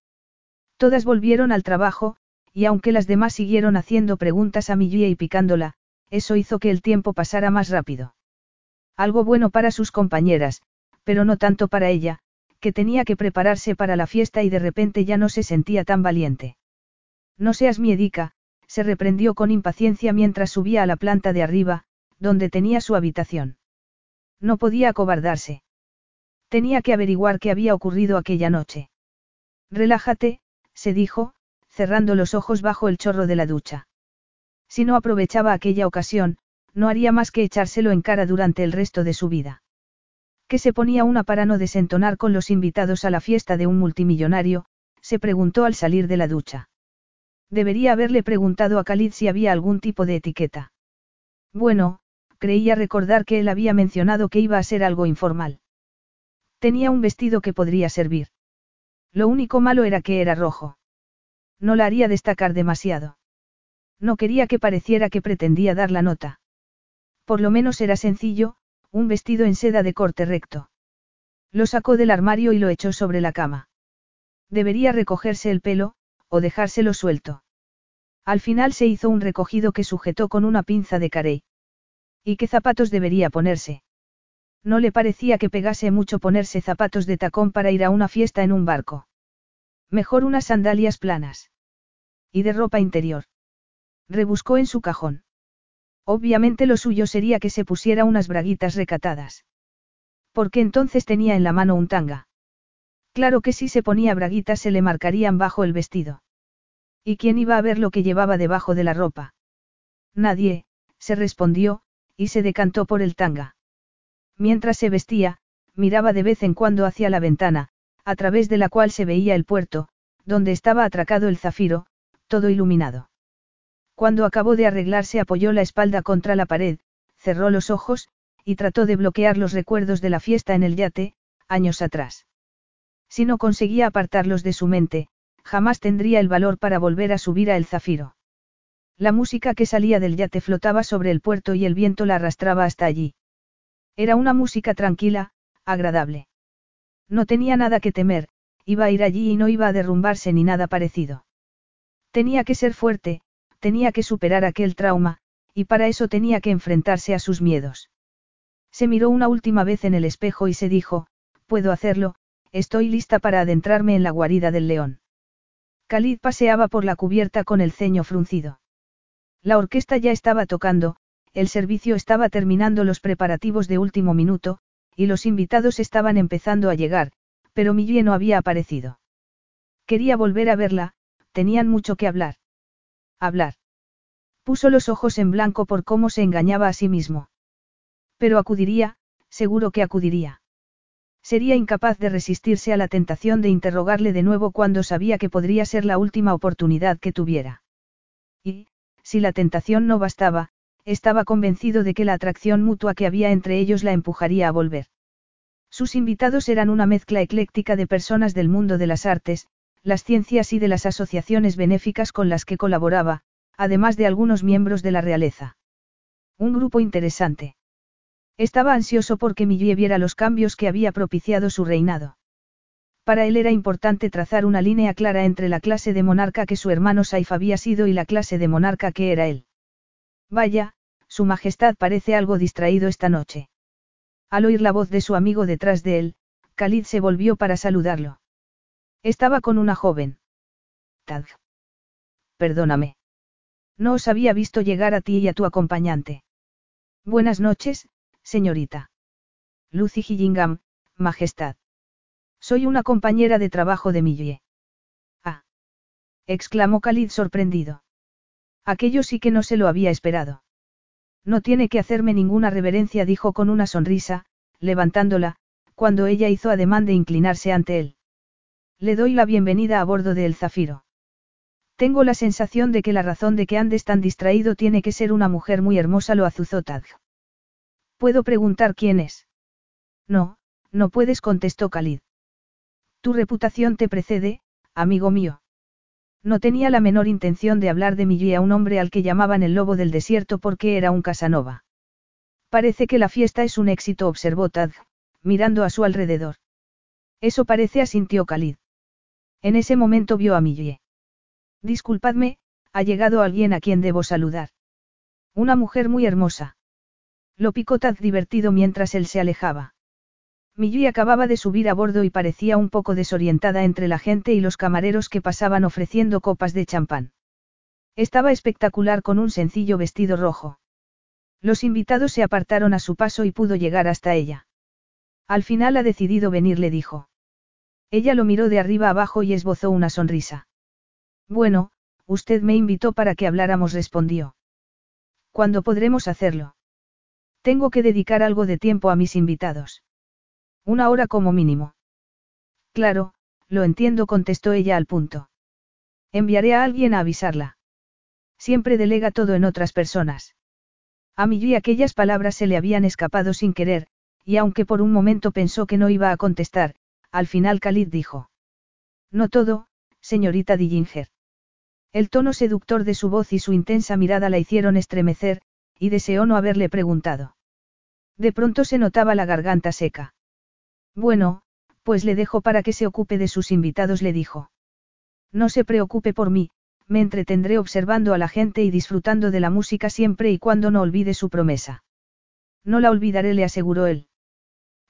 Todas volvieron al trabajo, y aunque las demás siguieron haciendo preguntas a Millie y picándola, eso hizo que el tiempo pasara más rápido. Algo bueno para sus compañeras, pero no tanto para ella, que tenía que prepararse para la fiesta y de repente ya no se sentía tan valiente. No seas miedica, se reprendió con impaciencia mientras subía a la planta de arriba, donde tenía su habitación. No podía acobardarse. Tenía que averiguar qué había ocurrido aquella noche. Relájate, se dijo, cerrando los ojos bajo el chorro de la ducha. Si no aprovechaba aquella ocasión, no haría más que echárselo en cara durante el resto de su vida. ¿Qué se ponía una para no desentonar con los invitados a la fiesta de un multimillonario? se preguntó al salir de la ducha. Debería haberle preguntado a Khalid si había algún tipo de etiqueta. Bueno, creía recordar que él había mencionado que iba a ser algo informal. Tenía un vestido que podría servir. Lo único malo era que era rojo. No la haría destacar demasiado. No quería que pareciera que pretendía dar la nota. Por lo menos era sencillo, un vestido en seda de corte recto. Lo sacó del armario y lo echó sobre la cama. Debería recogerse el pelo, o dejárselo suelto. Al final se hizo un recogido que sujetó con una pinza de carey. ¿Y qué zapatos debería ponerse? No le parecía que pegase mucho ponerse zapatos de tacón para ir a una fiesta en un barco. Mejor unas sandalias planas. Y de ropa interior. Rebuscó en su cajón. Obviamente lo suyo sería que se pusiera unas braguitas recatadas. Porque entonces tenía en la mano un tanga. Claro que si se ponía braguitas se le marcarían bajo el vestido. ¿Y quién iba a ver lo que llevaba debajo de la ropa? Nadie, se respondió, y se decantó por el tanga. Mientras se vestía, miraba de vez en cuando hacia la ventana, a través de la cual se veía el puerto, donde estaba atracado el zafiro, todo iluminado. Cuando acabó de arreglarse apoyó la espalda contra la pared, cerró los ojos, y trató de bloquear los recuerdos de la fiesta en el yate, años atrás. Si no conseguía apartarlos de su mente, jamás tendría el valor para volver a subir a el zafiro. La música que salía del yate flotaba sobre el puerto y el viento la arrastraba hasta allí. Era una música tranquila, agradable. No tenía nada que temer, iba a ir allí y no iba a derrumbarse ni nada parecido. Tenía que ser fuerte, tenía que superar aquel trauma, y para eso tenía que enfrentarse a sus miedos. Se miró una última vez en el espejo y se dijo, puedo hacerlo, estoy lista para adentrarme en la guarida del león. Khalid paseaba por la cubierta con el ceño fruncido. La orquesta ya estaba tocando, el servicio estaba terminando los preparativos de último minuto, y los invitados estaban empezando a llegar, pero Millie no había aparecido. Quería volver a verla, tenían mucho que hablar. Hablar. Puso los ojos en blanco por cómo se engañaba a sí mismo. Pero acudiría, seguro que acudiría. Sería incapaz de resistirse a la tentación de interrogarle de nuevo cuando sabía que podría ser la última oportunidad que tuviera. Y, si la tentación no bastaba, estaba convencido de que la atracción mutua que había entre ellos la empujaría a volver. Sus invitados eran una mezcla ecléctica de personas del mundo de las artes, las ciencias y de las asociaciones benéficas con las que colaboraba, además de algunos miembros de la realeza. Un grupo interesante. Estaba ansioso porque Millie viera los cambios que había propiciado su reinado. Para él era importante trazar una línea clara entre la clase de monarca que su hermano Saif había sido y la clase de monarca que era él. Vaya, su Majestad parece algo distraído esta noche. Al oír la voz de su amigo detrás de él, Khalid se volvió para saludarlo. Estaba con una joven. Tag. Perdóname. No os había visto llegar a ti y a tu acompañante. Buenas noches, señorita. Lucy Gillingham, Majestad. Soy una compañera de trabajo de Millie. Ah. exclamó Khalid sorprendido. Aquello sí que no se lo había esperado. No tiene que hacerme ninguna reverencia, dijo con una sonrisa, levantándola, cuando ella hizo ademán de inclinarse ante él. Le doy la bienvenida a bordo de El Zafiro. Tengo la sensación de que la razón de que andes tan distraído tiene que ser una mujer muy hermosa, lo azuzó Tadg. ¿Puedo preguntar quién es? No, no puedes, contestó Khalid. Tu reputación te precede, amigo mío. No tenía la menor intención de hablar de Millie a un hombre al que llamaban el lobo del desierto porque era un Casanova. Parece que la fiesta es un éxito, observó Tad, mirando a su alrededor. Eso parece, asintió Khalid. En ese momento vio a Millie. Disculpadme, ha llegado alguien a quien debo saludar. Una mujer muy hermosa. Lo picó Tad divertido mientras él se alejaba. Millie acababa de subir a bordo y parecía un poco desorientada entre la gente y los camareros que pasaban ofreciendo copas de champán. Estaba espectacular con un sencillo vestido rojo. Los invitados se apartaron a su paso y pudo llegar hasta ella. Al final ha decidido venir, le dijo. Ella lo miró de arriba abajo y esbozó una sonrisa. Bueno, usted me invitó para que habláramos, respondió. ¿Cuándo podremos hacerlo? Tengo que dedicar algo de tiempo a mis invitados. Una hora como mínimo. Claro, lo entiendo, contestó ella al punto. Enviaré a alguien a avisarla. Siempre delega todo en otras personas. A Millie aquellas palabras se le habían escapado sin querer, y aunque por un momento pensó que no iba a contestar, al final Khalid dijo. No todo, señorita Dillinger. El tono seductor de su voz y su intensa mirada la hicieron estremecer, y deseó no haberle preguntado. De pronto se notaba la garganta seca. Bueno, pues le dejo para que se ocupe de sus invitados, le dijo. No se preocupe por mí, me entretendré observando a la gente y disfrutando de la música siempre y cuando no olvide su promesa. No la olvidaré, le aseguró él.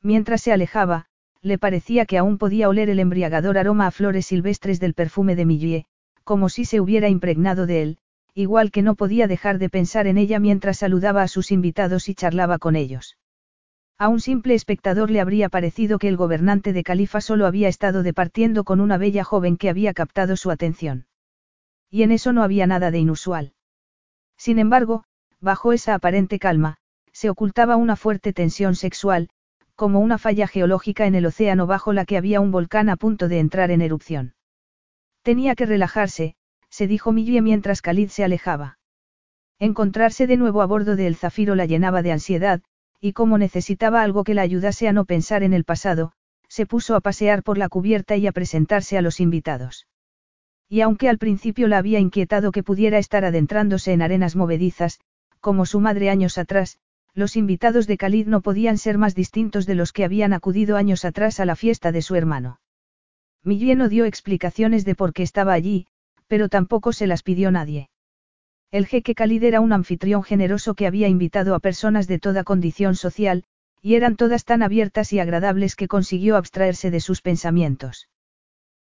Mientras se alejaba, le parecía que aún podía oler el embriagador aroma a flores silvestres del perfume de Millie, como si se hubiera impregnado de él, igual que no podía dejar de pensar en ella mientras saludaba a sus invitados y charlaba con ellos. A un simple espectador le habría parecido que el gobernante de Califa solo había estado departiendo con una bella joven que había captado su atención. Y en eso no había nada de inusual. Sin embargo, bajo esa aparente calma, se ocultaba una fuerte tensión sexual, como una falla geológica en el océano bajo la que había un volcán a punto de entrar en erupción. Tenía que relajarse, se dijo Millie mientras Khalid se alejaba. Encontrarse de nuevo a bordo del Zafiro la llenaba de ansiedad, y como necesitaba algo que la ayudase a no pensar en el pasado, se puso a pasear por la cubierta y a presentarse a los invitados. Y aunque al principio la había inquietado que pudiera estar adentrándose en arenas movedizas, como su madre años atrás, los invitados de Khalid no podían ser más distintos de los que habían acudido años atrás a la fiesta de su hermano. Millie no dio explicaciones de por qué estaba allí, pero tampoco se las pidió nadie. El jeque Khalid era un anfitrión generoso que había invitado a personas de toda condición social, y eran todas tan abiertas y agradables que consiguió abstraerse de sus pensamientos.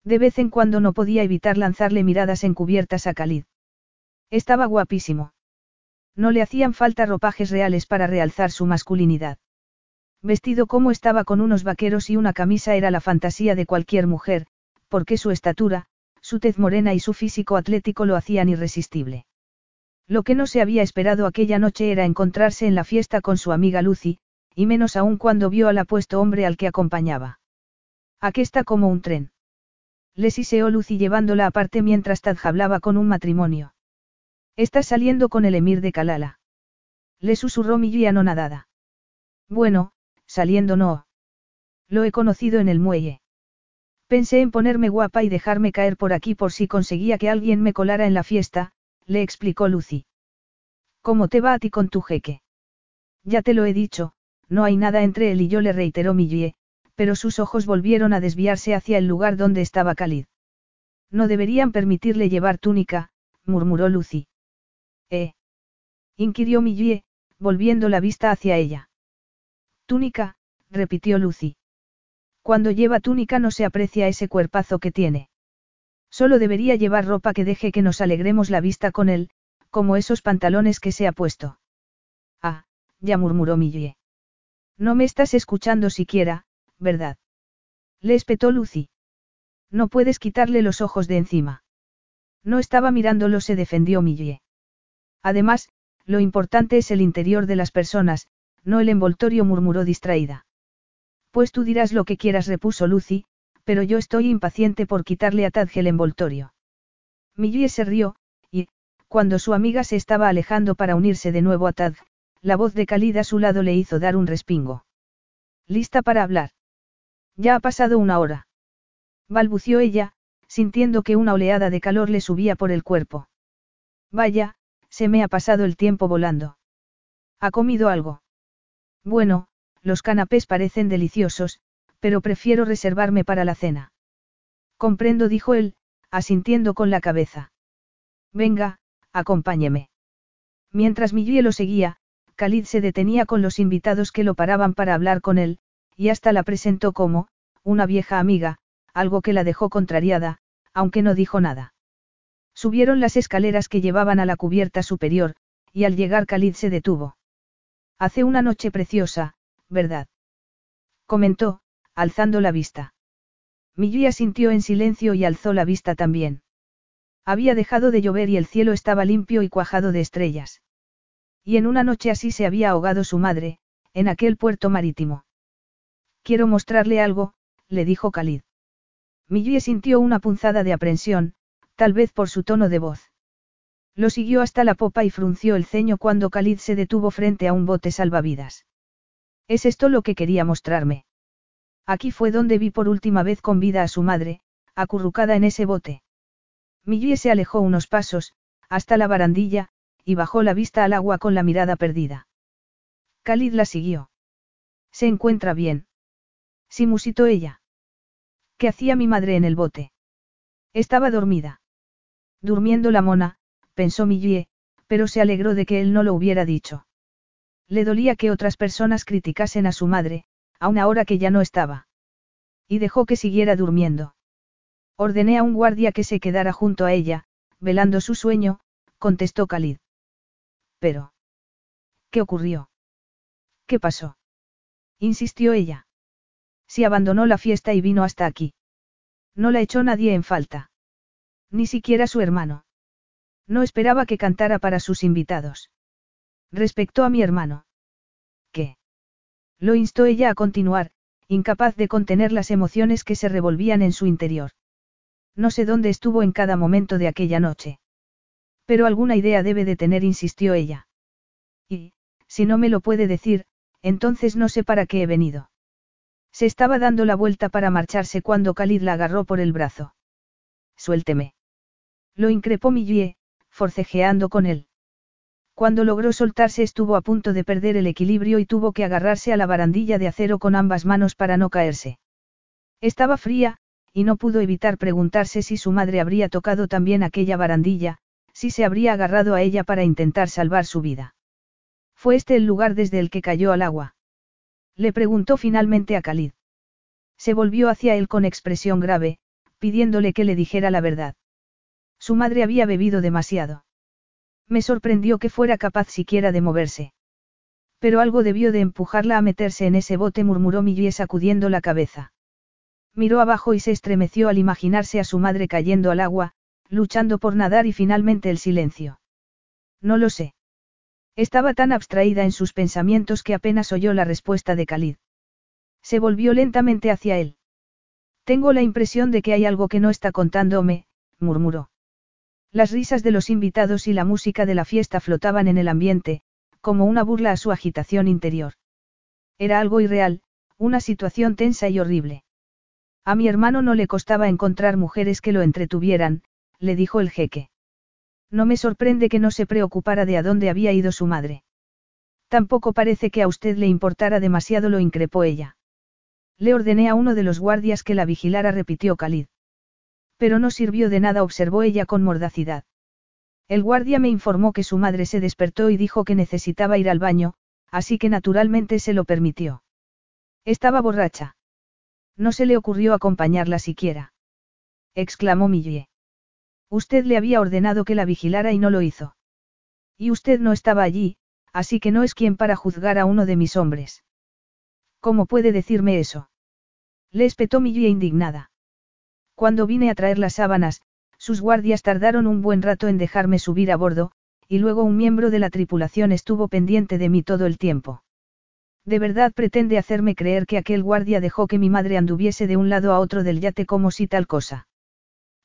De vez en cuando no podía evitar lanzarle miradas encubiertas a Khalid. Estaba guapísimo. No le hacían falta ropajes reales para realzar su masculinidad. Vestido como estaba con unos vaqueros y una camisa era la fantasía de cualquier mujer, porque su estatura, su tez morena y su físico atlético lo hacían irresistible. Lo que no se había esperado aquella noche era encontrarse en la fiesta con su amiga Lucy, y menos aún cuando vio al apuesto hombre al que acompañaba. Aquí está como un tren. Le siseó Lucy llevándola aparte mientras Tad hablaba con un matrimonio. Estás saliendo con el emir de Kalala. Le susurró Millie anonadada. Bueno, saliendo no. Lo he conocido en el muelle. Pensé en ponerme guapa y dejarme caer por aquí por si conseguía que alguien me colara en la fiesta, le explicó Lucy. ¿Cómo te va a ti con tu jeque? Ya te lo he dicho, no hay nada entre él y yo le reiteró Millie, pero sus ojos volvieron a desviarse hacia el lugar donde estaba Khalid. No deberían permitirle llevar túnica, murmuró Lucy. ¿Eh? inquirió Millie, volviendo la vista hacia ella. Túnica, repitió Lucy. Cuando lleva túnica no se aprecia ese cuerpazo que tiene. Solo debería llevar ropa que deje que nos alegremos la vista con él, como esos pantalones que se ha puesto. Ah, ya murmuró Millie. No me estás escuchando siquiera, ¿verdad? Le espetó Lucy. No puedes quitarle los ojos de encima. No estaba mirándolo, se defendió Millie. Además, lo importante es el interior de las personas, no el envoltorio, murmuró distraída. Pues tú dirás lo que quieras, repuso Lucy, pero yo estoy impaciente por quitarle a Tadge el envoltorio. Millie se rió, y, cuando su amiga se estaba alejando para unirse de nuevo a Tadge, la voz de Khalid a su lado le hizo dar un respingo. ¿Lista para hablar? Ya ha pasado una hora. Balbució ella, sintiendo que una oleada de calor le subía por el cuerpo. Vaya, se me ha pasado el tiempo volando. ¿Ha comido algo? Bueno, los canapés parecen deliciosos, pero prefiero reservarme para la cena. Comprendo, dijo él, asintiendo con la cabeza. Venga, acompáñeme. Mientras Millie lo seguía, Khalid se detenía con los invitados que lo paraban para hablar con él, y hasta la presentó como, una vieja amiga, algo que la dejó contrariada, aunque no dijo nada. Subieron las escaleras que llevaban a la cubierta superior, y al llegar Khalid se detuvo. Hace una noche preciosa, ¿verdad? Comentó, alzando la vista. Millie sintió en silencio y alzó la vista también. Había dejado de llover y el cielo estaba limpio y cuajado de estrellas. Y en una noche así se había ahogado su madre, en aquel puerto marítimo. Quiero mostrarle algo, le dijo Khalid. Millie sintió una punzada de aprensión, tal vez por su tono de voz. Lo siguió hasta la popa y frunció el ceño cuando Khalid se detuvo frente a un bote salvavidas. ¿Es esto lo que quería mostrarme? Aquí fue donde vi por última vez con vida a su madre, acurrucada en ese bote. Millie se alejó unos pasos, hasta la barandilla, y bajó la vista al agua con la mirada perdida. Khalid la siguió. ¿Se encuentra bien? Sí musitó ella. ¿Qué hacía mi madre en el bote? Estaba dormida. Durmiendo la mona, pensó Millie, pero se alegró de que él no lo hubiera dicho. Le dolía que otras personas criticasen a su madre, aun ahora que ya no estaba. Y dejó que siguiera durmiendo. Ordené a un guardia que se quedara junto a ella, velando su sueño, contestó Khalid. Pero. ¿Qué ocurrió? ¿Qué pasó? insistió ella. Si abandonó la fiesta y vino hasta aquí. No la echó nadie en falta. Ni siquiera su hermano. No esperaba que cantara para sus invitados. Respecto a mi hermano. Lo instó ella a continuar, incapaz de contener las emociones que se revolvían en su interior. No sé dónde estuvo en cada momento de aquella noche. Pero alguna idea debe de tener, insistió ella. Y, si no me lo puede decir, entonces no sé para qué he venido. Se estaba dando la vuelta para marcharse cuando Khalid la agarró por el brazo. Suélteme. Lo increpó Millie, forcejeando con él. Cuando logró soltarse estuvo a punto de perder el equilibrio y tuvo que agarrarse a la barandilla de acero con ambas manos para no caerse. Estaba fría, y no pudo evitar preguntarse si su madre habría tocado también aquella barandilla, si se habría agarrado a ella para intentar salvar su vida. ¿Fue este el lugar desde el que cayó al agua? Le preguntó finalmente a Khalid. Se volvió hacia él con expresión grave, pidiéndole que le dijera la verdad. Su madre había bebido demasiado. Me sorprendió que fuera capaz siquiera de moverse. Pero algo debió de empujarla a meterse en ese bote, murmuró Millie sacudiendo la cabeza. Miró abajo y se estremeció al imaginarse a su madre cayendo al agua, luchando por nadar y finalmente el silencio. No lo sé. Estaba tan abstraída en sus pensamientos que apenas oyó la respuesta de Khalid. Se volvió lentamente hacia él. Tengo la impresión de que hay algo que no está contándome, murmuró. Las risas de los invitados y la música de la fiesta flotaban en el ambiente, como una burla a su agitación interior. Era algo irreal, una situación tensa y horrible. A mi hermano no le costaba encontrar mujeres que lo entretuvieran, le dijo el jeque. No me sorprende que no se preocupara de a dónde había ido su madre. Tampoco parece que a usted le importara demasiado, lo increpó ella. Le ordené a uno de los guardias que la vigilara, repitió Khalid. Pero no sirvió de nada, observó ella con mordacidad. El guardia me informó que su madre se despertó y dijo que necesitaba ir al baño, así que naturalmente se lo permitió. Estaba borracha. No se le ocurrió acompañarla siquiera. Exclamó Millie. Usted le había ordenado que la vigilara y no lo hizo. Y usted no estaba allí, así que no es quien para juzgar a uno de mis hombres. ¿Cómo puede decirme eso? Le espetó Millie indignada. Cuando vine a traer las sábanas, sus guardias tardaron un buen rato en dejarme subir a bordo, y luego un miembro de la tripulación estuvo pendiente de mí todo el tiempo. ¿De verdad pretende hacerme creer que aquel guardia dejó que mi madre anduviese de un lado a otro del yate como si tal cosa?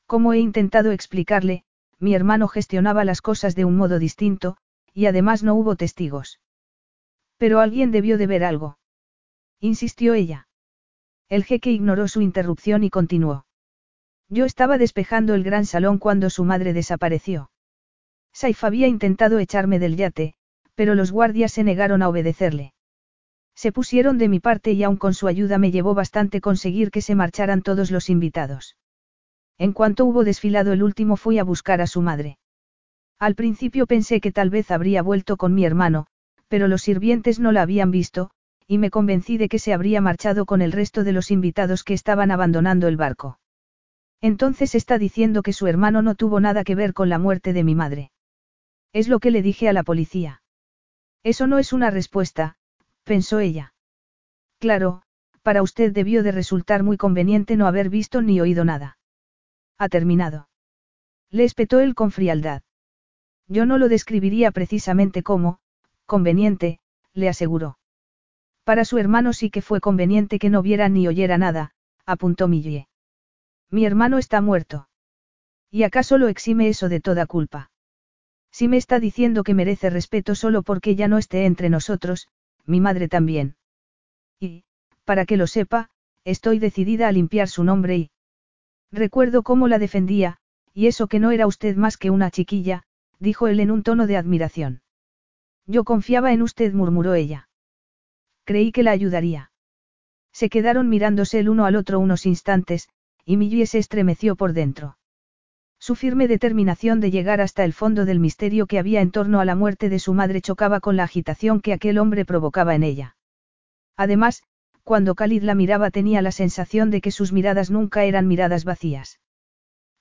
Como he intentado explicarle, mi hermano gestionaba las cosas de un modo distinto, y además no hubo testigos. Pero alguien debió de ver algo. Insistió ella. El jeque ignoró su interrupción y continuó. Yo estaba despejando el gran salón cuando su madre desapareció. Saif había intentado echarme del yate, pero los guardias se negaron a obedecerle. Se pusieron de mi parte y aun con su ayuda me llevó bastante conseguir que se marcharan todos los invitados. En cuanto hubo desfilado el último fui a buscar a su madre. Al principio pensé que tal vez habría vuelto con mi hermano, pero los sirvientes no la habían visto, y me convencí de que se habría marchado con el resto de los invitados que estaban abandonando el barco. Entonces está diciendo que su hermano no tuvo nada que ver con la muerte de mi madre. Es lo que le dije a la policía. Eso no es una respuesta, pensó ella. Claro, para usted debió de resultar muy conveniente no haber visto ni oído nada. Ha terminado. Le espetó él con frialdad. Yo no lo describiría precisamente como, conveniente, le aseguró. Para su hermano sí que fue conveniente que no viera ni oyera nada, apuntó Millie. Mi hermano está muerto. ¿Y acaso lo exime eso de toda culpa? Si me está diciendo que merece respeto solo porque ya no esté entre nosotros, mi madre también. Y, para que lo sepa, estoy decidida a limpiar su nombre y... Recuerdo cómo la defendía, y eso que no era usted más que una chiquilla, dijo él en un tono de admiración. Yo confiaba en usted, murmuró ella. Creí que la ayudaría. Se quedaron mirándose el uno al otro unos instantes, y Millie se estremeció por dentro. Su firme determinación de llegar hasta el fondo del misterio que había en torno a la muerte de su madre chocaba con la agitación que aquel hombre provocaba en ella. Además, cuando Khalid la miraba tenía la sensación de que sus miradas nunca eran miradas vacías.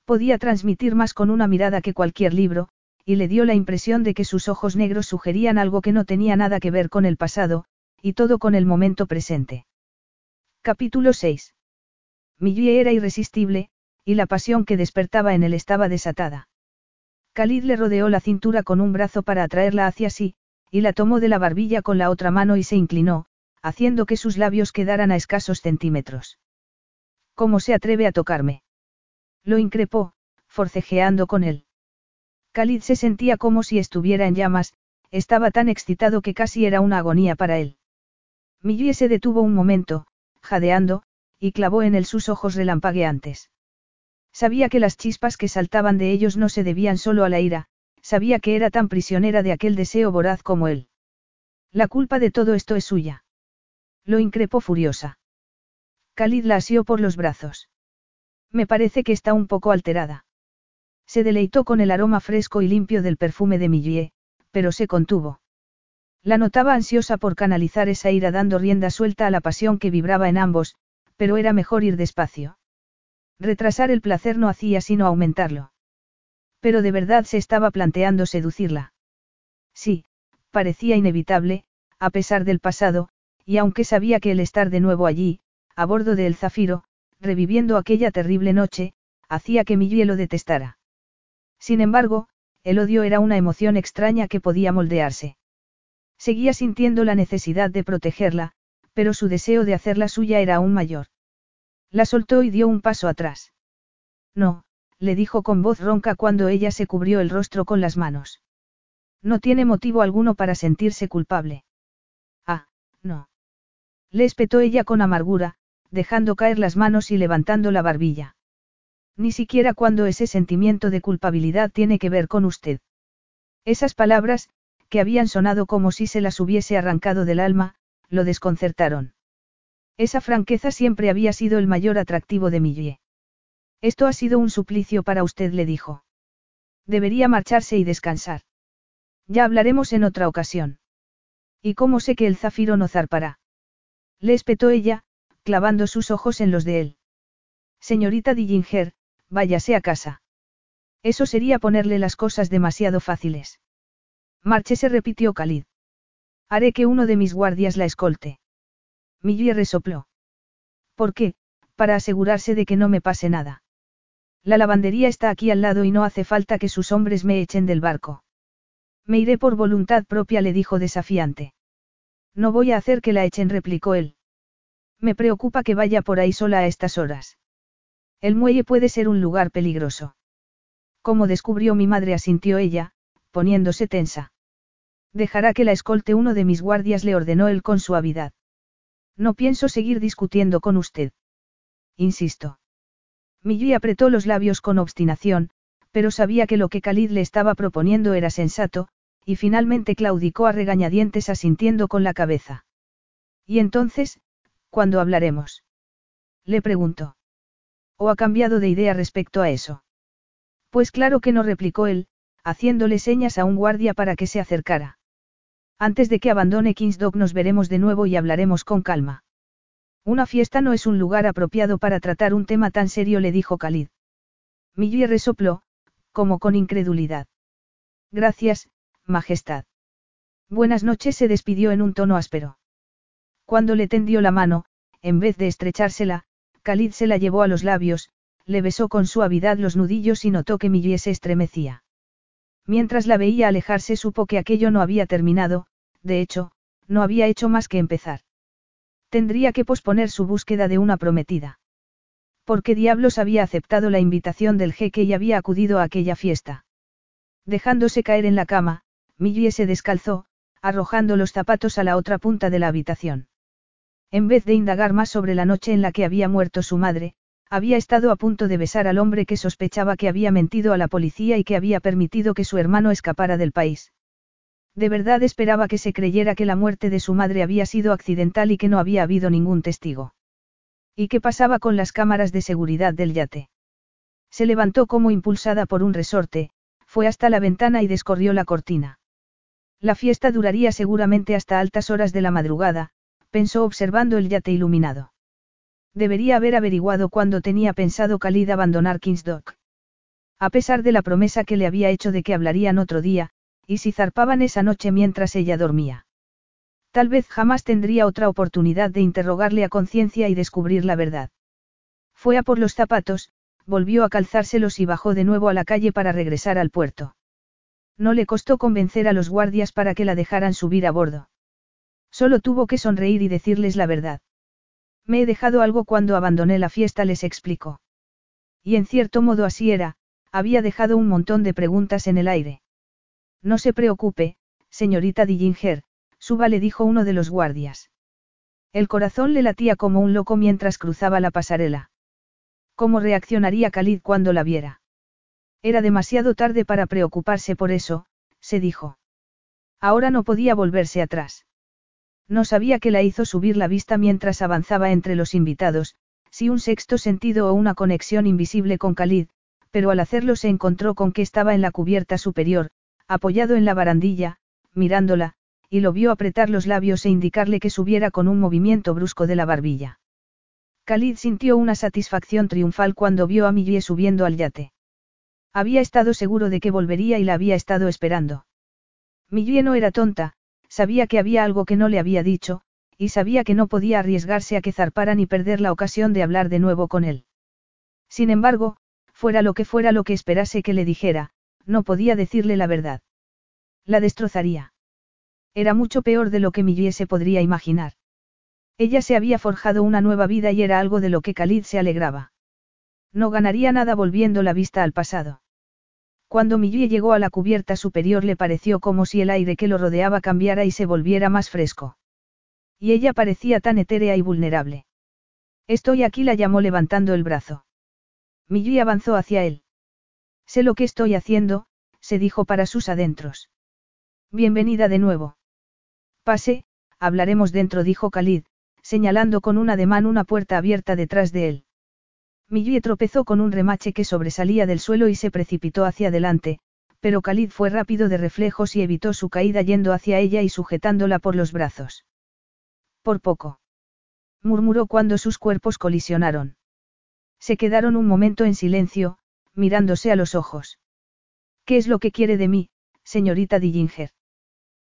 Podía transmitir más con una mirada que cualquier libro, y le dio la impresión de que sus ojos negros sugerían algo que no tenía nada que ver con el pasado, y todo con el momento presente. Capítulo 6. Millie era irresistible, y la pasión que despertaba en él estaba desatada. Khalid le rodeó la cintura con un brazo para atraerla hacia sí, y la tomó de la barbilla con la otra mano y se inclinó, haciendo que sus labios quedaran a escasos centímetros. ¿Cómo se atreve a tocarme? Lo increpó, forcejeando con él. Khalid se sentía como si estuviera en llamas, estaba tan excitado que casi era una agonía para él. Millie se detuvo un momento, jadeando, y clavó en él sus ojos relampagueantes. Sabía que las chispas que saltaban de ellos no se debían solo a la ira, sabía que era tan prisionera de aquel deseo voraz como él. La culpa de todo esto es suya. Lo increpó furiosa. Khalid la asió por los brazos. Me parece que está un poco alterada. Se deleitó con el aroma fresco y limpio del perfume de Millie, pero se contuvo. La notaba ansiosa por canalizar esa ira dando rienda suelta a la pasión que vibraba en ambos, pero era mejor ir despacio. Retrasar el placer no hacía sino aumentarlo. Pero de verdad se estaba planteando seducirla. Sí, parecía inevitable, a pesar del pasado, y aunque sabía que el estar de nuevo allí, a bordo del Zafiro, reviviendo aquella terrible noche, hacía que mi lo detestara. Sin embargo, el odio era una emoción extraña que podía moldearse. Seguía sintiendo la necesidad de protegerla, pero su deseo de hacerla suya era aún mayor. La soltó y dio un paso atrás. No, le dijo con voz ronca cuando ella se cubrió el rostro con las manos. No tiene motivo alguno para sentirse culpable. Ah, no. Le espetó ella con amargura, dejando caer las manos y levantando la barbilla. Ni siquiera cuando ese sentimiento de culpabilidad tiene que ver con usted. Esas palabras, que habían sonado como si se las hubiese arrancado del alma, lo desconcertaron. Esa franqueza siempre había sido el mayor atractivo de Millie. Esto ha sido un suplicio para usted, le dijo. Debería marcharse y descansar. Ya hablaremos en otra ocasión. ¿Y cómo sé que el zafiro no zarpará? Le espetó ella, clavando sus ojos en los de él. Señorita Dillinger, váyase a casa. Eso sería ponerle las cosas demasiado fáciles. se repitió Khalid. Haré que uno de mis guardias la escolte. Millie resopló. ¿Por qué? Para asegurarse de que no me pase nada. La lavandería está aquí al lado y no hace falta que sus hombres me echen del barco. Me iré por voluntad propia, le dijo desafiante. No voy a hacer que la echen, replicó él. Me preocupa que vaya por ahí sola a estas horas. El muelle puede ser un lugar peligroso. Como descubrió mi madre, asintió ella, poniéndose tensa. Dejará que la escolte uno de mis guardias, le ordenó él con suavidad. No pienso seguir discutiendo con usted. Insisto. Millie apretó los labios con obstinación, pero sabía que lo que Khalid le estaba proponiendo era sensato, y finalmente claudicó a regañadientes asintiendo con la cabeza. Y entonces, ¿cuándo hablaremos? Le preguntó. ¿O ha cambiado de idea respecto a eso? Pues claro que no replicó él, haciéndole señas a un guardia para que se acercara. Antes de que abandone Kingsdock nos veremos de nuevo y hablaremos con calma. Una fiesta no es un lugar apropiado para tratar un tema tan serio, le dijo Khalid. Millie resopló, como con incredulidad. Gracias, Majestad. Buenas noches se despidió en un tono áspero. Cuando le tendió la mano, en vez de estrechársela, Khalid se la llevó a los labios, le besó con suavidad los nudillos y notó que Millie se estremecía. Mientras la veía alejarse supo que aquello no había terminado, de hecho, no había hecho más que empezar. Tendría que posponer su búsqueda de una prometida. ¿Por qué diablos había aceptado la invitación del jeque y había acudido a aquella fiesta? Dejándose caer en la cama, Millie se descalzó, arrojando los zapatos a la otra punta de la habitación. En vez de indagar más sobre la noche en la que había muerto su madre, había estado a punto de besar al hombre que sospechaba que había mentido a la policía y que había permitido que su hermano escapara del país. De verdad esperaba que se creyera que la muerte de su madre había sido accidental y que no había habido ningún testigo. ¿Y qué pasaba con las cámaras de seguridad del yate? Se levantó como impulsada por un resorte, fue hasta la ventana y descorrió la cortina. La fiesta duraría seguramente hasta altas horas de la madrugada, pensó observando el yate iluminado. Debería haber averiguado cuándo tenía pensado Khalid abandonar Kingsdock. A pesar de la promesa que le había hecho de que hablarían otro día, y si zarpaban esa noche mientras ella dormía. Tal vez jamás tendría otra oportunidad de interrogarle a conciencia y descubrir la verdad. Fue a por los zapatos, volvió a calzárselos y bajó de nuevo a la calle para regresar al puerto. No le costó convencer a los guardias para que la dejaran subir a bordo. Solo tuvo que sonreír y decirles la verdad. Me he dejado algo cuando abandoné la fiesta, les explicó. Y en cierto modo así era, había dejado un montón de preguntas en el aire. No se preocupe, señorita Dillinger, suba le dijo uno de los guardias. El corazón le latía como un loco mientras cruzaba la pasarela. ¿Cómo reaccionaría Khalid cuando la viera? Era demasiado tarde para preocuparse por eso, se dijo. Ahora no podía volverse atrás. No sabía que la hizo subir la vista mientras avanzaba entre los invitados, si un sexto sentido o una conexión invisible con Khalid, pero al hacerlo se encontró con que estaba en la cubierta superior, apoyado en la barandilla, mirándola, y lo vio apretar los labios e indicarle que subiera con un movimiento brusco de la barbilla. Khalid sintió una satisfacción triunfal cuando vio a Millie subiendo al yate. Había estado seguro de que volvería y la había estado esperando. Millie no era tonta, sabía que había algo que no le había dicho, y sabía que no podía arriesgarse a que zarpara ni perder la ocasión de hablar de nuevo con él. Sin embargo, fuera lo que fuera lo que esperase que le dijera, no podía decirle la verdad. La destrozaría. Era mucho peor de lo que Millie se podría imaginar. Ella se había forjado una nueva vida y era algo de lo que Khalid se alegraba. No ganaría nada volviendo la vista al pasado. Cuando Millie llegó a la cubierta superior le pareció como si el aire que lo rodeaba cambiara y se volviera más fresco. Y ella parecía tan etérea y vulnerable. Estoy aquí la llamó levantando el brazo. Millie avanzó hacia él. Sé lo que estoy haciendo, se dijo para sus adentros. Bienvenida de nuevo. Pase, hablaremos dentro, dijo Khalid, señalando con un ademán una puerta abierta detrás de él. Millie tropezó con un remache que sobresalía del suelo y se precipitó hacia adelante, pero Khalid fue rápido de reflejos y evitó su caída yendo hacia ella y sujetándola por los brazos. Por poco. murmuró cuando sus cuerpos colisionaron. Se quedaron un momento en silencio, mirándose a los ojos. ¿Qué es lo que quiere de mí, señorita Dillinger?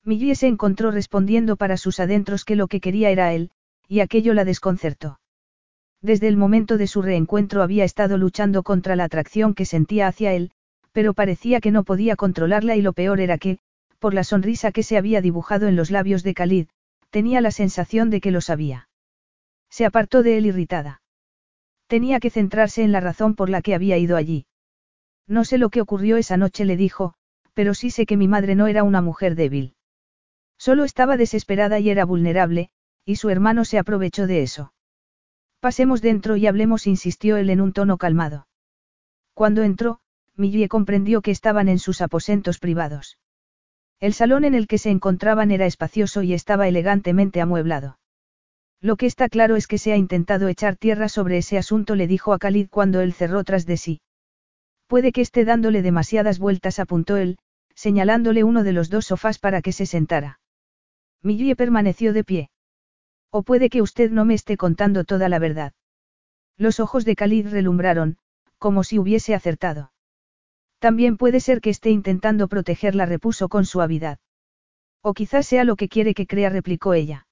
Millie se encontró respondiendo para sus adentros que lo que quería era él, y aquello la desconcertó. Desde el momento de su reencuentro había estado luchando contra la atracción que sentía hacia él, pero parecía que no podía controlarla y lo peor era que, por la sonrisa que se había dibujado en los labios de Khalid, tenía la sensación de que lo sabía. Se apartó de él irritada. Tenía que centrarse en la razón por la que había ido allí. No sé lo que ocurrió esa noche, le dijo, pero sí sé que mi madre no era una mujer débil. Solo estaba desesperada y era vulnerable, y su hermano se aprovechó de eso. Pasemos dentro y hablemos, insistió él en un tono calmado. Cuando entró, Millie comprendió que estaban en sus aposentos privados. El salón en el que se encontraban era espacioso y estaba elegantemente amueblado. Lo que está claro es que se ha intentado echar tierra sobre ese asunto, le dijo a Khalid cuando él cerró tras de sí. Puede que esté dándole demasiadas vueltas, apuntó él, señalándole uno de los dos sofás para que se sentara. Millie permaneció de pie. O puede que usted no me esté contando toda la verdad. Los ojos de Khalid relumbraron, como si hubiese acertado. También puede ser que esté intentando protegerla, repuso con suavidad. O quizás sea lo que quiere que crea, replicó ella.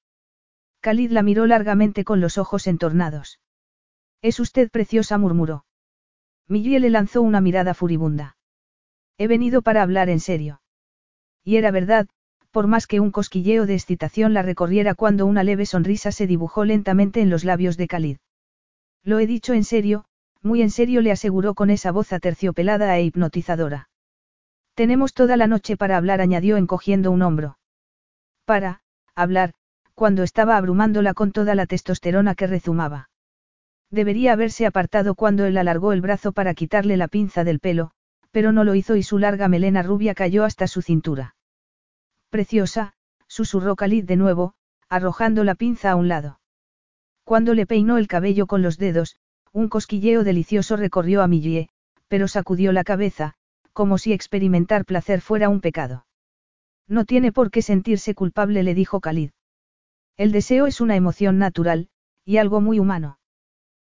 Khalid la miró largamente con los ojos entornados. Es usted preciosa, murmuró. Millie le lanzó una mirada furibunda. He venido para hablar en serio. Y era verdad, por más que un cosquilleo de excitación la recorriera cuando una leve sonrisa se dibujó lentamente en los labios de Khalid. Lo he dicho en serio, muy en serio le aseguró con esa voz aterciopelada e hipnotizadora. Tenemos toda la noche para hablar, añadió encogiendo un hombro. Para, hablar, cuando estaba abrumándola con toda la testosterona que rezumaba. Debería haberse apartado cuando él alargó el brazo para quitarle la pinza del pelo, pero no lo hizo y su larga melena rubia cayó hasta su cintura. Preciosa, susurró Khalid de nuevo, arrojando la pinza a un lado. Cuando le peinó el cabello con los dedos, un cosquilleo delicioso recorrió a Millie, pero sacudió la cabeza, como si experimentar placer fuera un pecado. No tiene por qué sentirse culpable, le dijo Khalid. El deseo es una emoción natural, y algo muy humano.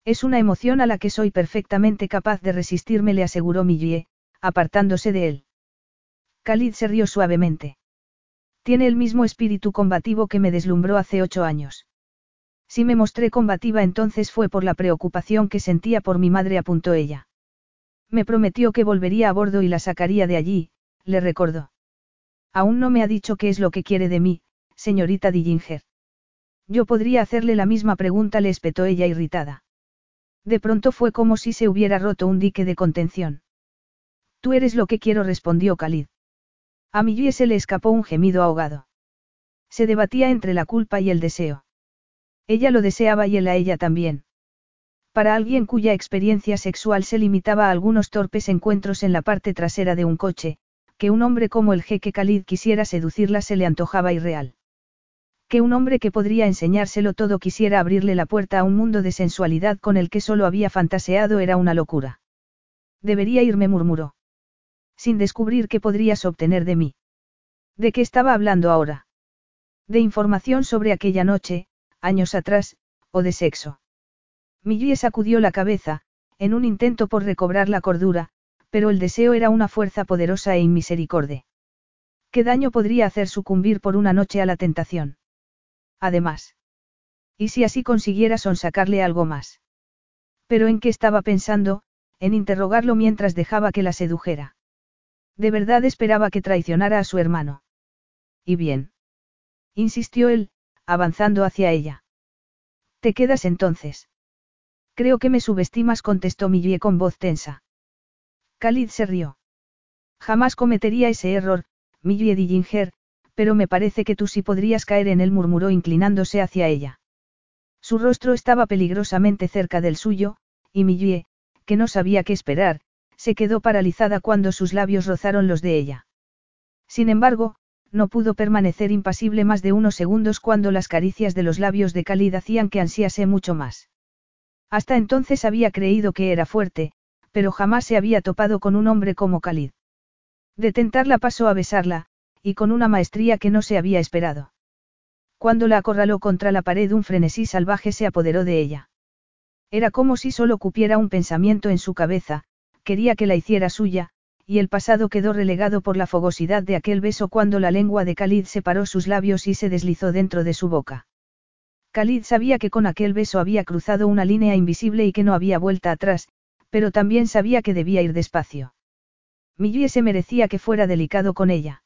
Es una emoción a la que soy perfectamente capaz de resistirme, le aseguró Millie, apartándose de él. Khalid se rió suavemente. Tiene el mismo espíritu combativo que me deslumbró hace ocho años. Si me mostré combativa entonces fue por la preocupación que sentía por mi madre, apuntó ella. Me prometió que volvería a bordo y la sacaría de allí, le recordó. Aún no me ha dicho qué es lo que quiere de mí, señorita Dillinger. Yo podría hacerle la misma pregunta, le espetó ella irritada. De pronto fue como si se hubiera roto un dique de contención. Tú eres lo que quiero, respondió Khalid. A Millie se le escapó un gemido ahogado. Se debatía entre la culpa y el deseo. Ella lo deseaba y él a ella también. Para alguien cuya experiencia sexual se limitaba a algunos torpes encuentros en la parte trasera de un coche, que un hombre como el jeque Khalid quisiera seducirla se le antojaba irreal. Que un hombre que podría enseñárselo todo quisiera abrirle la puerta a un mundo de sensualidad con el que solo había fantaseado era una locura. Debería irme, murmuró. Sin descubrir qué podrías obtener de mí. ¿De qué estaba hablando ahora? De información sobre aquella noche, años atrás, o de sexo. Millie sacudió la cabeza, en un intento por recobrar la cordura, pero el deseo era una fuerza poderosa e inmisericorde. ¿Qué daño podría hacer sucumbir por una noche a la tentación? Además. ¿Y si así consiguiera sonsacarle algo más? Pero en qué estaba pensando, en interrogarlo mientras dejaba que la sedujera. De verdad esperaba que traicionara a su hermano. ¿Y bien? Insistió él, avanzando hacia ella. ¿Te quedas entonces? Creo que me subestimas, contestó Millie con voz tensa. Khalid se rió. Jamás cometería ese error, Millie Dillinger, pero me parece que tú sí podrías caer en él, murmuró inclinándose hacia ella. Su rostro estaba peligrosamente cerca del suyo, y Millie, que no sabía qué esperar, se quedó paralizada cuando sus labios rozaron los de ella. Sin embargo, no pudo permanecer impasible más de unos segundos cuando las caricias de los labios de Khalid hacían que ansiase mucho más. Hasta entonces había creído que era fuerte, pero jamás se había topado con un hombre como Khalid. De tentarla pasó a besarla, y con una maestría que no se había esperado. Cuando la acorraló contra la pared un frenesí salvaje se apoderó de ella. Era como si solo cupiera un pensamiento en su cabeza, quería que la hiciera suya, y el pasado quedó relegado por la fogosidad de aquel beso cuando la lengua de Khalid separó sus labios y se deslizó dentro de su boca. Khalid sabía que con aquel beso había cruzado una línea invisible y que no había vuelta atrás, pero también sabía que debía ir despacio. Millie se merecía que fuera delicado con ella.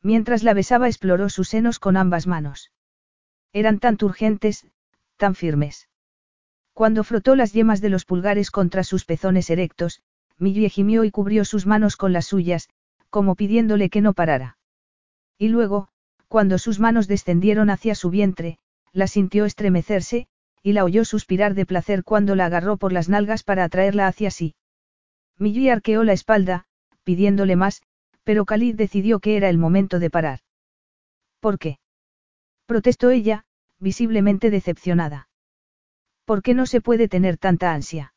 Mientras la besaba exploró sus senos con ambas manos. Eran tan turgentes, tan firmes. Cuando frotó las yemas de los pulgares contra sus pezones erectos, Millie gimió y cubrió sus manos con las suyas, como pidiéndole que no parara. Y luego, cuando sus manos descendieron hacia su vientre, la sintió estremecerse, y la oyó suspirar de placer cuando la agarró por las nalgas para atraerla hacia sí. Millie arqueó la espalda, pidiéndole más, pero Khalid decidió que era el momento de parar. ¿Por qué? protestó ella, visiblemente decepcionada. ¿Por qué no se puede tener tanta ansia?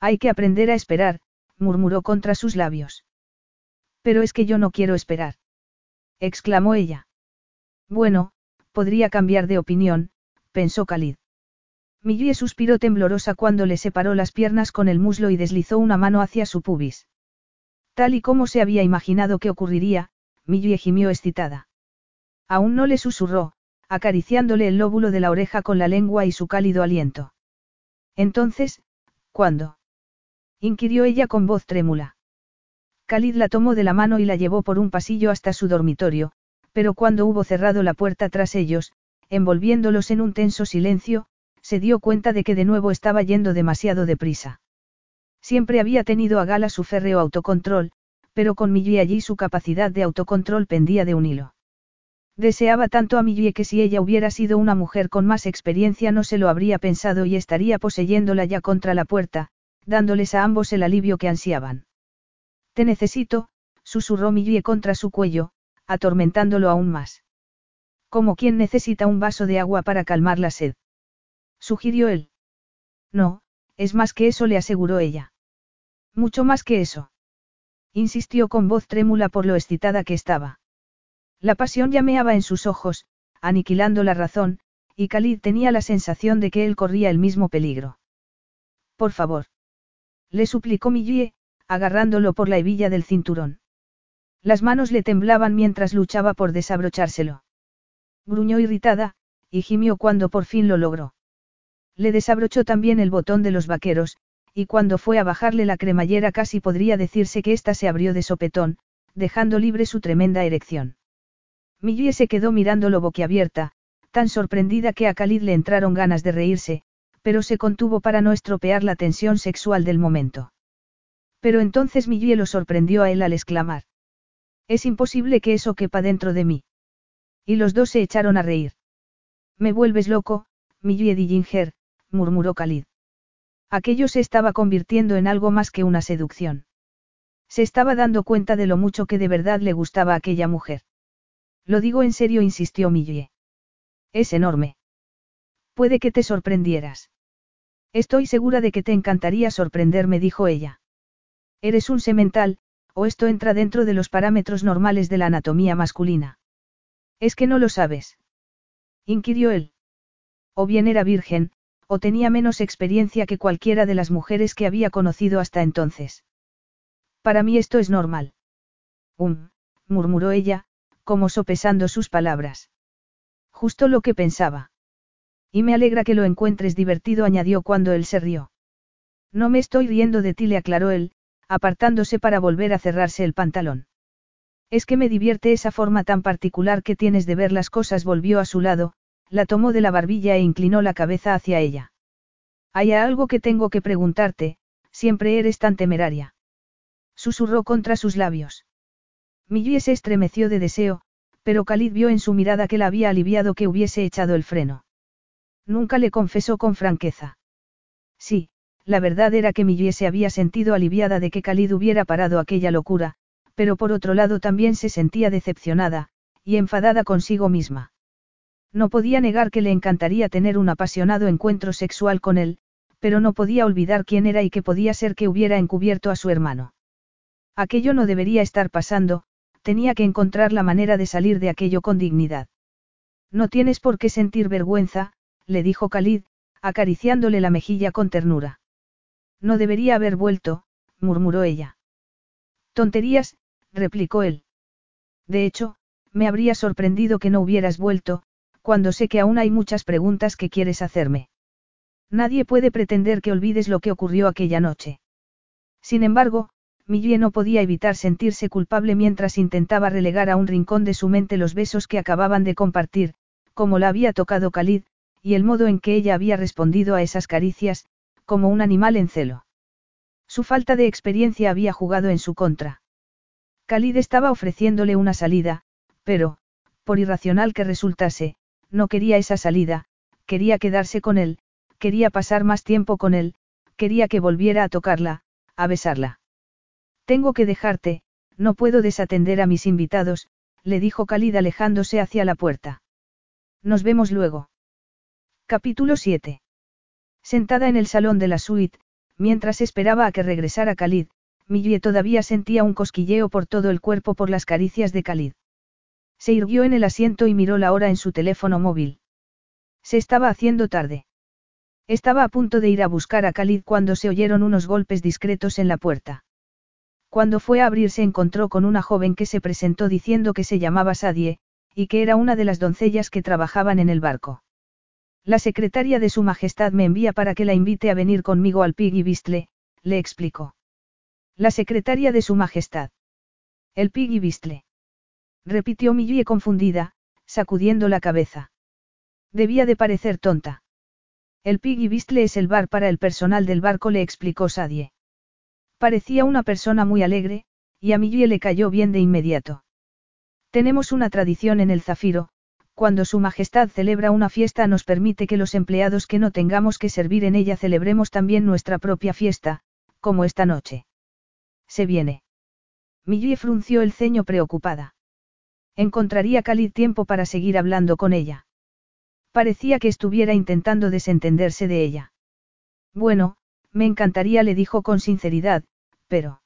Hay que aprender a esperar, murmuró contra sus labios. Pero es que yo no quiero esperar. exclamó ella. Bueno, podría cambiar de opinión, pensó Khalid. Millie suspiró temblorosa cuando le separó las piernas con el muslo y deslizó una mano hacia su pubis. Tal y como se había imaginado que ocurriría, Millie gimió excitada. Aún no le susurró, acariciándole el lóbulo de la oreja con la lengua y su cálido aliento. Entonces, ¿cuándo? Inquirió ella con voz trémula. Khalid la tomó de la mano y la llevó por un pasillo hasta su dormitorio, pero cuando hubo cerrado la puerta tras ellos, envolviéndolos en un tenso silencio, se dio cuenta de que de nuevo estaba yendo demasiado deprisa. Siempre había tenido a gala su férreo autocontrol, pero con Millie allí su capacidad de autocontrol pendía de un hilo. Deseaba tanto a Millie que si ella hubiera sido una mujer con más experiencia no se lo habría pensado y estaría poseyéndola ya contra la puerta, dándoles a ambos el alivio que ansiaban. Te necesito, susurró Millie contra su cuello, atormentándolo aún más. Como quien necesita un vaso de agua para calmar la sed. Sugirió él. No, es más que eso, le aseguró ella. Mucho más que eso. Insistió con voz trémula por lo excitada que estaba. La pasión llameaba en sus ojos, aniquilando la razón, y Khalid tenía la sensación de que él corría el mismo peligro. Por favor. Le suplicó Millie, agarrándolo por la hebilla del cinturón. Las manos le temblaban mientras luchaba por desabrochárselo. Gruñó irritada, y gimió cuando por fin lo logró. Le desabrochó también el botón de los vaqueros, y cuando fue a bajarle la cremallera casi podría decirse que ésta se abrió de sopetón, dejando libre su tremenda erección. Millie se quedó mirándolo boquiabierta, tan sorprendida que a Khalid le entraron ganas de reírse, pero se contuvo para no estropear la tensión sexual del momento. Pero entonces Millie lo sorprendió a él al exclamar. Es imposible que eso quepa dentro de mí. Y los dos se echaron a reír. Me vuelves loco, Millie Dillinger, murmuró Khalid. Aquello se estaba convirtiendo en algo más que una seducción. Se estaba dando cuenta de lo mucho que de verdad le gustaba a aquella mujer. Lo digo en serio, insistió Millie. Es enorme. Puede que te sorprendieras. Estoy segura de que te encantaría sorprenderme, dijo ella. Eres un semental, o esto entra dentro de los parámetros normales de la anatomía masculina. Es que no lo sabes. Inquirió él. O bien era virgen, o tenía menos experiencia que cualquiera de las mujeres que había conocido hasta entonces. Para mí esto es normal. Um, murmuró ella, como sopesando sus palabras. Justo lo que pensaba. Y me alegra que lo encuentres divertido, añadió cuando él se rió. No me estoy riendo de ti, le aclaró él, apartándose para volver a cerrarse el pantalón. Es que me divierte esa forma tan particular que tienes de ver las cosas, volvió a su lado, la tomó de la barbilla e inclinó la cabeza hacia ella. Hay algo que tengo que preguntarte, siempre eres tan temeraria. Susurró contra sus labios. Millie se estremeció de deseo, pero Khalid vio en su mirada que la había aliviado que hubiese echado el freno. Nunca le confesó con franqueza. Sí, la verdad era que Millie se había sentido aliviada de que Khalid hubiera parado aquella locura, pero por otro lado también se sentía decepcionada, y enfadada consigo misma. No podía negar que le encantaría tener un apasionado encuentro sexual con él, pero no podía olvidar quién era y que podía ser que hubiera encubierto a su hermano. Aquello no debería estar pasando, tenía que encontrar la manera de salir de aquello con dignidad. No tienes por qué sentir vergüenza, le dijo Khalid, acariciándole la mejilla con ternura. No debería haber vuelto, murmuró ella. Tonterías, replicó él. De hecho, me habría sorprendido que no hubieras vuelto, cuando sé que aún hay muchas preguntas que quieres hacerme. Nadie puede pretender que olvides lo que ocurrió aquella noche. Sin embargo, Millie no podía evitar sentirse culpable mientras intentaba relegar a un rincón de su mente los besos que acababan de compartir, como la había tocado Khalid, y el modo en que ella había respondido a esas caricias, como un animal en celo. Su falta de experiencia había jugado en su contra. Khalid estaba ofreciéndole una salida, pero, por irracional que resultase, no quería esa salida, quería quedarse con él, quería pasar más tiempo con él, quería que volviera a tocarla, a besarla. Tengo que dejarte, no puedo desatender a mis invitados, le dijo Khalid alejándose hacia la puerta. Nos vemos luego. Capítulo 7. Sentada en el salón de la suite, mientras esperaba a que regresara Khalid, Millie todavía sentía un cosquilleo por todo el cuerpo por las caricias de Khalid. Se irguió en el asiento y miró la hora en su teléfono móvil. Se estaba haciendo tarde. Estaba a punto de ir a buscar a Khalid cuando se oyeron unos golpes discretos en la puerta. Cuando fue a abrir se encontró con una joven que se presentó diciendo que se llamaba Sadie, y que era una de las doncellas que trabajaban en el barco. La secretaria de Su Majestad me envía para que la invite a venir conmigo al Piggy Bistle, le explicó. La secretaria de Su Majestad. El Piggy Bistle. Repitió Millie confundida, sacudiendo la cabeza. Debía de parecer tonta. El Piggy Bistle es el bar para el personal del barco, le explicó Sadie. Parecía una persona muy alegre, y a Millie le cayó bien de inmediato. Tenemos una tradición en el Zafiro, cuando Su Majestad celebra una fiesta nos permite que los empleados que no tengamos que servir en ella celebremos también nuestra propia fiesta, como esta noche. Se viene. Millie frunció el ceño preocupada. Encontraría Khalid tiempo para seguir hablando con ella. Parecía que estuviera intentando desentenderse de ella. Bueno, me encantaría, le dijo con sinceridad, pero...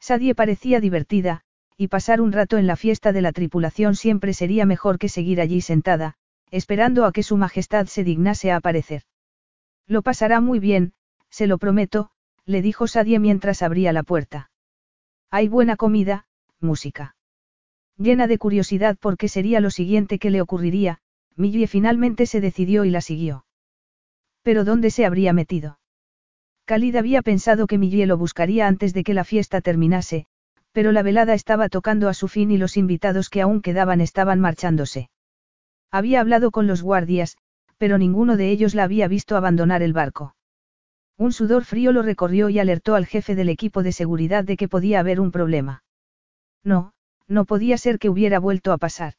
Sadie parecía divertida, y pasar un rato en la fiesta de la tripulación siempre sería mejor que seguir allí sentada, esperando a que su majestad se dignase a aparecer. Lo pasará muy bien, se lo prometo, le dijo Sadie mientras abría la puerta. Hay buena comida, música. Llena de curiosidad por qué sería lo siguiente que le ocurriría, Millie finalmente se decidió y la siguió. Pero ¿dónde se habría metido? Khalid había pensado que Millie lo buscaría antes de que la fiesta terminase, pero la velada estaba tocando a su fin y los invitados que aún quedaban estaban marchándose. Había hablado con los guardias, pero ninguno de ellos la había visto abandonar el barco. Un sudor frío lo recorrió y alertó al jefe del equipo de seguridad de que podía haber un problema. No, no podía ser que hubiera vuelto a pasar.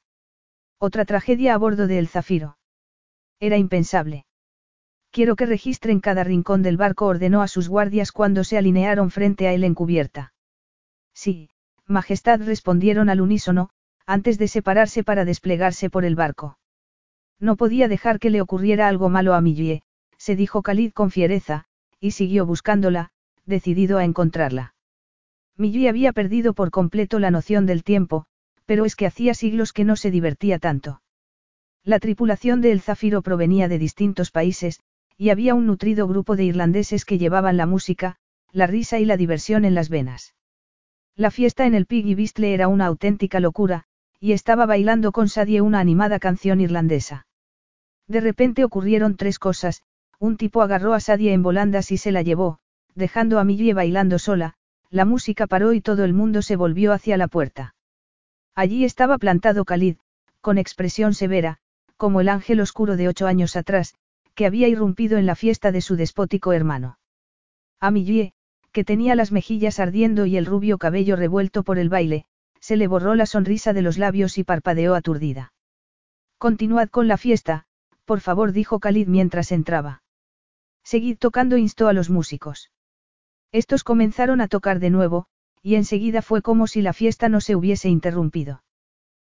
Otra tragedia a bordo de El Zafiro. Era impensable. Quiero que registren cada rincón del barco, ordenó a sus guardias cuando se alinearon frente a él en cubierta. Sí, Majestad respondieron al unísono, antes de separarse para desplegarse por el barco. No podía dejar que le ocurriera algo malo a Millie, se dijo Khalid con fiereza, y siguió buscándola, decidido a encontrarla. Millie había perdido por completo la noción del tiempo, pero es que hacía siglos que no se divertía tanto. La tripulación de El Zafiro provenía de distintos países, y había un nutrido grupo de irlandeses que llevaban la música, la risa y la diversión en las venas. La fiesta en el Piggy Bistle era una auténtica locura, y estaba bailando con Sadie una animada canción irlandesa. De repente ocurrieron tres cosas, un tipo agarró a Sadie en volandas y se la llevó, dejando a Millie bailando sola, la música paró y todo el mundo se volvió hacia la puerta. Allí estaba plantado Khalid, con expresión severa, como el ángel oscuro de ocho años atrás, que había irrumpido en la fiesta de su despótico hermano. A Millie, que tenía las mejillas ardiendo y el rubio cabello revuelto por el baile, se le borró la sonrisa de los labios y parpadeó aturdida. Continuad con la fiesta, por favor, dijo Khalid mientras entraba. Seguid tocando, instó a los músicos. Estos comenzaron a tocar de nuevo, y enseguida fue como si la fiesta no se hubiese interrumpido.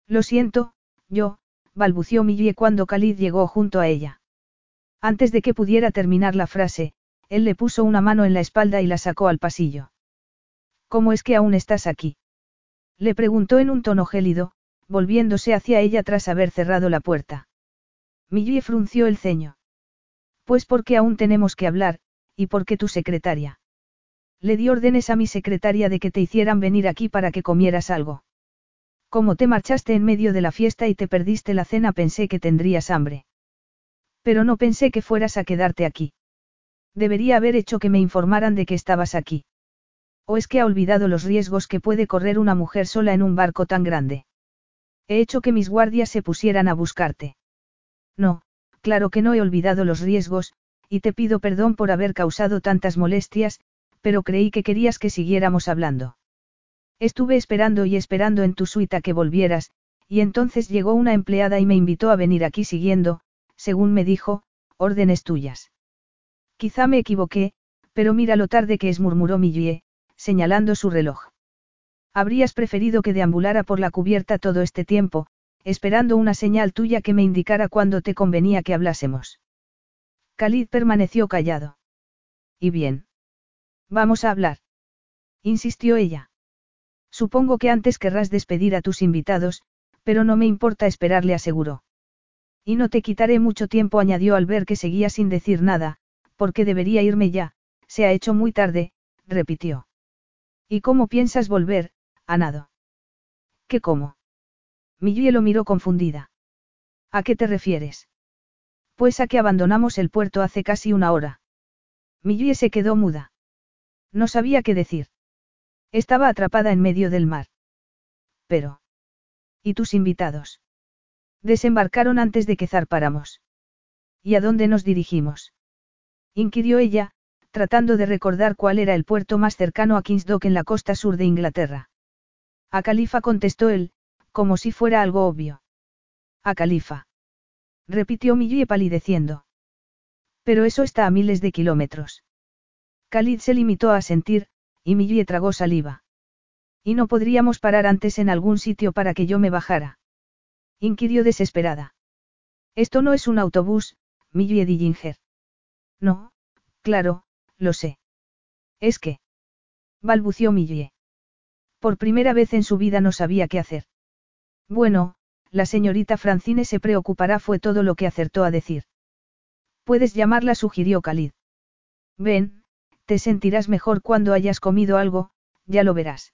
Lo siento, yo, balbució Millie cuando Khalid llegó junto a ella. Antes de que pudiera terminar la frase, él le puso una mano en la espalda y la sacó al pasillo. ¿Cómo es que aún estás aquí? Le preguntó en un tono gélido, volviéndose hacia ella tras haber cerrado la puerta. Millie frunció el ceño. Pues porque aún tenemos que hablar, y porque tu secretaria. Le di órdenes a mi secretaria de que te hicieran venir aquí para que comieras algo. Como te marchaste en medio de la fiesta y te perdiste la cena pensé que tendrías hambre. Pero no pensé que fueras a quedarte aquí. Debería haber hecho que me informaran de que estabas aquí. ¿O es que ha olvidado los riesgos que puede correr una mujer sola en un barco tan grande? He hecho que mis guardias se pusieran a buscarte. No, claro que no he olvidado los riesgos, y te pido perdón por haber causado tantas molestias, pero creí que querías que siguiéramos hablando. Estuve esperando y esperando en tu suite que volvieras, y entonces llegó una empleada y me invitó a venir aquí siguiendo, según me dijo, órdenes tuyas. Quizá me equivoqué, pero mira lo tarde que es, murmuró Millie, señalando su reloj. Habrías preferido que deambulara por la cubierta todo este tiempo, esperando una señal tuya que me indicara cuándo te convenía que hablásemos. Khalid permaneció callado. ¿Y bien? Vamos a hablar. Insistió ella. Supongo que antes querrás despedir a tus invitados, pero no me importa esperar, le aseguró. Y no te quitaré mucho tiempo, añadió al ver que seguía sin decir nada, porque debería irme ya, se ha hecho muy tarde, repitió. ¿Y cómo piensas volver, Anado? ¿Qué cómo? Millie lo miró confundida. ¿A qué te refieres? Pues a que abandonamos el puerto hace casi una hora. Millie se quedó muda. No sabía qué decir. Estaba atrapada en medio del mar. Pero. ¿Y tus invitados? Desembarcaron antes de que zarpáramos. ¿Y a dónde nos dirigimos? Inquirió ella, tratando de recordar cuál era el puerto más cercano a Kingsdock en la costa sur de Inglaterra. A Califa contestó él, como si fuera algo obvio. A Califa. Repitió Millie palideciendo. Pero eso está a miles de kilómetros. Khalid se limitó a sentir, y Millie tragó saliva. ¿Y no podríamos parar antes en algún sitio para que yo me bajara? Inquirió desesperada. Esto no es un autobús, Millie Dillinger. No, claro, lo sé. Es que. balbució Millie. Por primera vez en su vida no sabía qué hacer. Bueno, la señorita Francine se preocupará fue todo lo que acertó a decir. Puedes llamarla, sugirió Khalid. Ven, te sentirás mejor cuando hayas comido algo, ya lo verás.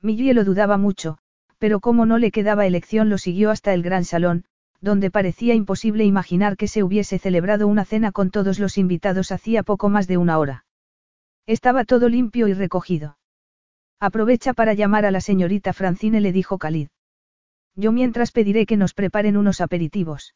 Millie lo dudaba mucho, pero como no le quedaba elección lo siguió hasta el gran salón, donde parecía imposible imaginar que se hubiese celebrado una cena con todos los invitados hacía poco más de una hora. Estaba todo limpio y recogido. Aprovecha para llamar a la señorita Francine, le dijo Khalid. Yo mientras pediré que nos preparen unos aperitivos.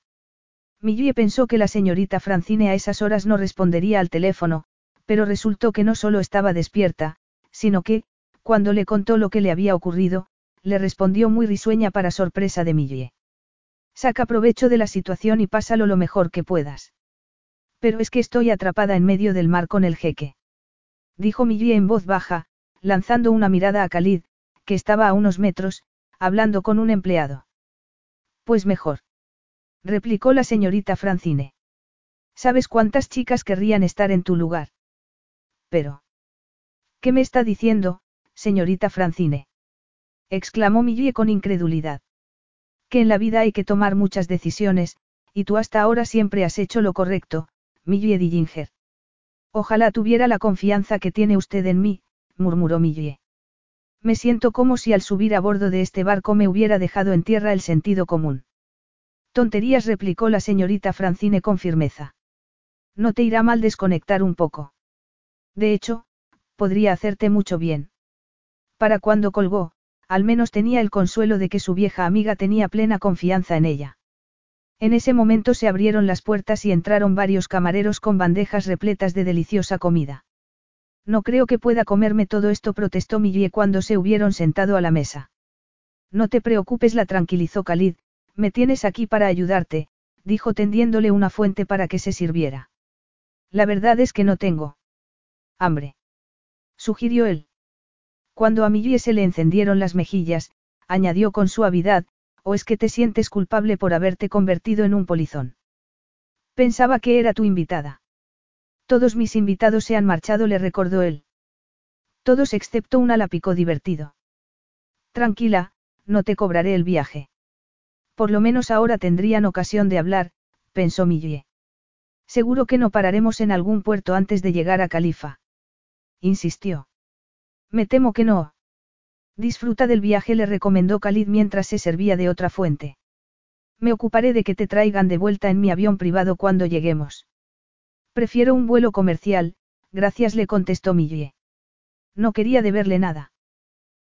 Millie pensó que la señorita Francine a esas horas no respondería al teléfono, pero resultó que no solo estaba despierta, sino que, cuando le contó lo que le había ocurrido, le respondió muy risueña para sorpresa de Millie. Saca provecho de la situación y pásalo lo mejor que puedas. Pero es que estoy atrapada en medio del mar con el jeque. Dijo Millie en voz baja, lanzando una mirada a Khalid, que estaba a unos metros, hablando con un empleado. Pues mejor. Replicó la señorita Francine. ¿Sabes cuántas chicas querrían estar en tu lugar? Pero. ¿Qué me está diciendo, señorita Francine? exclamó Millie con incredulidad. Que en la vida hay que tomar muchas decisiones, y tú hasta ahora siempre has hecho lo correcto, Millie Dillinger. Ojalá tuviera la confianza que tiene usted en mí, murmuró Millie. Me siento como si al subir a bordo de este barco me hubiera dejado en tierra el sentido común. Tonterías replicó la señorita Francine con firmeza. No te irá mal desconectar un poco. De hecho, podría hacerte mucho bien. Para cuando colgó, al menos tenía el consuelo de que su vieja amiga tenía plena confianza en ella. En ese momento se abrieron las puertas y entraron varios camareros con bandejas repletas de deliciosa comida. No creo que pueda comerme todo esto, protestó Millie cuando se hubieron sentado a la mesa. No te preocupes, la tranquilizó Khalid, me tienes aquí para ayudarte, dijo tendiéndole una fuente para que se sirviera. La verdad es que no tengo. Hambre. Sugirió él. Cuando a Millie se le encendieron las mejillas, añadió con suavidad, ¿o es que te sientes culpable por haberte convertido en un polizón? Pensaba que era tu invitada. Todos mis invitados se han marchado, le recordó él. Todos excepto una la picó divertido. Tranquila, no te cobraré el viaje. Por lo menos ahora tendrían ocasión de hablar, pensó Millie. Seguro que no pararemos en algún puerto antes de llegar a Califa. Insistió. Me temo que no. Disfruta del viaje, le recomendó Khalid mientras se servía de otra fuente. Me ocuparé de que te traigan de vuelta en mi avión privado cuando lleguemos. Prefiero un vuelo comercial, gracias le contestó Millie. No quería deberle nada.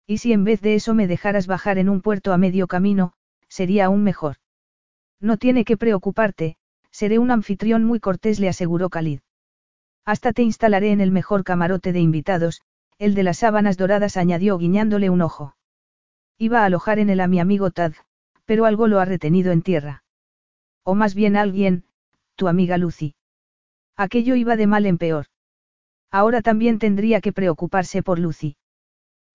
Y si en vez de eso me dejaras bajar en un puerto a medio camino, sería aún mejor. No tiene que preocuparte, seré un anfitrión muy cortés, le aseguró Khalid. Hasta te instalaré en el mejor camarote de invitados, el de las sábanas doradas añadió guiñándole un ojo. Iba a alojar en él a mi amigo Tad, pero algo lo ha retenido en tierra. O más bien alguien, tu amiga Lucy. Aquello iba de mal en peor. Ahora también tendría que preocuparse por Lucy.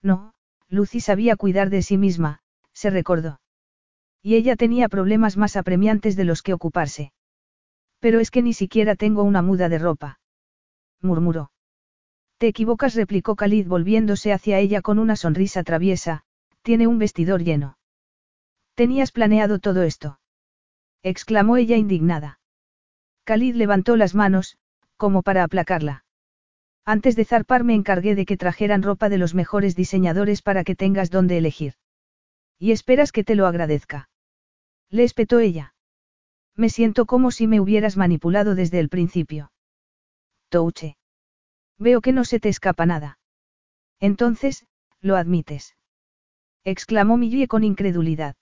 No, Lucy sabía cuidar de sí misma, se recordó. Y ella tenía problemas más apremiantes de los que ocuparse. Pero es que ni siquiera tengo una muda de ropa. Murmuró. Te equivocas, replicó Khalid volviéndose hacia ella con una sonrisa traviesa, tiene un vestidor lleno. ¿Tenías planeado todo esto? exclamó ella indignada. Khalid levantó las manos, como para aplacarla. Antes de zarpar me encargué de que trajeran ropa de los mejores diseñadores para que tengas donde elegir. Y esperas que te lo agradezca. Le espetó ella. Me siento como si me hubieras manipulado desde el principio. Touche. Veo que no se te escapa nada. Entonces, lo admites. Exclamó Millie con incredulidad.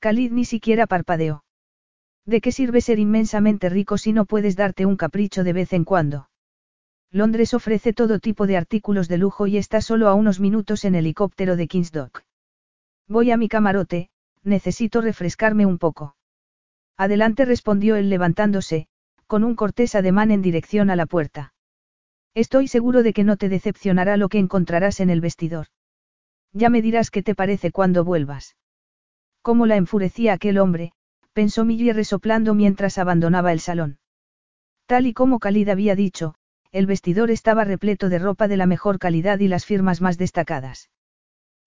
Khalid ni siquiera parpadeó. ¿De qué sirve ser inmensamente rico si no puedes darte un capricho de vez en cuando? Londres ofrece todo tipo de artículos de lujo y está solo a unos minutos en helicóptero de King's Dock. Voy a mi camarote, necesito refrescarme un poco. Adelante respondió él levantándose, con un cortés ademán en dirección a la puerta. Estoy seguro de que no te decepcionará lo que encontrarás en el vestidor. Ya me dirás qué te parece cuando vuelvas. Cómo la enfurecía aquel hombre, pensó Millie resoplando mientras abandonaba el salón. Tal y como Khalid había dicho, el vestidor estaba repleto de ropa de la mejor calidad y las firmas más destacadas.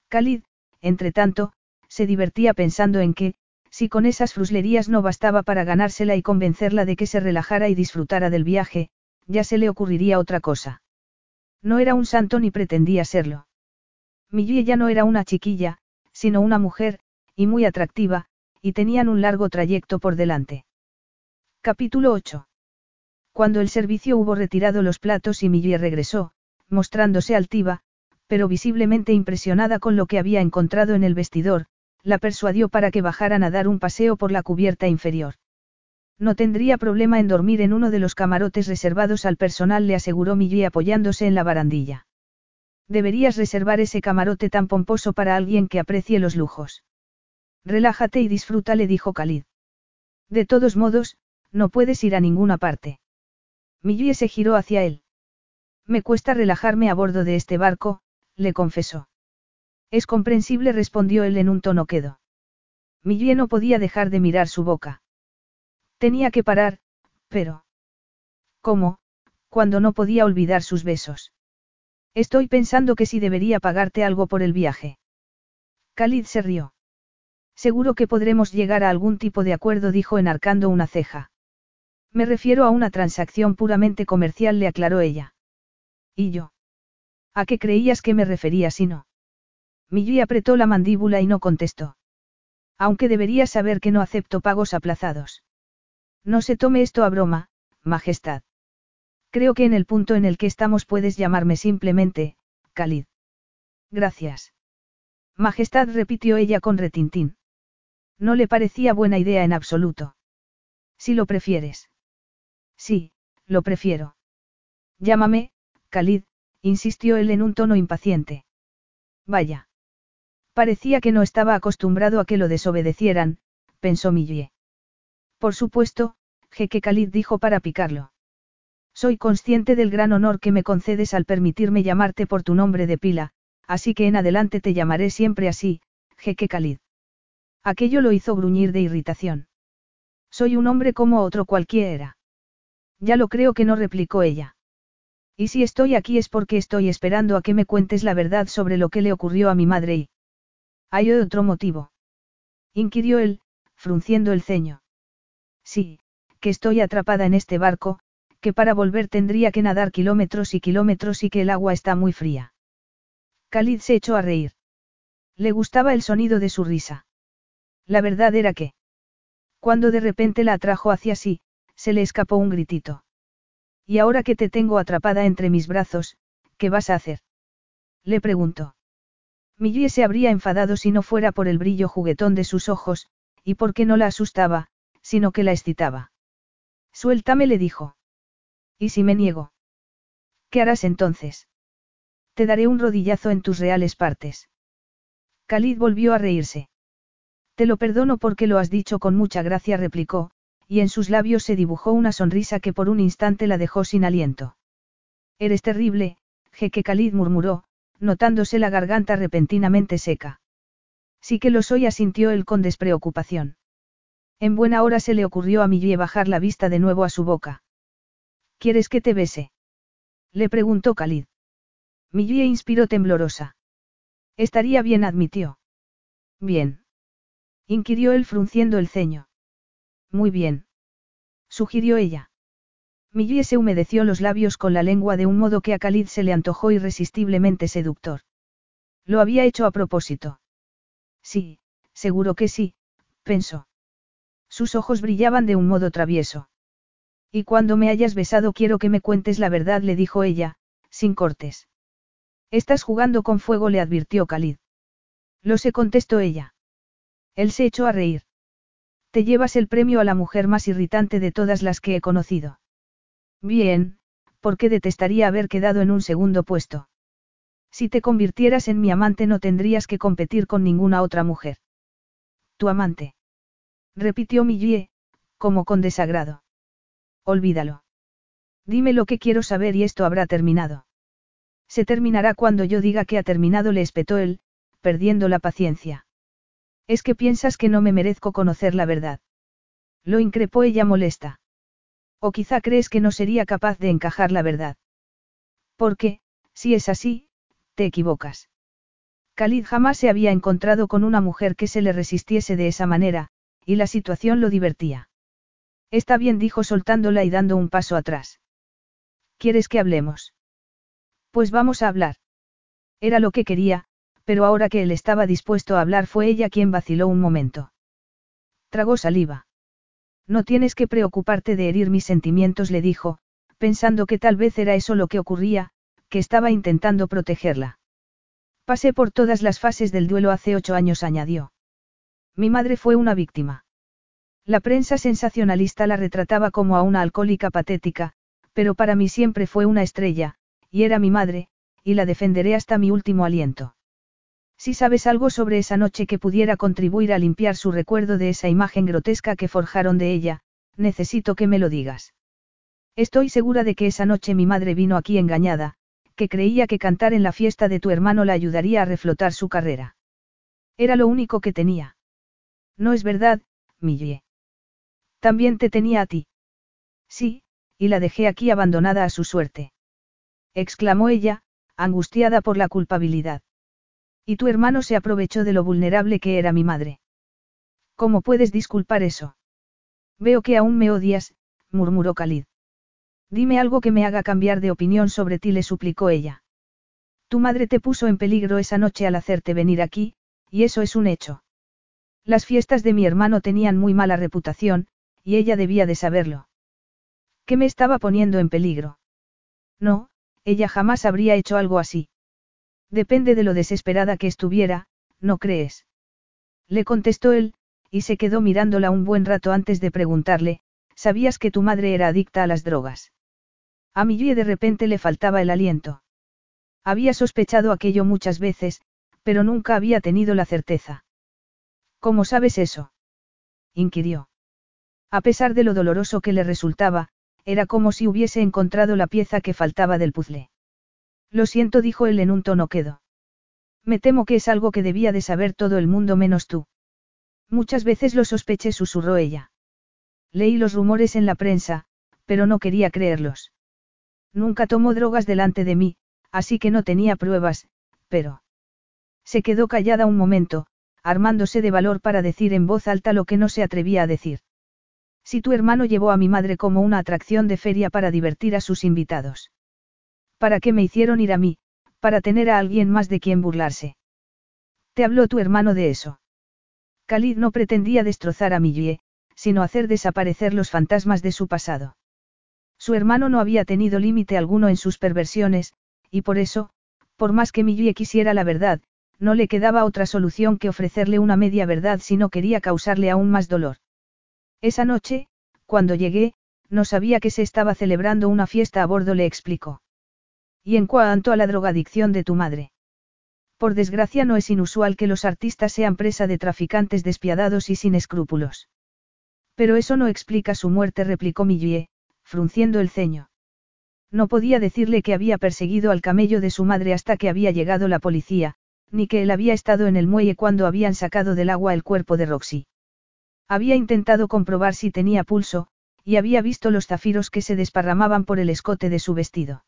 Khalid, entre tanto, se divertía pensando en que, si con esas fruslerías no bastaba para ganársela y convencerla de que se relajara y disfrutara del viaje, ya se le ocurriría otra cosa. No era un santo ni pretendía serlo. Millie ya no era una chiquilla, sino una mujer, y muy atractiva, y tenían un largo trayecto por delante. Capítulo 8. Cuando el servicio hubo retirado los platos y Millie regresó, mostrándose altiva, pero visiblemente impresionada con lo que había encontrado en el vestidor, la persuadió para que bajaran a dar un paseo por la cubierta inferior. No tendría problema en dormir en uno de los camarotes reservados al personal, le aseguró Millie apoyándose en la barandilla. Deberías reservar ese camarote tan pomposo para alguien que aprecie los lujos. Relájate y disfruta, le dijo Khalid. De todos modos, no puedes ir a ninguna parte. Millie se giró hacia él. Me cuesta relajarme a bordo de este barco, le confesó. Es comprensible, respondió él en un tono quedo. Millie no podía dejar de mirar su boca. Tenía que parar, pero... ¿Cómo? Cuando no podía olvidar sus besos. Estoy pensando que si debería pagarte algo por el viaje. Khalid se rió. Seguro que podremos llegar a algún tipo de acuerdo, dijo enarcando una ceja. Me refiero a una transacción puramente comercial, le aclaró ella. ¿Y yo? ¿A qué creías que me refería si no? Millie apretó la mandíbula y no contestó. Aunque debería saber que no acepto pagos aplazados. No se tome esto a broma, Majestad. Creo que en el punto en el que estamos puedes llamarme simplemente, Khalid. Gracias. Majestad repitió ella con retintín. No le parecía buena idea en absoluto. Si lo prefieres. Sí, lo prefiero. Llámame, Khalid, insistió él en un tono impaciente. Vaya. Parecía que no estaba acostumbrado a que lo desobedecieran, pensó Millie. Por supuesto, Jeque Khalid dijo para picarlo. Soy consciente del gran honor que me concedes al permitirme llamarte por tu nombre de pila, así que en adelante te llamaré siempre así, Jeque Khalid. Aquello lo hizo gruñir de irritación. Soy un hombre como otro cualquiera. Ya lo creo que no replicó ella. Y si estoy aquí es porque estoy esperando a que me cuentes la verdad sobre lo que le ocurrió a mi madre y... ¿Hay otro motivo? inquirió él, frunciendo el ceño. Sí, que estoy atrapada en este barco, que para volver tendría que nadar kilómetros y kilómetros y que el agua está muy fría. Khalid se echó a reír. Le gustaba el sonido de su risa. La verdad era que... Cuando de repente la atrajo hacia sí, se le escapó un gritito. Y ahora que te tengo atrapada entre mis brazos, ¿qué vas a hacer? Le preguntó. Millie se habría enfadado si no fuera por el brillo juguetón de sus ojos, y porque no la asustaba, sino que la excitaba. Suéltame, le dijo. ¿Y si me niego? ¿Qué harás entonces? Te daré un rodillazo en tus reales partes. Khalid volvió a reírse. Te lo perdono porque lo has dicho con mucha gracia, replicó, y en sus labios se dibujó una sonrisa que por un instante la dejó sin aliento. Eres terrible, Jeque Khalid murmuró, notándose la garganta repentinamente seca. Sí que lo soy, asintió él con despreocupación. En buena hora se le ocurrió a Millie bajar la vista de nuevo a su boca. ¿Quieres que te bese? Le preguntó Khalid. Millie inspiró temblorosa. Estaría bien, admitió. Bien. Inquirió él frunciendo el ceño. Muy bien. Sugirió ella. Millie se humedeció los labios con la lengua de un modo que a Khalid se le antojó irresistiblemente seductor. Lo había hecho a propósito. Sí, seguro que sí, pensó. Sus ojos brillaban de un modo travieso. Y cuando me hayas besado quiero que me cuentes la verdad, le dijo ella, sin cortes. Estás jugando con fuego, le advirtió Khalid. Lo sé, contestó ella. Él se echó a reír. Te llevas el premio a la mujer más irritante de todas las que he conocido. Bien, porque detestaría haber quedado en un segundo puesto. Si te convirtieras en mi amante no tendrías que competir con ninguna otra mujer. Tu amante. Repitió Millie, como con desagrado. Olvídalo. Dime lo que quiero saber y esto habrá terminado. Se terminará cuando yo diga que ha terminado, le espetó él, perdiendo la paciencia. Es que piensas que no me merezco conocer la verdad. Lo increpó ella molesta. O quizá crees que no sería capaz de encajar la verdad. Porque, si es así, te equivocas. Khalid jamás se había encontrado con una mujer que se le resistiese de esa manera, y la situación lo divertía. Está bien, dijo soltándola y dando un paso atrás. ¿Quieres que hablemos? Pues vamos a hablar. Era lo que quería, pero ahora que él estaba dispuesto a hablar fue ella quien vaciló un momento. Tragó saliva. No tienes que preocuparte de herir mis sentimientos, le dijo, pensando que tal vez era eso lo que ocurría, que estaba intentando protegerla. Pasé por todas las fases del duelo hace ocho años, añadió. Mi madre fue una víctima. La prensa sensacionalista la retrataba como a una alcohólica patética, pero para mí siempre fue una estrella, y era mi madre, y la defenderé hasta mi último aliento. Si sabes algo sobre esa noche que pudiera contribuir a limpiar su recuerdo de esa imagen grotesca que forjaron de ella, necesito que me lo digas. Estoy segura de que esa noche mi madre vino aquí engañada, que creía que cantar en la fiesta de tu hermano la ayudaría a reflotar su carrera. Era lo único que tenía. No es verdad, Millie. También te tenía a ti. Sí, y la dejé aquí abandonada a su suerte. Exclamó ella, angustiada por la culpabilidad. Y tu hermano se aprovechó de lo vulnerable que era mi madre. ¿Cómo puedes disculpar eso? Veo que aún me odias, murmuró Khalid. Dime algo que me haga cambiar de opinión sobre ti, le suplicó ella. Tu madre te puso en peligro esa noche al hacerte venir aquí, y eso es un hecho. Las fiestas de mi hermano tenían muy mala reputación, y ella debía de saberlo. ¿Qué me estaba poniendo en peligro? No, ella jamás habría hecho algo así. Depende de lo desesperada que estuviera, ¿no crees? Le contestó él, y se quedó mirándola un buen rato antes de preguntarle, ¿sabías que tu madre era adicta a las drogas? A Millie de repente le faltaba el aliento. Había sospechado aquello muchas veces, pero nunca había tenido la certeza. ¿Cómo sabes eso? inquirió. A pesar de lo doloroso que le resultaba, era como si hubiese encontrado la pieza que faltaba del puzzle. Lo siento, dijo él en un tono quedo. Me temo que es algo que debía de saber todo el mundo menos tú. Muchas veces lo sospeché, susurró ella. Leí los rumores en la prensa, pero no quería creerlos. Nunca tomó drogas delante de mí, así que no tenía pruebas, pero... Se quedó callada un momento, armándose de valor para decir en voz alta lo que no se atrevía a decir. Si tu hermano llevó a mi madre como una atracción de feria para divertir a sus invitados. ¿Para qué me hicieron ir a mí? Para tener a alguien más de quien burlarse. ¿Te habló tu hermano de eso? Khalid no pretendía destrozar a Millie, sino hacer desaparecer los fantasmas de su pasado. Su hermano no había tenido límite alguno en sus perversiones, y por eso, por más que Millie quisiera la verdad, no le quedaba otra solución que ofrecerle una media verdad si no quería causarle aún más dolor. Esa noche, cuando llegué, no sabía que se estaba celebrando una fiesta a bordo, le explicó. Y en cuanto a la drogadicción de tu madre. Por desgracia no es inusual que los artistas sean presa de traficantes despiadados y sin escrúpulos. Pero eso no explica su muerte, replicó Millie, frunciendo el ceño. No podía decirle que había perseguido al camello de su madre hasta que había llegado la policía, ni que él había estado en el muelle cuando habían sacado del agua el cuerpo de Roxy. Había intentado comprobar si tenía pulso, y había visto los zafiros que se desparramaban por el escote de su vestido.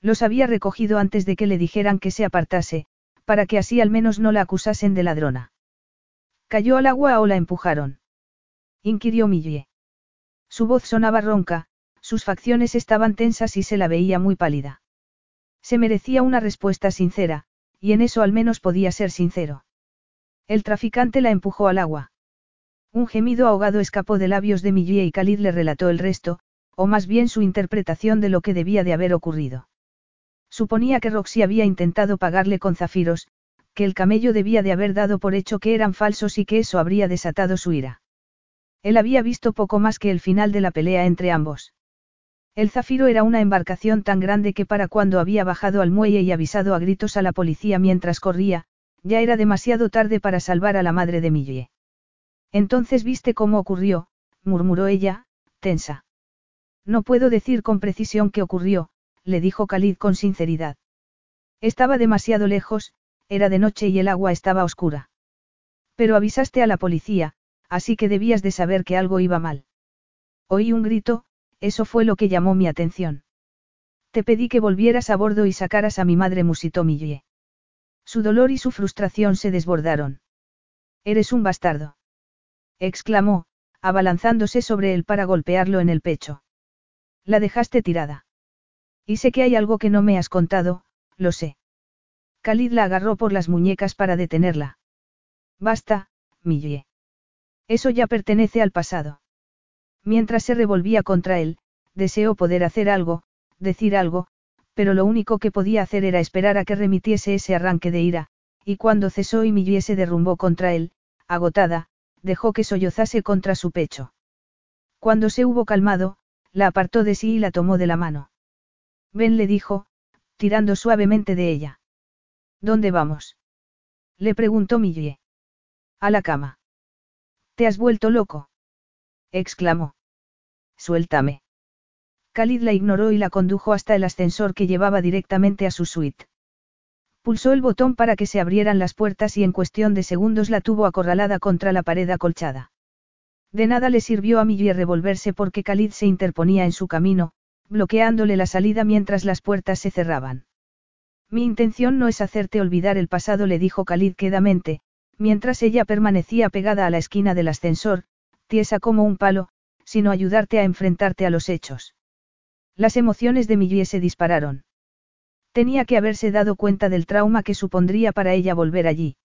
Los había recogido antes de que le dijeran que se apartase, para que así al menos no la acusasen de ladrona. ¿Cayó al agua o la empujaron? inquirió Millie. Su voz sonaba ronca, sus facciones estaban tensas y se la veía muy pálida. Se merecía una respuesta sincera, y en eso al menos podía ser sincero. El traficante la empujó al agua. Un gemido ahogado escapó de labios de Millie y Khalid le relató el resto, o más bien su interpretación de lo que debía de haber ocurrido. Suponía que Roxy había intentado pagarle con zafiros, que el camello debía de haber dado por hecho que eran falsos y que eso habría desatado su ira. Él había visto poco más que el final de la pelea entre ambos. El zafiro era una embarcación tan grande que para cuando había bajado al muelle y avisado a gritos a la policía mientras corría, ya era demasiado tarde para salvar a la madre de Millie. Entonces viste cómo ocurrió, murmuró ella, tensa. No puedo decir con precisión qué ocurrió, le dijo Khalid con sinceridad. Estaba demasiado lejos, era de noche y el agua estaba oscura. Pero avisaste a la policía, así que debías de saber que algo iba mal. Oí un grito, eso fue lo que llamó mi atención. Te pedí que volvieras a bordo y sacaras a mi madre, musitó Millie. Su dolor y su frustración se desbordaron. Eres un bastardo exclamó, abalanzándose sobre él para golpearlo en el pecho. La dejaste tirada. Y sé que hay algo que no me has contado, lo sé. Khalid la agarró por las muñecas para detenerla. Basta, Millie. Eso ya pertenece al pasado. Mientras se revolvía contra él, deseó poder hacer algo, decir algo, pero lo único que podía hacer era esperar a que remitiese ese arranque de ira, y cuando cesó y Millie se derrumbó contra él, agotada, dejó que sollozase contra su pecho. Cuando se hubo calmado, la apartó de sí y la tomó de la mano. Ven le dijo, tirando suavemente de ella. ¿Dónde vamos? Le preguntó Millie. A la cama. ¿Te has vuelto loco? Exclamó. Suéltame. Khalid la ignoró y la condujo hasta el ascensor que llevaba directamente a su suite. Pulsó el botón para que se abrieran las puertas y en cuestión de segundos la tuvo acorralada contra la pared acolchada. De nada le sirvió a Millie revolverse porque Khalid se interponía en su camino, bloqueándole la salida mientras las puertas se cerraban. Mi intención no es hacerte olvidar el pasado, le dijo Khalid quedamente, mientras ella permanecía pegada a la esquina del ascensor, tiesa como un palo, sino ayudarte a enfrentarte a los hechos. Las emociones de Millie se dispararon. Tenía que haberse dado cuenta del trauma que supondría para ella volver allí.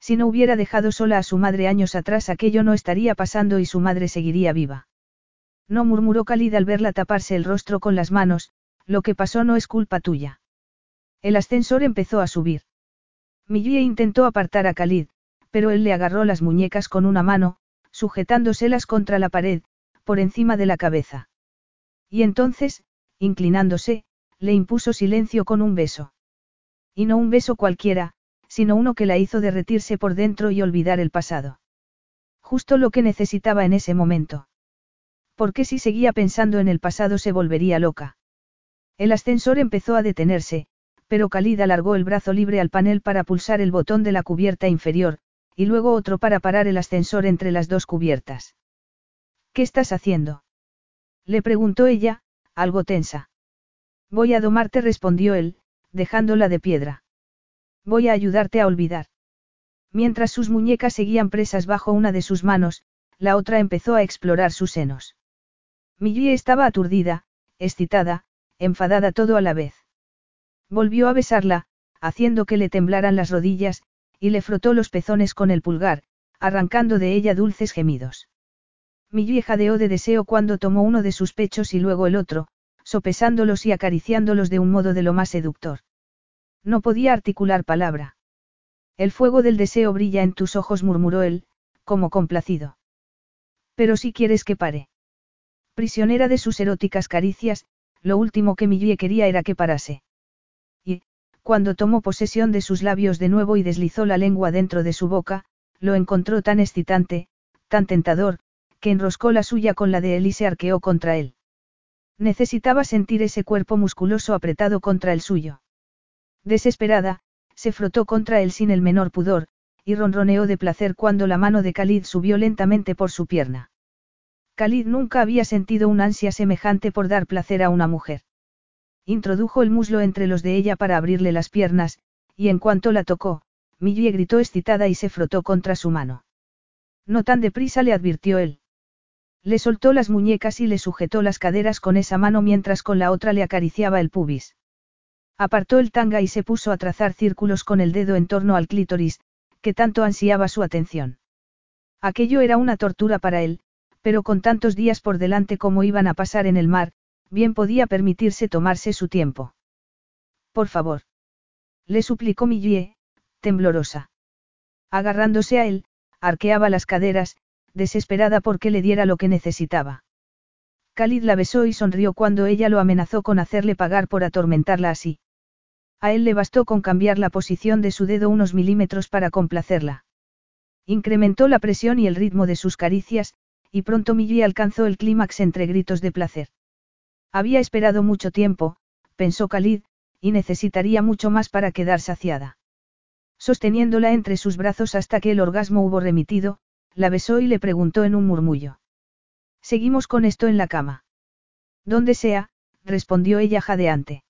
Si no hubiera dejado sola a su madre años atrás aquello no estaría pasando y su madre seguiría viva. No murmuró Khalid al verla taparse el rostro con las manos, lo que pasó no es culpa tuya. El ascensor empezó a subir. Millie intentó apartar a Khalid, pero él le agarró las muñecas con una mano, sujetándoselas contra la pared, por encima de la cabeza. Y entonces, inclinándose, le impuso silencio con un beso. Y no un beso cualquiera, sino uno que la hizo derretirse por dentro y olvidar el pasado. Justo lo que necesitaba en ese momento. Porque si seguía pensando en el pasado se volvería loca. El ascensor empezó a detenerse, pero Khalid alargó el brazo libre al panel para pulsar el botón de la cubierta inferior, y luego otro para parar el ascensor entre las dos cubiertas. ¿Qué estás haciendo? Le preguntó ella, algo tensa. Voy a domarte, respondió él, dejándola de piedra. Voy a ayudarte a olvidar. Mientras sus muñecas seguían presas bajo una de sus manos, la otra empezó a explorar sus senos. Millie estaba aturdida, excitada, enfadada todo a la vez. Volvió a besarla, haciendo que le temblaran las rodillas, y le frotó los pezones con el pulgar, arrancando de ella dulces gemidos. Millie jadeó de deseo cuando tomó uno de sus pechos y luego el otro, sopesándolos y acariciándolos de un modo de lo más seductor. No podía articular palabra. El fuego del deseo brilla en tus ojos, murmuró él, como complacido. Pero si quieres que pare. Prisionera de sus eróticas caricias, lo último que Millie quería era que parase. Cuando tomó posesión de sus labios de nuevo y deslizó la lengua dentro de su boca, lo encontró tan excitante, tan tentador, que enroscó la suya con la de él y se arqueó contra él. Necesitaba sentir ese cuerpo musculoso apretado contra el suyo. Desesperada, se frotó contra él sin el menor pudor, y ronroneó de placer cuando la mano de Khalid subió lentamente por su pierna. Khalid nunca había sentido un ansia semejante por dar placer a una mujer. Introdujo el muslo entre los de ella para abrirle las piernas, y en cuanto la tocó, Millie gritó excitada y se frotó contra su mano. No tan deprisa le advirtió él. Le soltó las muñecas y le sujetó las caderas con esa mano mientras con la otra le acariciaba el pubis. Apartó el tanga y se puso a trazar círculos con el dedo en torno al clítoris, que tanto ansiaba su atención. Aquello era una tortura para él, pero con tantos días por delante como iban a pasar en el mar, bien podía permitirse tomarse su tiempo. Por favor. Le suplicó Millie, temblorosa. Agarrándose a él, arqueaba las caderas, desesperada porque le diera lo que necesitaba. Khalid la besó y sonrió cuando ella lo amenazó con hacerle pagar por atormentarla así. A él le bastó con cambiar la posición de su dedo unos milímetros para complacerla. Incrementó la presión y el ritmo de sus caricias, y pronto Millie alcanzó el clímax entre gritos de placer. Había esperado mucho tiempo, pensó Khalid, y necesitaría mucho más para quedar saciada. Sosteniéndola entre sus brazos hasta que el orgasmo hubo remitido, la besó y le preguntó en un murmullo. Seguimos con esto en la cama. Donde sea, respondió ella jadeante.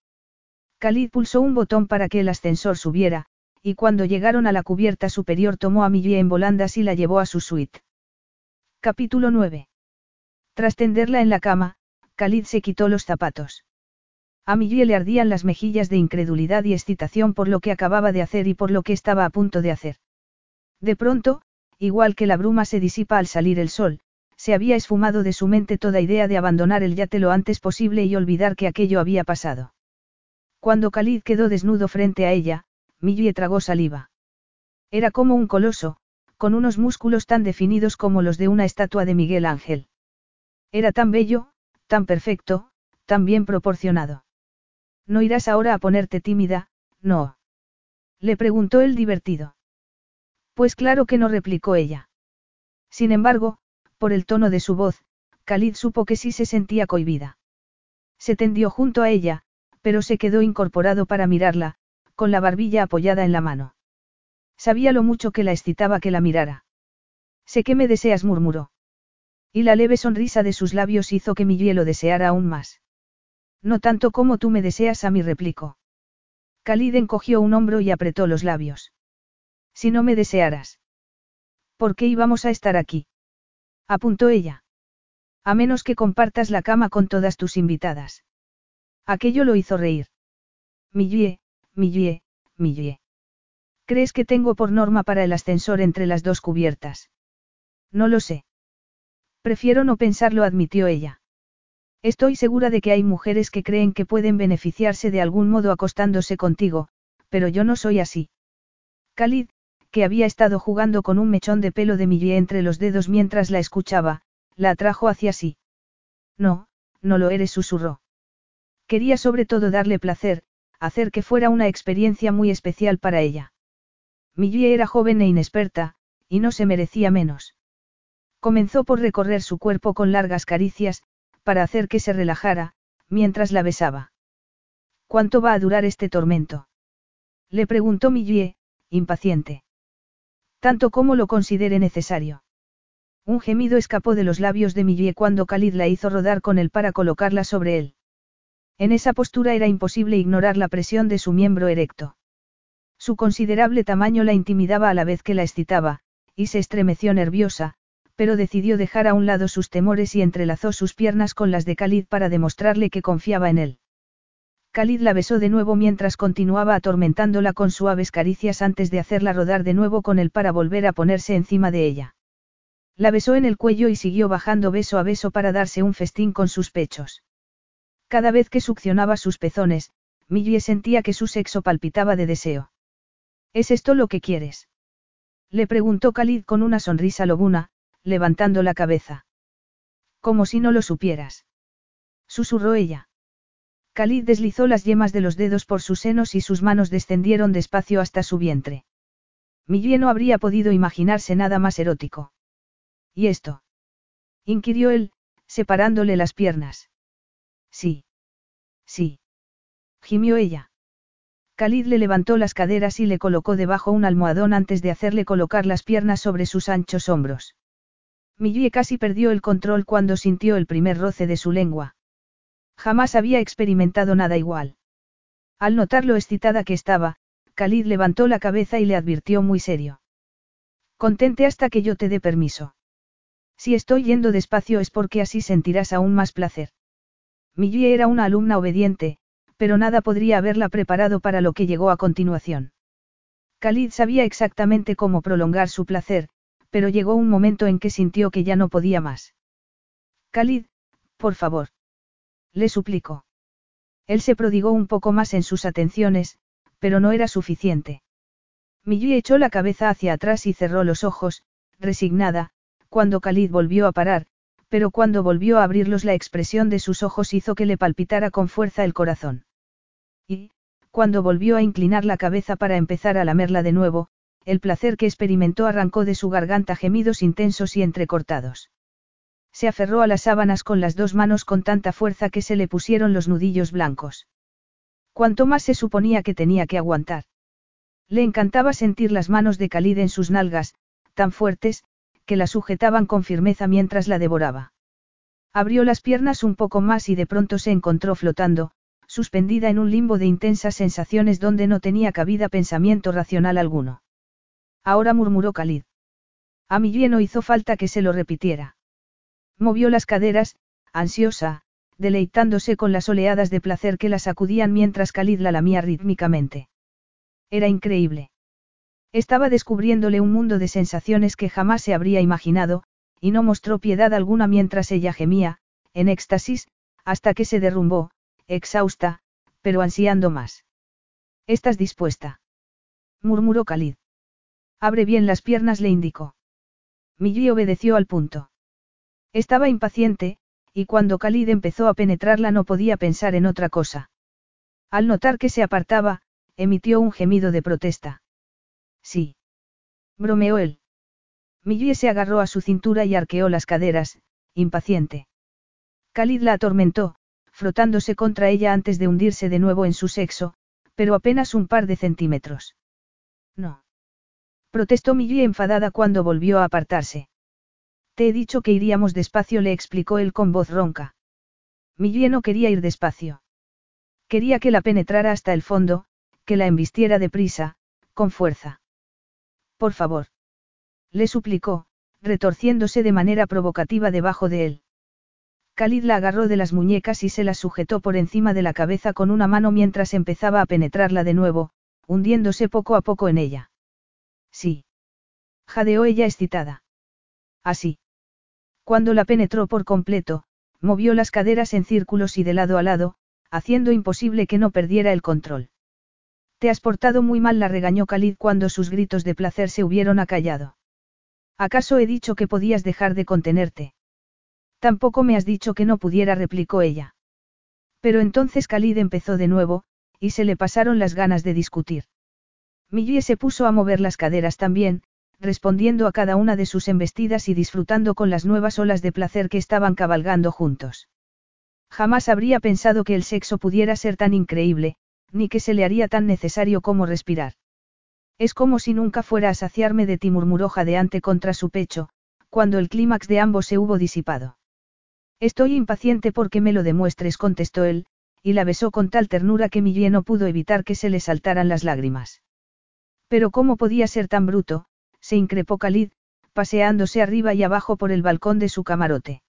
Khalid pulsó un botón para que el ascensor subiera, y cuando llegaron a la cubierta superior tomó a Millie en volandas y la llevó a su suite. Capítulo 9. Tras tenderla en la cama, Khalid se quitó los zapatos. A Millie le ardían las mejillas de incredulidad y excitación por lo que acababa de hacer y por lo que estaba a punto de hacer. De pronto, igual que la bruma se disipa al salir el sol, se había esfumado de su mente toda idea de abandonar el yate lo antes posible y olvidar que aquello había pasado. Cuando Khalid quedó desnudo frente a ella, Millie tragó saliva. Era como un coloso, con unos músculos tan definidos como los de una estatua de Miguel Ángel. Era tan bello, tan perfecto, tan bien proporcionado. ¿No irás ahora a ponerte tímida, no? Le preguntó el divertido. Pues claro que no replicó ella. Sin embargo, por el tono de su voz, Khalid supo que sí se sentía cohibida. Se tendió junto a ella, pero se quedó incorporado para mirarla, con la barbilla apoyada en la mano. Sabía lo mucho que la excitaba que la mirara. Sé que me deseas, murmuró. Y la leve sonrisa de sus labios hizo que mi hielo deseara aún más. No tanto como tú me deseas a mi replicó. Khalid encogió un hombro y apretó los labios. Si no me desearas. ¿Por qué íbamos a estar aquí? Apuntó ella. A menos que compartas la cama con todas tus invitadas. Aquello lo hizo reír. Millie, Millie, Millie. ¿Crees que tengo por norma para el ascensor entre las dos cubiertas? No lo sé. Prefiero no pensarlo, admitió ella. Estoy segura de que hay mujeres que creen que pueden beneficiarse de algún modo acostándose contigo, pero yo no soy así. Khalid, que había estado jugando con un mechón de pelo de Millie entre los dedos mientras la escuchaba, la atrajo hacia sí. No, no lo eres, susurró. Quería sobre todo darle placer, hacer que fuera una experiencia muy especial para ella. Millie era joven e inexperta, y no se merecía menos. Comenzó por recorrer su cuerpo con largas caricias, para hacer que se relajara, mientras la besaba. ¿Cuánto va a durar este tormento? Le preguntó Millie, impaciente. Tanto como lo considere necesario. Un gemido escapó de los labios de Millie cuando Khalid la hizo rodar con él para colocarla sobre él. En esa postura era imposible ignorar la presión de su miembro erecto. Su considerable tamaño la intimidaba a la vez que la excitaba, y se estremeció nerviosa, pero decidió dejar a un lado sus temores y entrelazó sus piernas con las de Khalid para demostrarle que confiaba en él. Khalid la besó de nuevo mientras continuaba atormentándola con suaves caricias antes de hacerla rodar de nuevo con él para volver a ponerse encima de ella. La besó en el cuello y siguió bajando beso a beso para darse un festín con sus pechos. Cada vez que succionaba sus pezones, Millie sentía que su sexo palpitaba de deseo. ¿Es esto lo que quieres? Le preguntó Khalid con una sonrisa lobuna, levantando la cabeza. Como si no lo supieras. Susurró ella. Khalid deslizó las yemas de los dedos por sus senos y sus manos descendieron despacio hasta su vientre. Millie no habría podido imaginarse nada más erótico. ¿Y esto? inquirió él, separándole las piernas. Sí. Sí. Gimió ella. Khalid le levantó las caderas y le colocó debajo un almohadón antes de hacerle colocar las piernas sobre sus anchos hombros. Millie casi perdió el control cuando sintió el primer roce de su lengua. Jamás había experimentado nada igual. Al notar lo excitada que estaba, Khalid levantó la cabeza y le advirtió muy serio. Contente hasta que yo te dé permiso. Si estoy yendo despacio es porque así sentirás aún más placer. Millie era una alumna obediente, pero nada podría haberla preparado para lo que llegó a continuación. Khalid sabía exactamente cómo prolongar su placer, pero llegó un momento en que sintió que ya no podía más. Khalid, por favor. Le suplicó. Él se prodigó un poco más en sus atenciones, pero no era suficiente. Millie echó la cabeza hacia atrás y cerró los ojos, resignada, cuando Khalid volvió a parar, pero cuando volvió a abrirlos la expresión de sus ojos hizo que le palpitara con fuerza el corazón. Y, cuando volvió a inclinar la cabeza para empezar a lamerla de nuevo, el placer que experimentó arrancó de su garganta gemidos intensos y entrecortados. Se aferró a las sábanas con las dos manos con tanta fuerza que se le pusieron los nudillos blancos. Cuanto más se suponía que tenía que aguantar. Le encantaba sentir las manos de Khalid en sus nalgas, tan fuertes, que la sujetaban con firmeza mientras la devoraba. Abrió las piernas un poco más y de pronto se encontró flotando, suspendida en un limbo de intensas sensaciones donde no tenía cabida pensamiento racional alguno. Ahora murmuró Khalid. A mi no hizo falta que se lo repitiera. Movió las caderas, ansiosa, deleitándose con las oleadas de placer que la sacudían mientras Khalid la lamía rítmicamente. Era increíble. Estaba descubriéndole un mundo de sensaciones que jamás se habría imaginado, y no mostró piedad alguna mientras ella gemía, en éxtasis, hasta que se derrumbó, exhausta, pero ansiando más. ¿Estás dispuesta? murmuró Khalid. Abre bien las piernas, le indicó. Millie obedeció al punto. Estaba impaciente, y cuando Khalid empezó a penetrarla no podía pensar en otra cosa. Al notar que se apartaba, emitió un gemido de protesta. Sí. Bromeó él. Millie se agarró a su cintura y arqueó las caderas, impaciente. Khalid la atormentó, frotándose contra ella antes de hundirse de nuevo en su sexo, pero apenas un par de centímetros. No. Protestó Millie enfadada cuando volvió a apartarse. Te he dicho que iríamos despacio, le explicó él con voz ronca. Millie no quería ir despacio. Quería que la penetrara hasta el fondo, que la embistiera deprisa, con fuerza. Por favor. Le suplicó, retorciéndose de manera provocativa debajo de él. Khalid la agarró de las muñecas y se la sujetó por encima de la cabeza con una mano mientras empezaba a penetrarla de nuevo, hundiéndose poco a poco en ella. Sí. Jadeó ella excitada. Así. Cuando la penetró por completo, movió las caderas en círculos y de lado a lado, haciendo imposible que no perdiera el control. Te has portado muy mal, la regañó Khalid cuando sus gritos de placer se hubieron acallado. ¿Acaso he dicho que podías dejar de contenerte? Tampoco me has dicho que no pudiera, replicó ella. Pero entonces Khalid empezó de nuevo, y se le pasaron las ganas de discutir. Millie se puso a mover las caderas también, respondiendo a cada una de sus embestidas y disfrutando con las nuevas olas de placer que estaban cabalgando juntos. Jamás habría pensado que el sexo pudiera ser tan increíble, ni que se le haría tan necesario como respirar. Es como si nunca fuera a saciarme de ti, murmuró jadeante contra su pecho, cuando el clímax de ambos se hubo disipado. Estoy impaciente porque me lo demuestres, contestó él, y la besó con tal ternura que Millie no pudo evitar que se le saltaran las lágrimas. Pero ¿cómo podía ser tan bruto? se increpó Khalid, paseándose arriba y abajo por el balcón de su camarote.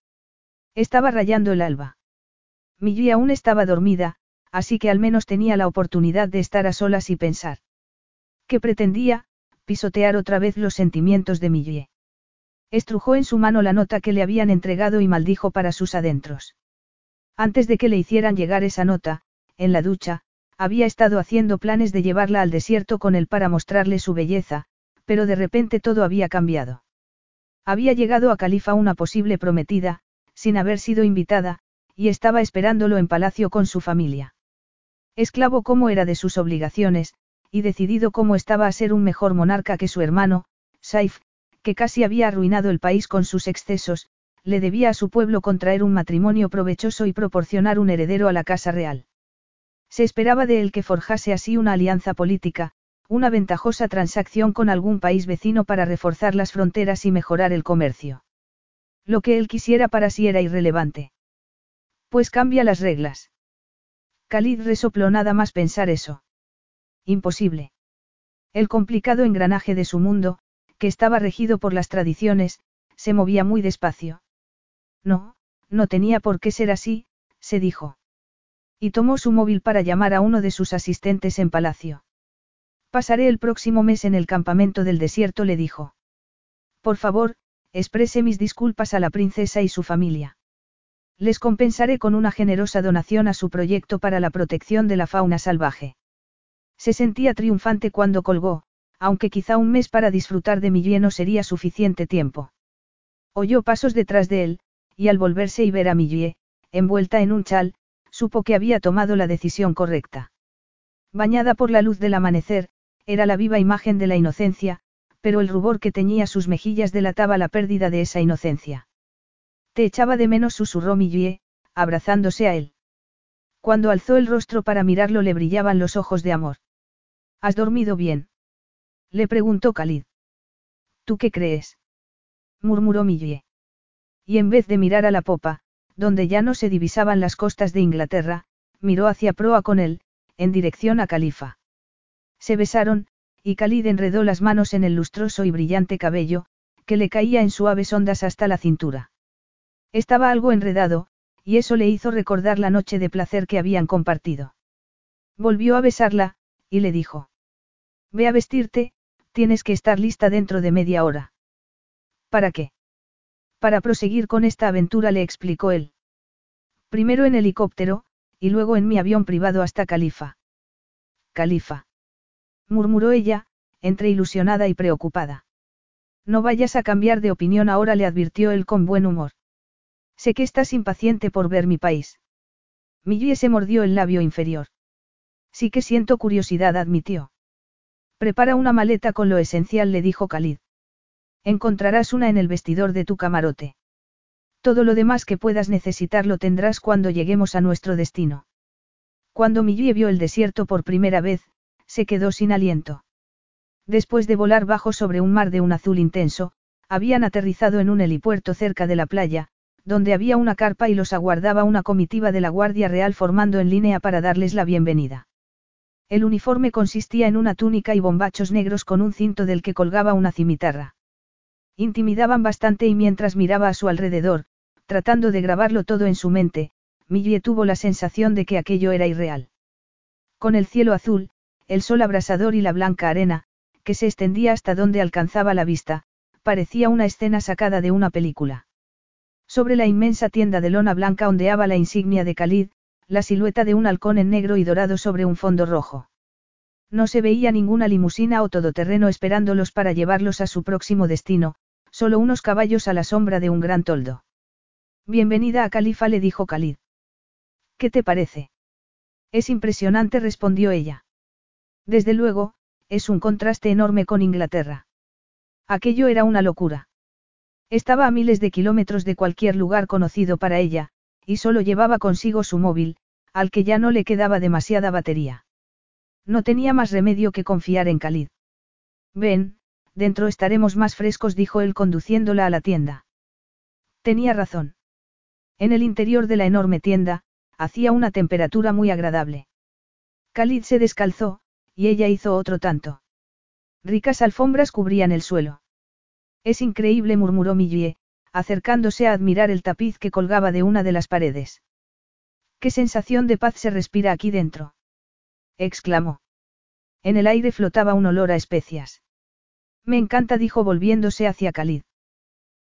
Estaba rayando el alba. Millie aún estaba dormida, así que al menos tenía la oportunidad de estar a solas y pensar. ¿Qué pretendía? Pisotear otra vez los sentimientos de Millie. Estrujó en su mano la nota que le habían entregado y maldijo para sus adentros. Antes de que le hicieran llegar esa nota, en la ducha, había estado haciendo planes de llevarla al desierto con él para mostrarle su belleza, pero de repente todo había cambiado. Había llegado a Califa una posible prometida, sin haber sido invitada, y estaba esperándolo en palacio con su familia. Esclavo como era de sus obligaciones, y decidido cómo estaba a ser un mejor monarca que su hermano, Saif, que casi había arruinado el país con sus excesos, le debía a su pueblo contraer un matrimonio provechoso y proporcionar un heredero a la Casa Real. Se esperaba de él que forjase así una alianza política, una ventajosa transacción con algún país vecino para reforzar las fronteras y mejorar el comercio. Lo que él quisiera para sí era irrelevante. Pues cambia las reglas. Khalid resopló nada más pensar eso. Imposible. El complicado engranaje de su mundo, que estaba regido por las tradiciones, se movía muy despacio. No, no tenía por qué ser así, se dijo. Y tomó su móvil para llamar a uno de sus asistentes en palacio. Pasaré el próximo mes en el campamento del desierto, le dijo. Por favor, exprese mis disculpas a la princesa y su familia. Les compensaré con una generosa donación a su proyecto para la protección de la fauna salvaje. Se sentía triunfante cuando colgó, aunque quizá un mes para disfrutar de mi lleno sería suficiente tiempo. Oyó pasos detrás de él, y al volverse y ver a Millie, envuelta en un chal, supo que había tomado la decisión correcta. Bañada por la luz del amanecer, era la viva imagen de la inocencia, pero el rubor que teñía sus mejillas delataba la pérdida de esa inocencia. Te echaba de menos, susurró Millie, abrazándose a él. Cuando alzó el rostro para mirarlo le brillaban los ojos de amor. ¿Has dormido bien? Le preguntó Khalid. ¿Tú qué crees? murmuró Millie. Y en vez de mirar a la popa, donde ya no se divisaban las costas de Inglaterra, miró hacia proa con él, en dirección a Califa. Se besaron, y Khalid enredó las manos en el lustroso y brillante cabello, que le caía en suaves ondas hasta la cintura. Estaba algo enredado, y eso le hizo recordar la noche de placer que habían compartido. Volvió a besarla, y le dijo. Ve a vestirte, Tienes que estar lista dentro de media hora. ¿Para qué? Para proseguir con esta aventura, le explicó él. Primero en helicóptero, y luego en mi avión privado hasta Califa. Califa. murmuró ella, entre ilusionada y preocupada. No vayas a cambiar de opinión ahora, le advirtió él con buen humor. Sé que estás impaciente por ver mi país. Millie se mordió el labio inferior. Sí que siento curiosidad, admitió. Prepara una maleta con lo esencial, le dijo Khalid. Encontrarás una en el vestidor de tu camarote. Todo lo demás que puedas necesitar lo tendrás cuando lleguemos a nuestro destino. Cuando Millie vio el desierto por primera vez, se quedó sin aliento. Después de volar bajo sobre un mar de un azul intenso, habían aterrizado en un helipuerto cerca de la playa, donde había una carpa y los aguardaba una comitiva de la Guardia Real formando en línea para darles la bienvenida. El uniforme consistía en una túnica y bombachos negros con un cinto del que colgaba una cimitarra. Intimidaban bastante y mientras miraba a su alrededor, tratando de grabarlo todo en su mente, Millie tuvo la sensación de que aquello era irreal. Con el cielo azul, el sol abrasador y la blanca arena, que se extendía hasta donde alcanzaba la vista, parecía una escena sacada de una película. Sobre la inmensa tienda de lona blanca ondeaba la insignia de Khalid, la silueta de un halcón en negro y dorado sobre un fondo rojo. No se veía ninguna limusina o todoterreno esperándolos para llevarlos a su próximo destino, solo unos caballos a la sombra de un gran toldo. Bienvenida a Califa, le dijo Khalid. ¿Qué te parece? Es impresionante, respondió ella. Desde luego, es un contraste enorme con Inglaterra. Aquello era una locura. Estaba a miles de kilómetros de cualquier lugar conocido para ella, y solo llevaba consigo su móvil, al que ya no le quedaba demasiada batería. No tenía más remedio que confiar en Khalid. Ven, dentro estaremos más frescos, dijo él conduciéndola a la tienda. Tenía razón. En el interior de la enorme tienda, hacía una temperatura muy agradable. Khalid se descalzó, y ella hizo otro tanto. Ricas alfombras cubrían el suelo. Es increíble, murmuró Millie, acercándose a admirar el tapiz que colgaba de una de las paredes. ¿Qué sensación de paz se respira aquí dentro? exclamó. En el aire flotaba un olor a especias. Me encanta, dijo volviéndose hacia Khalid.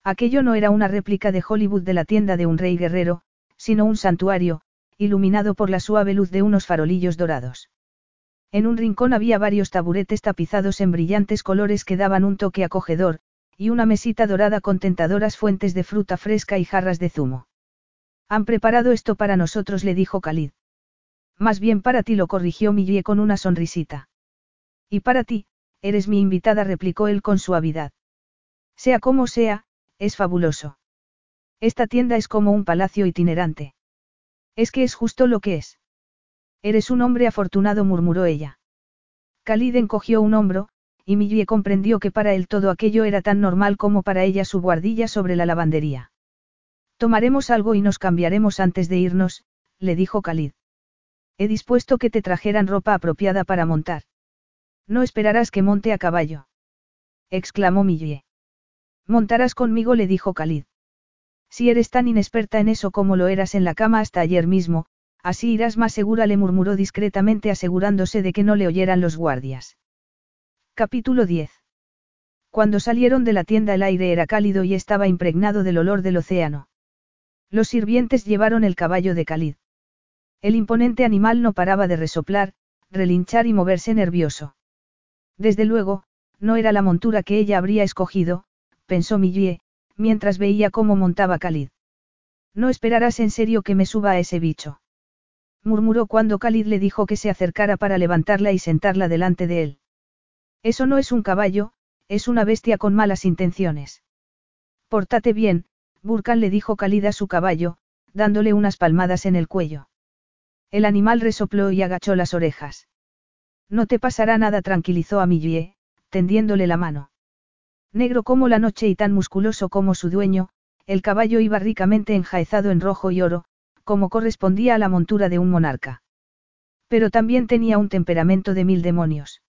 Aquello no era una réplica de Hollywood de la tienda de un rey guerrero, sino un santuario, iluminado por la suave luz de unos farolillos dorados. En un rincón había varios taburetes tapizados en brillantes colores que daban un toque acogedor, y una mesita dorada con tentadoras fuentes de fruta fresca y jarras de zumo. Han preparado esto para nosotros, le dijo Khalid. Más bien para ti, lo corrigió Millie con una sonrisita. Y para ti, eres mi invitada, replicó él con suavidad. Sea como sea, es fabuloso. Esta tienda es como un palacio itinerante. Es que es justo lo que es. Eres un hombre afortunado, murmuró ella. Khalid encogió un hombro, y Millie comprendió que para él todo aquello era tan normal como para ella su guardilla sobre la lavandería. Tomaremos algo y nos cambiaremos antes de irnos, le dijo Khalid. He dispuesto que te trajeran ropa apropiada para montar. No esperarás que monte a caballo. exclamó Millie. Montarás conmigo, le dijo Khalid. Si eres tan inexperta en eso como lo eras en la cama hasta ayer mismo, Así irás más segura, le murmuró discretamente asegurándose de que no le oyeran los guardias. Capítulo 10. Cuando salieron de la tienda el aire era cálido y estaba impregnado del olor del océano. Los sirvientes llevaron el caballo de Khalid. El imponente animal no paraba de resoplar, relinchar y moverse nervioso. Desde luego, no era la montura que ella habría escogido, pensó Millie, mientras veía cómo montaba Khalid. No esperarás en serio que me suba a ese bicho murmuró cuando Khalid le dijo que se acercara para levantarla y sentarla delante de él. Eso no es un caballo, es una bestia con malas intenciones. Pórtate bien, Burkan le dijo Khalid a su caballo, dándole unas palmadas en el cuello. El animal resopló y agachó las orejas. No te pasará nada, tranquilizó a Millie, tendiéndole la mano. Negro como la noche y tan musculoso como su dueño, el caballo iba ricamente enjaezado en rojo y oro, como correspondía a la montura de un monarca. Pero también tenía un temperamento de mil demonios.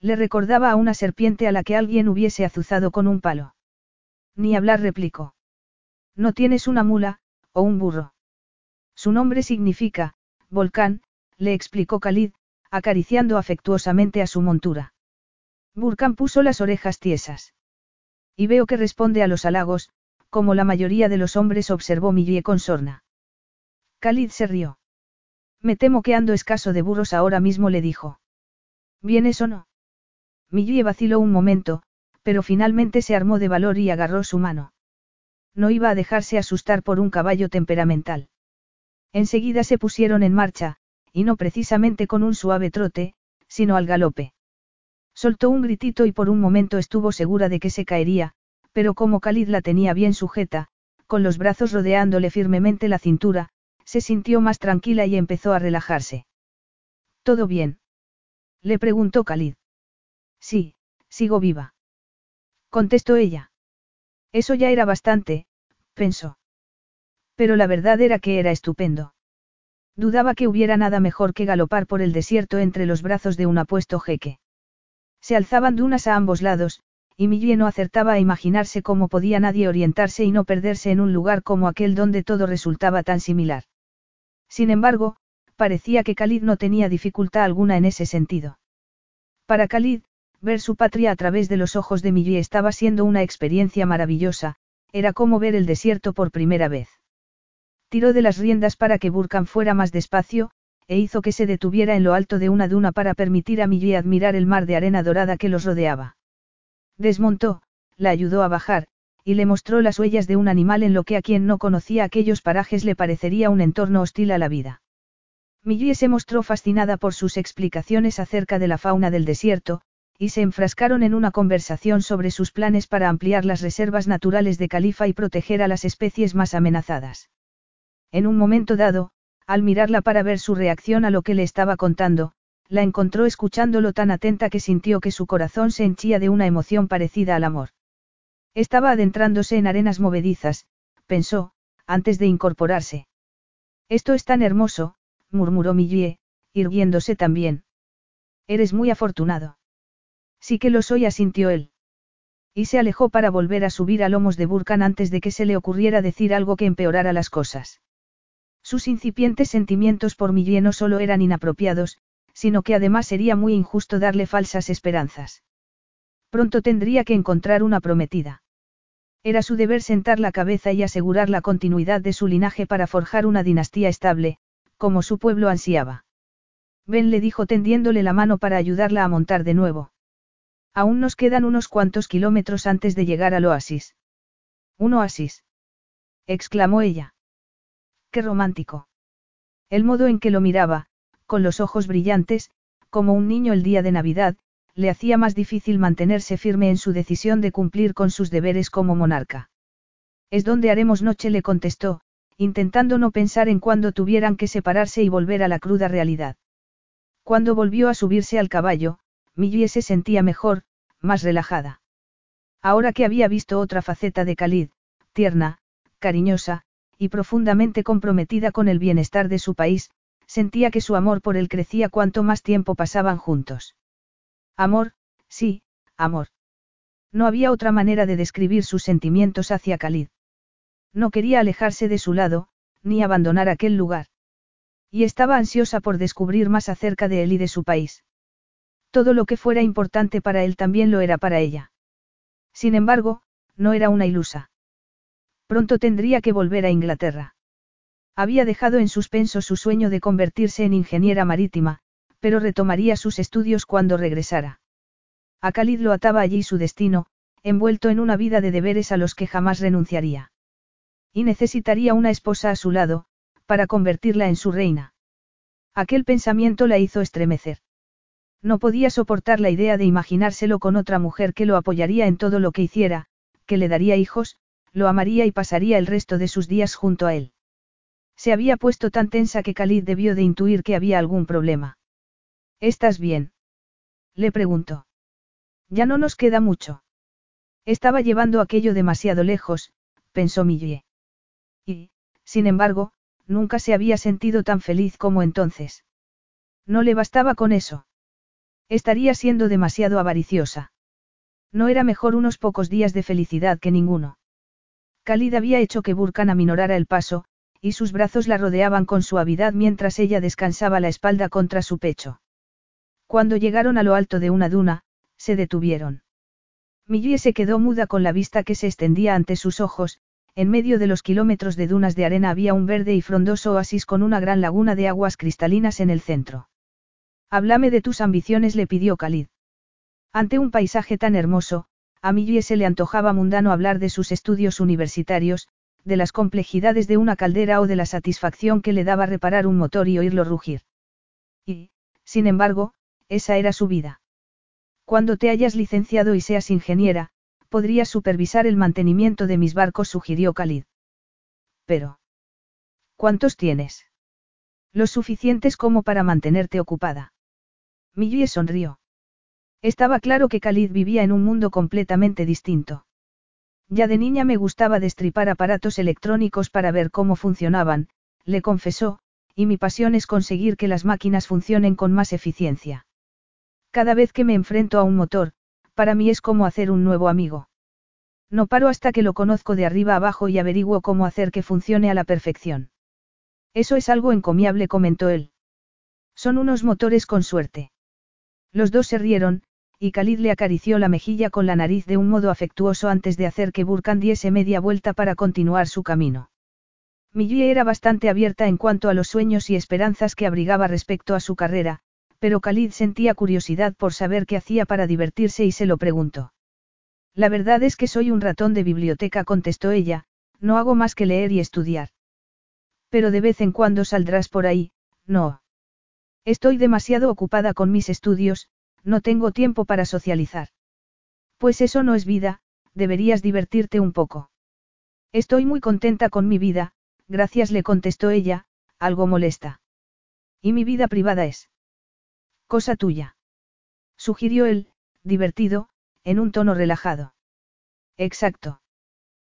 Le recordaba a una serpiente a la que alguien hubiese azuzado con un palo. Ni hablar replicó. No tienes una mula, o un burro. Su nombre significa, volcán, le explicó Khalid, acariciando afectuosamente a su montura. Burkan puso las orejas tiesas. Y veo que responde a los halagos, como la mayoría de los hombres observó Millie con sorna. Khalid se rió. Me temo que ando escaso de burros ahora mismo, le dijo. ¿Vienes o no? Millie vaciló un momento, pero finalmente se armó de valor y agarró su mano. No iba a dejarse asustar por un caballo temperamental. Enseguida se pusieron en marcha, y no precisamente con un suave trote, sino al galope. Soltó un gritito y por un momento estuvo segura de que se caería, pero como Khalid la tenía bien sujeta, con los brazos rodeándole firmemente la cintura, se sintió más tranquila y empezó a relajarse. ¿Todo bien? Le preguntó Khalid. Sí, sigo viva. Contestó ella. Eso ya era bastante, pensó. Pero la verdad era que era estupendo. Dudaba que hubiera nada mejor que galopar por el desierto entre los brazos de un apuesto jeque. Se alzaban dunas a ambos lados, y Millie no acertaba a imaginarse cómo podía nadie orientarse y no perderse en un lugar como aquel donde todo resultaba tan similar. Sin embargo, parecía que Khalid no tenía dificultad alguna en ese sentido. Para Khalid, ver su patria a través de los ojos de Millie estaba siendo una experiencia maravillosa, era como ver el desierto por primera vez. Tiró de las riendas para que Burkan fuera más despacio, e hizo que se detuviera en lo alto de una duna para permitir a Millie admirar el mar de arena dorada que los rodeaba. Desmontó, la ayudó a bajar, y le mostró las huellas de un animal en lo que a quien no conocía aquellos parajes le parecería un entorno hostil a la vida. Millie se mostró fascinada por sus explicaciones acerca de la fauna del desierto, y se enfrascaron en una conversación sobre sus planes para ampliar las reservas naturales de Califa y proteger a las especies más amenazadas. En un momento dado, al mirarla para ver su reacción a lo que le estaba contando, la encontró escuchándolo tan atenta que sintió que su corazón se henchía de una emoción parecida al amor. Estaba adentrándose en arenas movedizas, pensó, antes de incorporarse. Esto es tan hermoso, murmuró Millie, irguiéndose también. Eres muy afortunado. Sí que lo soy, asintió él. Y se alejó para volver a subir a lomos de Burkan antes de que se le ocurriera decir algo que empeorara las cosas. Sus incipientes sentimientos por Millie no solo eran inapropiados, sino que además sería muy injusto darle falsas esperanzas. Pronto tendría que encontrar una prometida. Era su deber sentar la cabeza y asegurar la continuidad de su linaje para forjar una dinastía estable, como su pueblo ansiaba. Ben le dijo tendiéndole la mano para ayudarla a montar de nuevo. Aún nos quedan unos cuantos kilómetros antes de llegar al oasis. ¿Un oasis? exclamó ella. Romántico. El modo en que lo miraba, con los ojos brillantes, como un niño el día de Navidad, le hacía más difícil mantenerse firme en su decisión de cumplir con sus deberes como monarca. Es donde haremos noche, le contestó, intentando no pensar en cuándo tuvieran que separarse y volver a la cruda realidad. Cuando volvió a subirse al caballo, Millie se sentía mejor, más relajada. Ahora que había visto otra faceta de Khalid, tierna, cariñosa, y profundamente comprometida con el bienestar de su país, sentía que su amor por él crecía cuanto más tiempo pasaban juntos. Amor, sí, amor. No había otra manera de describir sus sentimientos hacia Khalid. No quería alejarse de su lado, ni abandonar aquel lugar. Y estaba ansiosa por descubrir más acerca de él y de su país. Todo lo que fuera importante para él también lo era para ella. Sin embargo, no era una ilusa. Pronto tendría que volver a Inglaterra. Había dejado en suspenso su sueño de convertirse en ingeniera marítima, pero retomaría sus estudios cuando regresara. A Khalid lo ataba allí su destino, envuelto en una vida de deberes a los que jamás renunciaría. Y necesitaría una esposa a su lado, para convertirla en su reina. Aquel pensamiento la hizo estremecer. No podía soportar la idea de imaginárselo con otra mujer que lo apoyaría en todo lo que hiciera, que le daría hijos, lo amaría y pasaría el resto de sus días junto a él. Se había puesto tan tensa que Khalid debió de intuir que había algún problema. ¿Estás bien? Le preguntó. Ya no nos queda mucho. Estaba llevando aquello demasiado lejos, pensó Millie. Y, sin embargo, nunca se había sentido tan feliz como entonces. No le bastaba con eso. Estaría siendo demasiado avariciosa. No era mejor unos pocos días de felicidad que ninguno. Khalid había hecho que Burkan aminorara el paso, y sus brazos la rodeaban con suavidad mientras ella descansaba la espalda contra su pecho. Cuando llegaron a lo alto de una duna, se detuvieron. Millie se quedó muda con la vista que se extendía ante sus ojos, en medio de los kilómetros de dunas de arena había un verde y frondoso oasis con una gran laguna de aguas cristalinas en el centro. Háblame de tus ambiciones, le pidió Khalid. Ante un paisaje tan hermoso, a Millie se le antojaba mundano hablar de sus estudios universitarios, de las complejidades de una caldera o de la satisfacción que le daba reparar un motor y oírlo rugir. Y, sin embargo, esa era su vida. Cuando te hayas licenciado y seas ingeniera, podrías supervisar el mantenimiento de mis barcos, sugirió Khalid. pero... ¿Cuántos tienes? Los suficientes como para mantenerte ocupada. Millie sonrió. Estaba claro que Khalid vivía en un mundo completamente distinto. Ya de niña me gustaba destripar aparatos electrónicos para ver cómo funcionaban, le confesó, y mi pasión es conseguir que las máquinas funcionen con más eficiencia. Cada vez que me enfrento a un motor, para mí es como hacer un nuevo amigo. No paro hasta que lo conozco de arriba abajo y averiguo cómo hacer que funcione a la perfección. Eso es algo encomiable, comentó él. Son unos motores con suerte. Los dos se rieron, y Khalid le acarició la mejilla con la nariz de un modo afectuoso antes de hacer que Burkan diese media vuelta para continuar su camino. Millie era bastante abierta en cuanto a los sueños y esperanzas que abrigaba respecto a su carrera, pero Khalid sentía curiosidad por saber qué hacía para divertirse y se lo preguntó. La verdad es que soy un ratón de biblioteca, contestó ella, no hago más que leer y estudiar. Pero de vez en cuando saldrás por ahí, no. Estoy demasiado ocupada con mis estudios, no tengo tiempo para socializar. Pues eso no es vida, deberías divertirte un poco. Estoy muy contenta con mi vida, gracias le contestó ella, algo molesta. ¿Y mi vida privada es? Cosa tuya. Sugirió él, divertido, en un tono relajado. Exacto.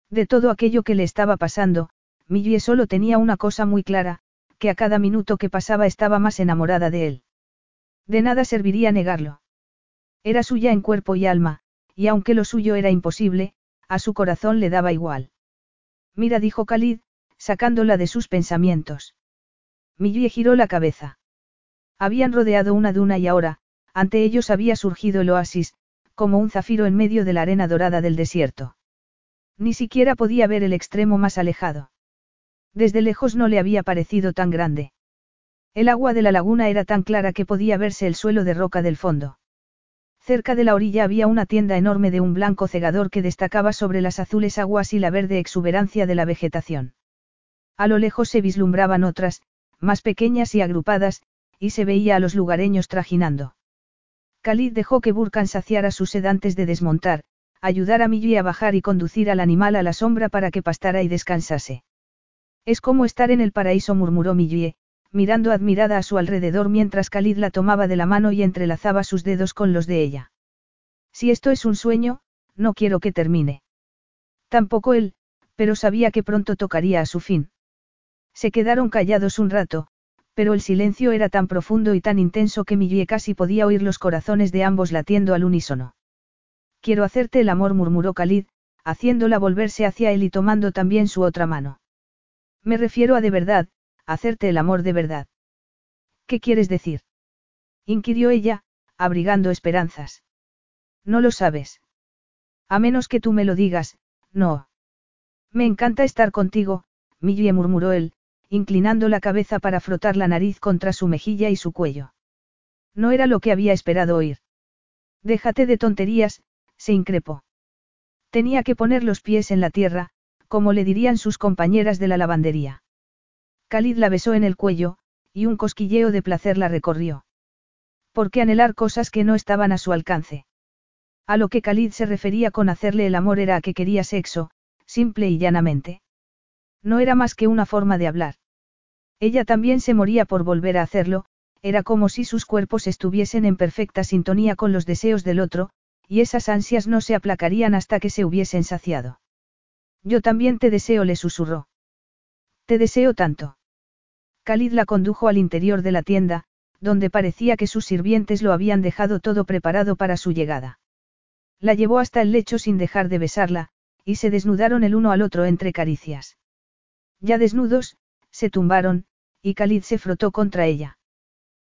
De todo aquello que le estaba pasando, Millie solo tenía una cosa muy clara, que a cada minuto que pasaba estaba más enamorada de él. De nada serviría negarlo. Era suya en cuerpo y alma, y aunque lo suyo era imposible, a su corazón le daba igual. Mira, dijo Khalid, sacándola de sus pensamientos. Millie giró la cabeza. Habían rodeado una duna y ahora, ante ellos había surgido el oasis, como un zafiro en medio de la arena dorada del desierto. Ni siquiera podía ver el extremo más alejado. Desde lejos no le había parecido tan grande. El agua de la laguna era tan clara que podía verse el suelo de roca del fondo. Cerca de la orilla había una tienda enorme de un blanco cegador que destacaba sobre las azules aguas y la verde exuberancia de la vegetación. A lo lejos se vislumbraban otras, más pequeñas y agrupadas, y se veía a los lugareños trajinando. Khalid dejó que Burkan saciara su sed antes de desmontar, ayudar a Millie a bajar y conducir al animal a la sombra para que pastara y descansase. Es como estar en el paraíso, murmuró Millie, mirando admirada a su alrededor mientras Khalid la tomaba de la mano y entrelazaba sus dedos con los de ella. Si esto es un sueño, no quiero que termine. Tampoco él, pero sabía que pronto tocaría a su fin. Se quedaron callados un rato, pero el silencio era tan profundo y tan intenso que Millie casi podía oír los corazones de ambos latiendo al unísono. Quiero hacerte el amor, murmuró Khalid, haciéndola volverse hacia él y tomando también su otra mano. Me refiero a de verdad, hacerte el amor de verdad. ¿Qué quieres decir? inquirió ella, abrigando esperanzas. No lo sabes. A menos que tú me lo digas, no. Me encanta estar contigo, Millie murmuró él, inclinando la cabeza para frotar la nariz contra su mejilla y su cuello. No era lo que había esperado oír. Déjate de tonterías, se increpó. Tenía que poner los pies en la tierra, como le dirían sus compañeras de la lavandería. Khalid la besó en el cuello, y un cosquilleo de placer la recorrió. ¿Por qué anhelar cosas que no estaban a su alcance? A lo que Khalid se refería con hacerle el amor era a que quería sexo, simple y llanamente. No era más que una forma de hablar. Ella también se moría por volver a hacerlo, era como si sus cuerpos estuviesen en perfecta sintonía con los deseos del otro, y esas ansias no se aplacarían hasta que se hubiesen saciado. Yo también te deseo, le susurró. Te deseo tanto. Khalid la condujo al interior de la tienda, donde parecía que sus sirvientes lo habían dejado todo preparado para su llegada. La llevó hasta el lecho sin dejar de besarla, y se desnudaron el uno al otro entre caricias. Ya desnudos, se tumbaron, y Khalid se frotó contra ella.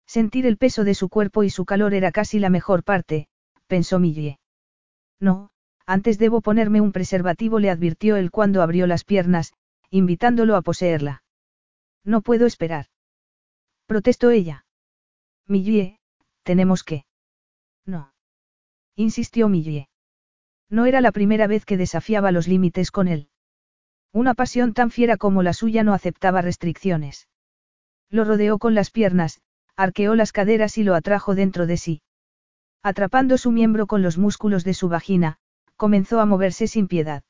Sentir el peso de su cuerpo y su calor era casi la mejor parte, pensó Millie. No, antes debo ponerme un preservativo, le advirtió él cuando abrió las piernas, invitándolo a poseerla. No puedo esperar. Protestó ella. Millie, tenemos que. No. Insistió Millie. No era la primera vez que desafiaba los límites con él. Una pasión tan fiera como la suya no aceptaba restricciones. Lo rodeó con las piernas, arqueó las caderas y lo atrajo dentro de sí. Atrapando su miembro con los músculos de su vagina, comenzó a moverse sin piedad.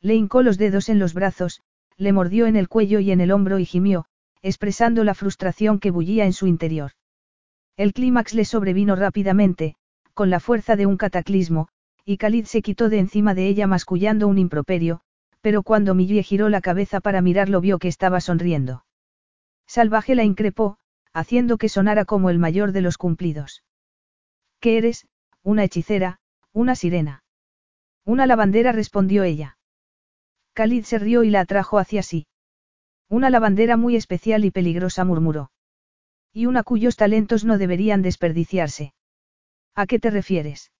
Le hincó los dedos en los brazos, le mordió en el cuello y en el hombro y gimió, expresando la frustración que bullía en su interior. El clímax le sobrevino rápidamente, con la fuerza de un cataclismo, y Khalid se quitó de encima de ella mascullando un improperio, pero cuando Millie giró la cabeza para mirarlo vio que estaba sonriendo. Salvaje la increpó, haciendo que sonara como el mayor de los cumplidos. ¿Qué eres? Una hechicera, una sirena. Una lavandera respondió ella. Khalid se rió y la atrajo hacia sí. Una lavandera muy especial y peligrosa murmuró. Y una cuyos talentos no deberían desperdiciarse. ¿A qué te refieres?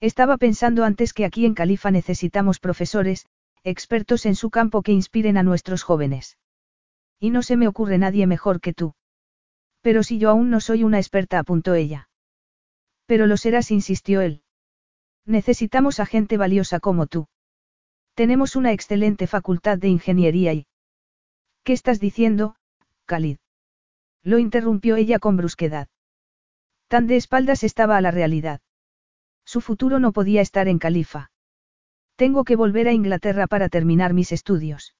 Estaba pensando antes que aquí en Califa necesitamos profesores, expertos en su campo que inspiren a nuestros jóvenes. Y no se me ocurre nadie mejor que tú. Pero si yo aún no soy una experta, apuntó ella. Pero lo serás, insistió él. Necesitamos a gente valiosa como tú. Tenemos una excelente facultad de ingeniería y... ¿Qué estás diciendo, Khalid? Lo interrumpió ella con brusquedad. Tan de espaldas estaba a la realidad. Su futuro no podía estar en Califa. Tengo que volver a Inglaterra para terminar mis estudios.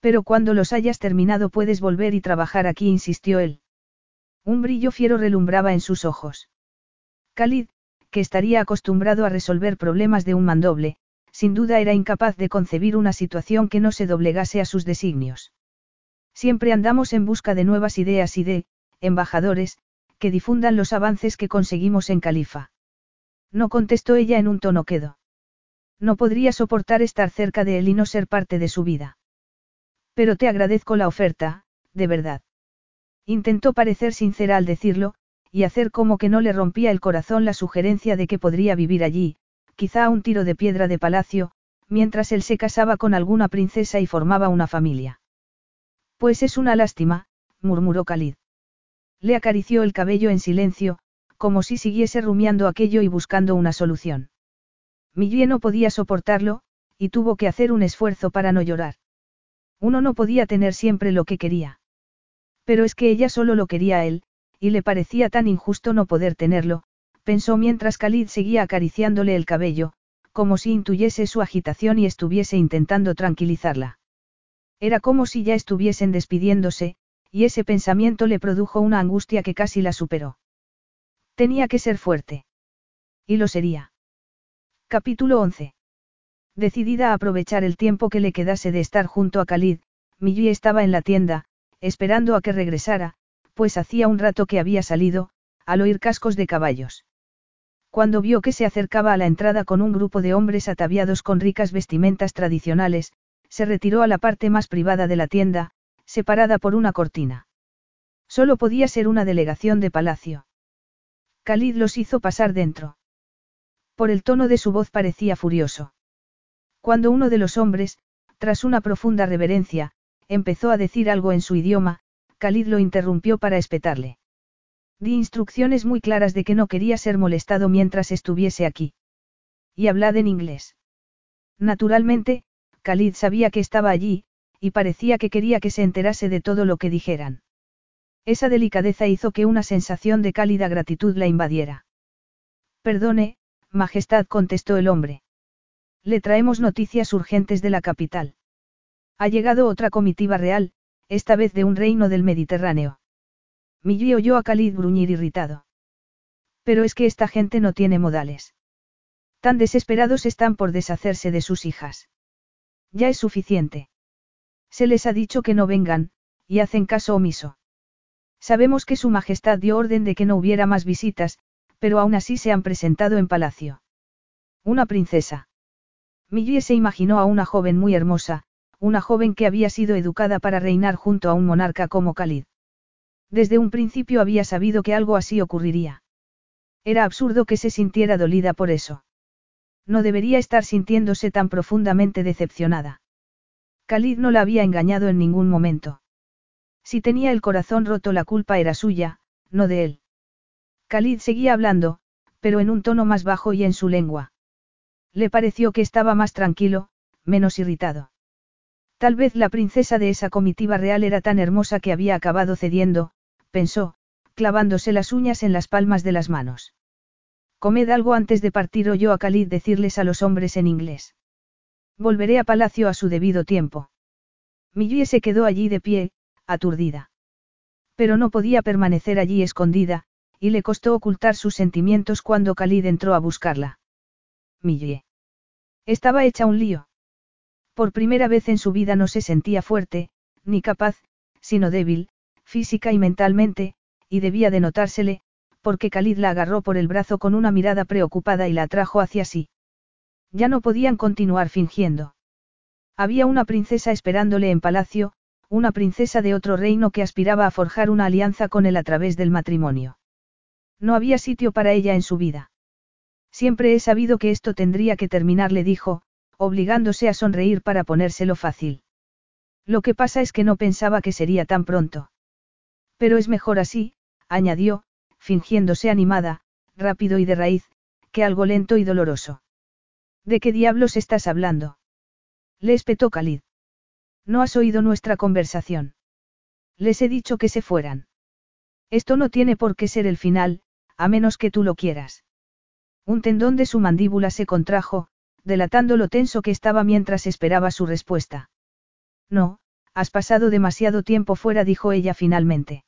Pero cuando los hayas terminado puedes volver y trabajar aquí, insistió él. Un brillo fiero relumbraba en sus ojos. Khalid, que estaría acostumbrado a resolver problemas de un mandoble, sin duda era incapaz de concebir una situación que no se doblegase a sus designios. Siempre andamos en busca de nuevas ideas y de, embajadores, que difundan los avances que conseguimos en Califa. No contestó ella en un tono quedo. No podría soportar estar cerca de él y no ser parte de su vida. Pero te agradezco la oferta, de verdad. Intentó parecer sincera al decirlo, y hacer como que no le rompía el corazón la sugerencia de que podría vivir allí, quizá un tiro de piedra de palacio, mientras él se casaba con alguna princesa y formaba una familia. Pues es una lástima, murmuró Khalid. Le acarició el cabello en silencio, como si siguiese rumiando aquello y buscando una solución. Millie no podía soportarlo, y tuvo que hacer un esfuerzo para no llorar. Uno no podía tener siempre lo que quería. Pero es que ella solo lo quería a él, y le parecía tan injusto no poder tenerlo, pensó mientras Khalid seguía acariciándole el cabello, como si intuyese su agitación y estuviese intentando tranquilizarla. Era como si ya estuviesen despidiéndose, y ese pensamiento le produjo una angustia que casi la superó. Tenía que ser fuerte. Y lo sería. Capítulo 11. Decidida a aprovechar el tiempo que le quedase de estar junto a Khalid, Millie estaba en la tienda, esperando a que regresara, pues hacía un rato que había salido, al oír cascos de caballos. Cuando vio que se acercaba a la entrada con un grupo de hombres ataviados con ricas vestimentas tradicionales, se retiró a la parte más privada de la tienda, separada por una cortina. Solo podía ser una delegación de palacio. Khalid los hizo pasar dentro. Por el tono de su voz parecía furioso. Cuando uno de los hombres, tras una profunda reverencia, empezó a decir algo en su idioma, Khalid lo interrumpió para espetarle. Di instrucciones muy claras de que no quería ser molestado mientras estuviese aquí. Y hablad en inglés. Naturalmente, Khalid sabía que estaba allí, y parecía que quería que se enterase de todo lo que dijeran. Esa delicadeza hizo que una sensación de cálida gratitud la invadiera. Perdone, Majestad, contestó el hombre. Le traemos noticias urgentes de la capital. Ha llegado otra comitiva real, esta vez de un reino del Mediterráneo. Millie oyó a Khalid gruñir irritado. Pero es que esta gente no tiene modales. Tan desesperados están por deshacerse de sus hijas. Ya es suficiente. Se les ha dicho que no vengan, y hacen caso omiso. Sabemos que Su Majestad dio orden de que no hubiera más visitas, pero aún así se han presentado en palacio. Una princesa. Millie se imaginó a una joven muy hermosa, una joven que había sido educada para reinar junto a un monarca como Khalid. Desde un principio había sabido que algo así ocurriría. Era absurdo que se sintiera dolida por eso. No debería estar sintiéndose tan profundamente decepcionada. Khalid no la había engañado en ningún momento. Si tenía el corazón roto la culpa era suya, no de él. Khalid seguía hablando, pero en un tono más bajo y en su lengua. Le pareció que estaba más tranquilo, menos irritado. Tal vez la princesa de esa comitiva real era tan hermosa que había acabado cediendo, pensó, clavándose las uñas en las palmas de las manos. Comed algo antes de partir oyó a Khalid decirles a los hombres en inglés. Volveré a palacio a su debido tiempo. Millie se quedó allí de pie, aturdida. Pero no podía permanecer allí escondida, y le costó ocultar sus sentimientos cuando Khalid entró a buscarla. Millie. Estaba hecha un lío. Por primera vez en su vida no se sentía fuerte, ni capaz, sino débil, física y mentalmente, y debía de notársele, porque Khalid la agarró por el brazo con una mirada preocupada y la atrajo hacia sí. Ya no podían continuar fingiendo. Había una princesa esperándole en palacio, una princesa de otro reino que aspiraba a forjar una alianza con él a través del matrimonio. No había sitio para ella en su vida. Siempre he sabido que esto tendría que terminar, le dijo, obligándose a sonreír para ponérselo fácil. Lo que pasa es que no pensaba que sería tan pronto. Pero es mejor así, añadió, fingiéndose animada, rápido y de raíz, que algo lento y doloroso. ¿De qué diablos estás hablando? Le espetó Khalid. No has oído nuestra conversación. Les he dicho que se fueran. Esto no tiene por qué ser el final, a menos que tú lo quieras. Un tendón de su mandíbula se contrajo, delatando lo tenso que estaba mientras esperaba su respuesta. No, has pasado demasiado tiempo fuera, dijo ella finalmente.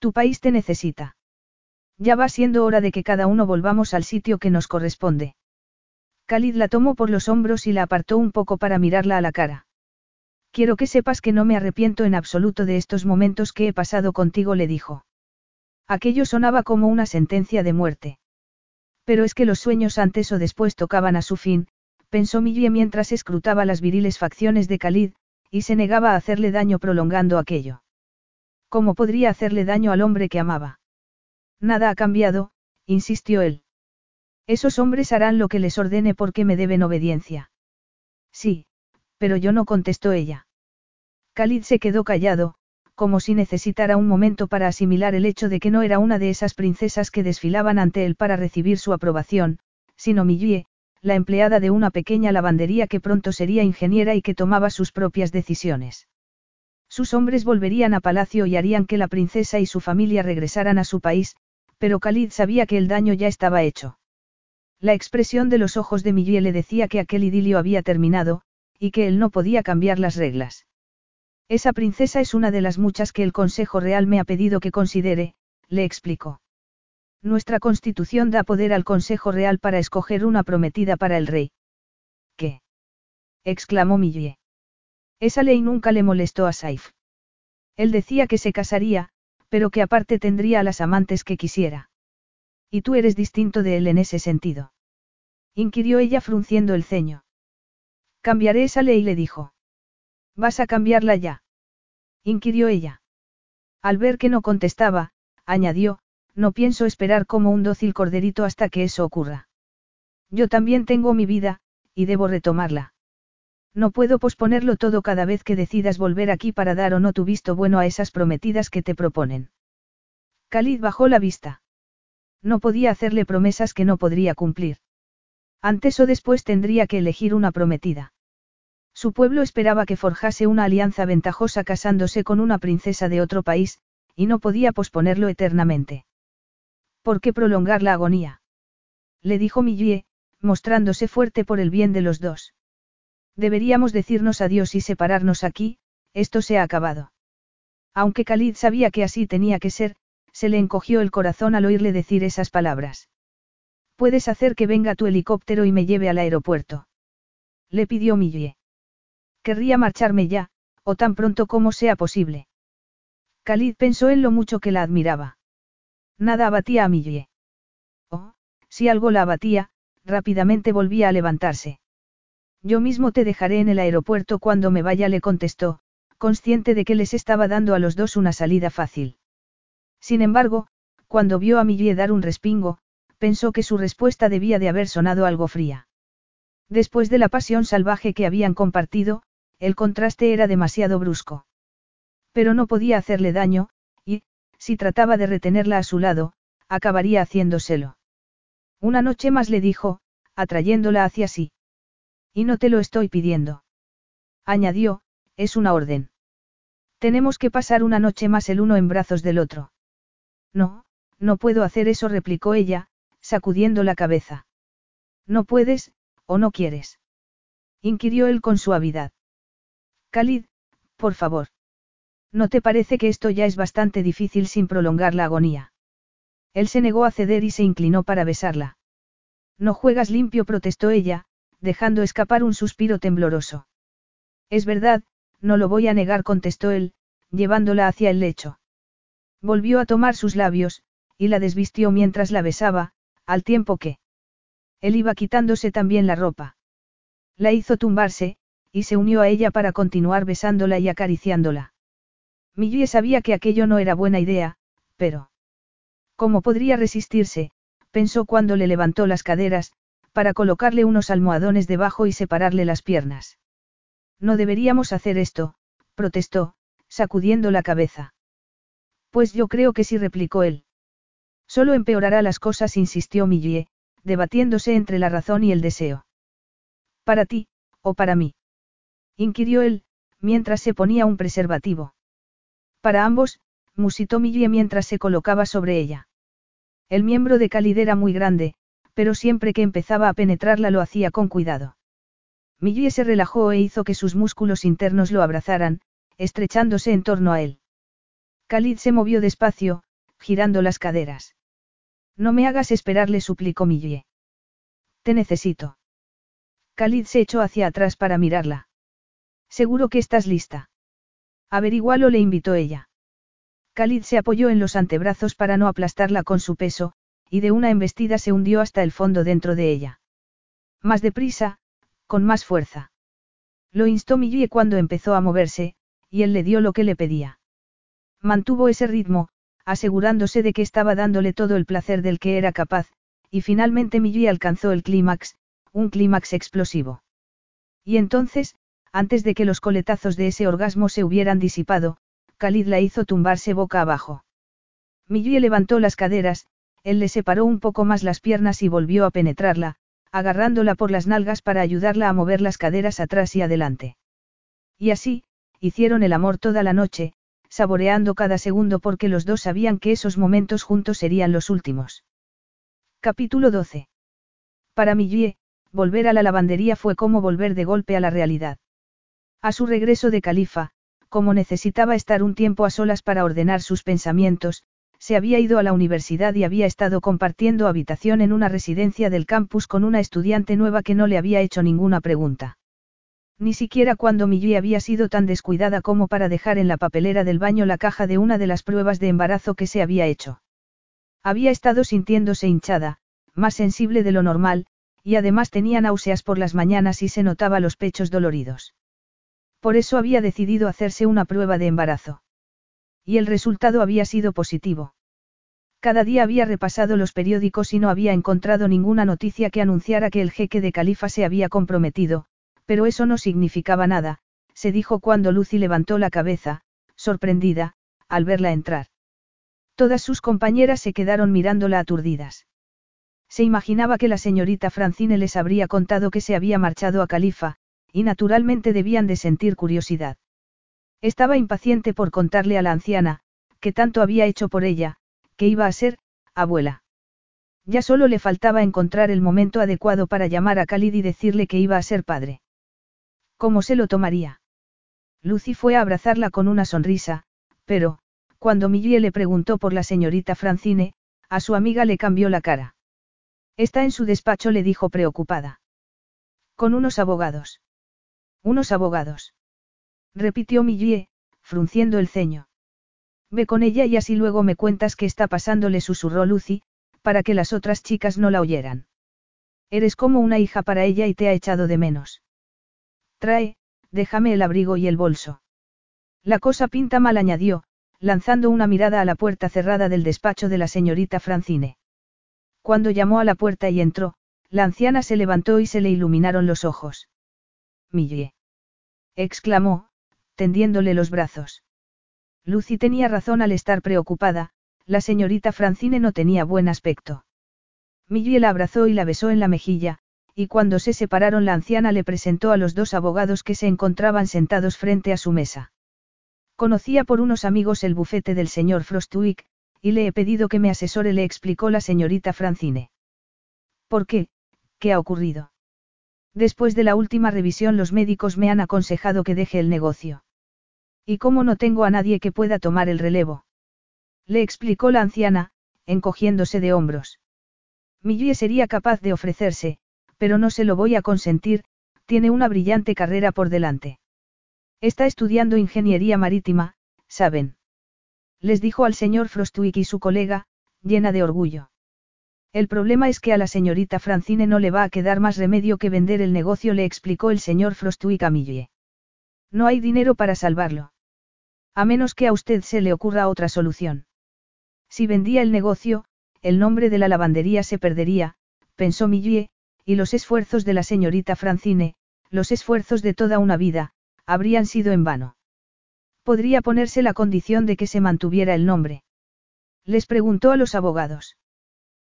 Tu país te necesita. Ya va siendo hora de que cada uno volvamos al sitio que nos corresponde. Khalid la tomó por los hombros y la apartó un poco para mirarla a la cara. Quiero que sepas que no me arrepiento en absoluto de estos momentos que he pasado contigo, le dijo. Aquello sonaba como una sentencia de muerte. Pero es que los sueños antes o después tocaban a su fin, pensó Millie mientras escrutaba las viriles facciones de Khalid, y se negaba a hacerle daño prolongando aquello. ¿Cómo podría hacerle daño al hombre que amaba? Nada ha cambiado, insistió él. Esos hombres harán lo que les ordene porque me deben obediencia. Sí, pero yo no contestó ella. Khalid se quedó callado, como si necesitara un momento para asimilar el hecho de que no era una de esas princesas que desfilaban ante él para recibir su aprobación, sino Millie, la empleada de una pequeña lavandería que pronto sería ingeniera y que tomaba sus propias decisiones. Sus hombres volverían a palacio y harían que la princesa y su familia regresaran a su país, pero Khalid sabía que el daño ya estaba hecho. La expresión de los ojos de Millie le decía que aquel idilio había terminado, y que él no podía cambiar las reglas. Esa princesa es una de las muchas que el Consejo Real me ha pedido que considere, le explicó. Nuestra constitución da poder al Consejo Real para escoger una prometida para el rey. ¿Qué? exclamó Millie. Esa ley nunca le molestó a Saif. Él decía que se casaría, pero que aparte tendría a las amantes que quisiera. Y tú eres distinto de él en ese sentido. Inquirió ella frunciendo el ceño. Cambiaré esa ley, le dijo. ¿Vas a cambiarla ya? inquirió ella. Al ver que no contestaba, añadió, no pienso esperar como un dócil corderito hasta que eso ocurra. Yo también tengo mi vida, y debo retomarla. No puedo posponerlo todo cada vez que decidas volver aquí para dar o no tu visto bueno a esas prometidas que te proponen. Khalid bajó la vista. No podía hacerle promesas que no podría cumplir. Antes o después tendría que elegir una prometida. Su pueblo esperaba que forjase una alianza ventajosa casándose con una princesa de otro país, y no podía posponerlo eternamente. ¿Por qué prolongar la agonía? Le dijo Millie, mostrándose fuerte por el bien de los dos. Deberíamos decirnos adiós y separarnos aquí, esto se ha acabado. Aunque Khalid sabía que así tenía que ser, se le encogió el corazón al oírle decir esas palabras. Puedes hacer que venga tu helicóptero y me lleve al aeropuerto. Le pidió Millie. Querría marcharme ya, o tan pronto como sea posible. Khalid pensó en lo mucho que la admiraba. Nada abatía a Millie. Oh, si algo la abatía, rápidamente volvía a levantarse. Yo mismo te dejaré en el aeropuerto cuando me vaya, le contestó, consciente de que les estaba dando a los dos una salida fácil. Sin embargo, cuando vio a Millie dar un respingo, pensó que su respuesta debía de haber sonado algo fría. Después de la pasión salvaje que habían compartido, el contraste era demasiado brusco. Pero no podía hacerle daño, y, si trataba de retenerla a su lado, acabaría haciéndoselo. Una noche más le dijo, atrayéndola hacia sí. Y no te lo estoy pidiendo. Añadió, es una orden. Tenemos que pasar una noche más el uno en brazos del otro. No, no puedo hacer eso, replicó ella, sacudiendo la cabeza. No puedes, o no quieres. Inquirió él con suavidad. Khalid, Por favor. ¿No te parece que esto ya es bastante difícil sin prolongar la agonía? Él se negó a ceder y se inclinó para besarla. No juegas limpio, protestó ella, dejando escapar un suspiro tembloroso. Es verdad, no lo voy a negar, contestó él, llevándola hacia el lecho. Volvió a tomar sus labios, y la desvistió mientras la besaba, al tiempo que. Él iba quitándose también la ropa. La hizo tumbarse, y se unió a ella para continuar besándola y acariciándola. Millie sabía que aquello no era buena idea, pero... ¿Cómo podría resistirse? pensó cuando le levantó las caderas, para colocarle unos almohadones debajo y separarle las piernas. No deberíamos hacer esto, protestó, sacudiendo la cabeza. Pues yo creo que sí, replicó él. Solo empeorará las cosas, insistió Millie, debatiéndose entre la razón y el deseo. ¿Para ti, o para mí? inquirió él, mientras se ponía un preservativo. Para ambos, musitó Millie mientras se colocaba sobre ella. El miembro de Khalid era muy grande, pero siempre que empezaba a penetrarla lo hacía con cuidado. Millie se relajó e hizo que sus músculos internos lo abrazaran, estrechándose en torno a él. Khalid se movió despacio, girando las caderas. No me hagas esperar, le suplicó Millie. Te necesito. Khalid se echó hacia atrás para mirarla. Seguro que estás lista. Averigualo, le invitó ella. Khalid se apoyó en los antebrazos para no aplastarla con su peso, y de una embestida se hundió hasta el fondo dentro de ella. Más deprisa, con más fuerza. Lo instó Millie cuando empezó a moverse, y él le dio lo que le pedía. Mantuvo ese ritmo, asegurándose de que estaba dándole todo el placer del que era capaz, y finalmente Millie alcanzó el clímax, un clímax explosivo. Y entonces, antes de que los coletazos de ese orgasmo se hubieran disipado, Khalid la hizo tumbarse boca abajo. Millie levantó las caderas, él le separó un poco más las piernas y volvió a penetrarla, agarrándola por las nalgas para ayudarla a mover las caderas atrás y adelante. Y así, hicieron el amor toda la noche, saboreando cada segundo porque los dos sabían que esos momentos juntos serían los últimos. Capítulo 12. Para Millie, volver a la lavandería fue como volver de golpe a la realidad. A su regreso de Califa, como necesitaba estar un tiempo a solas para ordenar sus pensamientos, se había ido a la universidad y había estado compartiendo habitación en una residencia del campus con una estudiante nueva que no le había hecho ninguna pregunta. Ni siquiera cuando Millie había sido tan descuidada como para dejar en la papelera del baño la caja de una de las pruebas de embarazo que se había hecho. Había estado sintiéndose hinchada, más sensible de lo normal, y además tenía náuseas por las mañanas y se notaba los pechos doloridos. Por eso había decidido hacerse una prueba de embarazo. Y el resultado había sido positivo. Cada día había repasado los periódicos y no había encontrado ninguna noticia que anunciara que el jeque de Califa se había comprometido, pero eso no significaba nada, se dijo cuando Lucy levantó la cabeza, sorprendida, al verla entrar. Todas sus compañeras se quedaron mirándola aturdidas. Se imaginaba que la señorita Francine les habría contado que se había marchado a Califa, y naturalmente debían de sentir curiosidad. Estaba impaciente por contarle a la anciana, que tanto había hecho por ella, que iba a ser, abuela. Ya solo le faltaba encontrar el momento adecuado para llamar a Khalid y decirle que iba a ser padre. ¿Cómo se lo tomaría? Lucy fue a abrazarla con una sonrisa, pero, cuando Millie le preguntó por la señorita Francine, a su amiga le cambió la cara. Está en su despacho, le dijo preocupada. Con unos abogados. Unos abogados repitió Millie, frunciendo el ceño. Ve con ella y así luego me cuentas qué está pasando, le susurró Lucy, para que las otras chicas no la oyeran. Eres como una hija para ella y te ha echado de menos. Trae, déjame el abrigo y el bolso. La cosa pinta mal, añadió, lanzando una mirada a la puerta cerrada del despacho de la señorita Francine. Cuando llamó a la puerta y entró, la anciana se levantó y se le iluminaron los ojos. Millie. exclamó, tendiéndole los brazos. Lucy tenía razón al estar preocupada, la señorita Francine no tenía buen aspecto. Millie la abrazó y la besó en la mejilla, y cuando se separaron la anciana le presentó a los dos abogados que se encontraban sentados frente a su mesa. Conocía por unos amigos el bufete del señor Frostwick, y le he pedido que me asesore, le explicó la señorita Francine. ¿Por qué? ¿Qué ha ocurrido? Después de la última revisión los médicos me han aconsejado que deje el negocio. ¿Y cómo no tengo a nadie que pueda tomar el relevo? Le explicó la anciana, encogiéndose de hombros. Millie sería capaz de ofrecerse, pero no se lo voy a consentir, tiene una brillante carrera por delante. Está estudiando ingeniería marítima, ¿saben? Les dijo al señor Frostwick y su colega, llena de orgullo. El problema es que a la señorita Francine no le va a quedar más remedio que vender el negocio, le explicó el señor Frostwick a Millie. No hay dinero para salvarlo. A menos que a usted se le ocurra otra solución. Si vendía el negocio, el nombre de la lavandería se perdería, pensó Millie, y los esfuerzos de la señorita Francine, los esfuerzos de toda una vida, habrían sido en vano. Podría ponerse la condición de que se mantuviera el nombre. Les preguntó a los abogados.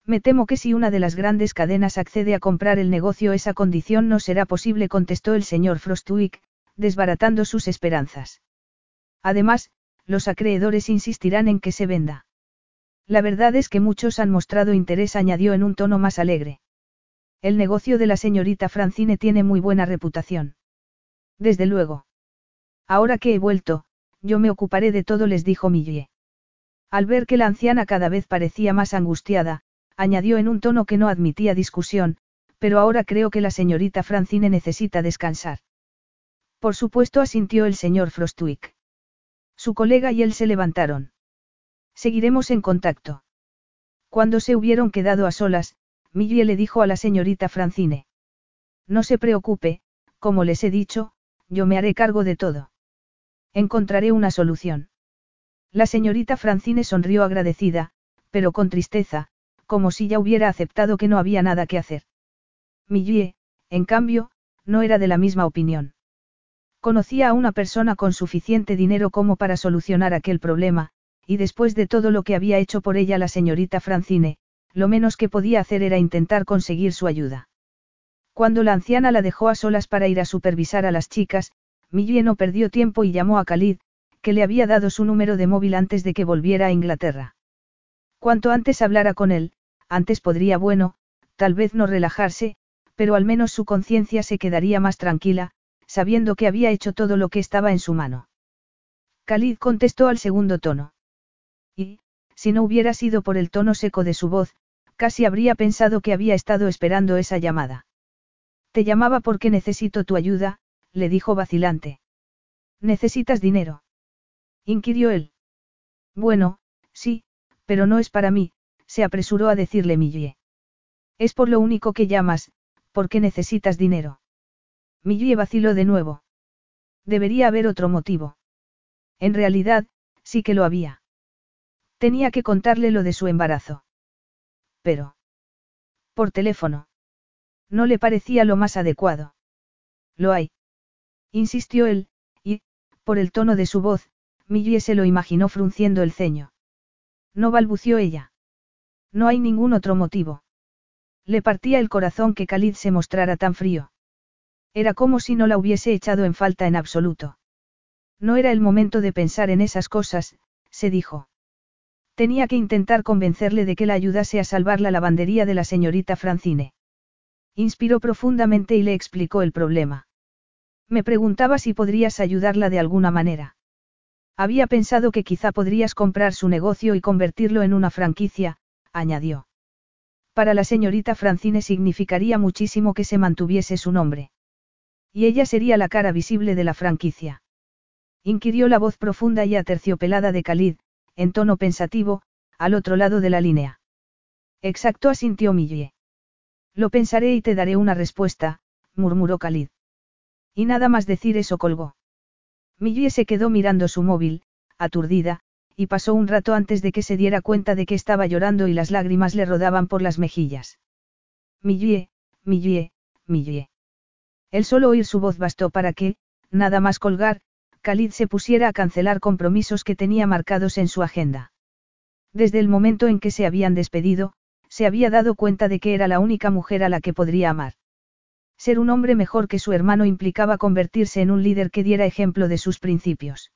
Me temo que si una de las grandes cadenas accede a comprar el negocio esa condición no será posible, contestó el señor Frostwick, desbaratando sus esperanzas. Además, los acreedores insistirán en que se venda. La verdad es que muchos han mostrado interés, añadió en un tono más alegre. El negocio de la señorita Francine tiene muy buena reputación. Desde luego. Ahora que he vuelto, yo me ocuparé de todo, les dijo Millie. Al ver que la anciana cada vez parecía más angustiada, añadió en un tono que no admitía discusión, pero ahora creo que la señorita Francine necesita descansar. Por supuesto asintió el señor Frostwick. Su colega y él se levantaron. Seguiremos en contacto. Cuando se hubieron quedado a solas, Millie le dijo a la señorita Francine. No se preocupe, como les he dicho, yo me haré cargo de todo. Encontraré una solución. La señorita Francine sonrió agradecida, pero con tristeza, como si ya hubiera aceptado que no había nada que hacer. Millie, en cambio, no era de la misma opinión. Conocía a una persona con suficiente dinero como para solucionar aquel problema, y después de todo lo que había hecho por ella la señorita Francine, lo menos que podía hacer era intentar conseguir su ayuda. Cuando la anciana la dejó a solas para ir a supervisar a las chicas, Millie no perdió tiempo y llamó a Khalid, que le había dado su número de móvil antes de que volviera a Inglaterra. Cuanto antes hablara con él, antes podría, bueno, tal vez no relajarse, pero al menos su conciencia se quedaría más tranquila, sabiendo que había hecho todo lo que estaba en su mano. Khalid contestó al segundo tono. Y, si no hubiera sido por el tono seco de su voz, casi habría pensado que había estado esperando esa llamada. Te llamaba porque necesito tu ayuda, le dijo vacilante. ¿Necesitas dinero? inquirió él. Bueno, sí, pero no es para mí, se apresuró a decirle Millie. Es por lo único que llamas, porque necesitas dinero. Millie vaciló de nuevo. Debería haber otro motivo. En realidad, sí que lo había. Tenía que contarle lo de su embarazo. Pero. Por teléfono. No le parecía lo más adecuado. Lo hay. Insistió él, y, por el tono de su voz, Millie se lo imaginó frunciendo el ceño. No balbució ella. No hay ningún otro motivo. Le partía el corazón que Khalid se mostrara tan frío. Era como si no la hubiese echado en falta en absoluto. No era el momento de pensar en esas cosas, se dijo. Tenía que intentar convencerle de que la ayudase a salvar la lavandería de la señorita Francine. Inspiró profundamente y le explicó el problema. Me preguntaba si podrías ayudarla de alguna manera. Había pensado que quizá podrías comprar su negocio y convertirlo en una franquicia, añadió. Para la señorita Francine significaría muchísimo que se mantuviese su nombre. Y ella sería la cara visible de la franquicia. Inquirió la voz profunda y aterciopelada de Khalid, en tono pensativo, al otro lado de la línea. Exacto, asintió Millie. Lo pensaré y te daré una respuesta, murmuró Khalid. Y nada más decir eso colgó. Millie se quedó mirando su móvil, aturdida, y pasó un rato antes de que se diera cuenta de que estaba llorando y las lágrimas le rodaban por las mejillas. Millie, Millie, Millie. El solo oír su voz bastó para que, nada más colgar, Khalid se pusiera a cancelar compromisos que tenía marcados en su agenda. Desde el momento en que se habían despedido, se había dado cuenta de que era la única mujer a la que podría amar. Ser un hombre mejor que su hermano implicaba convertirse en un líder que diera ejemplo de sus principios.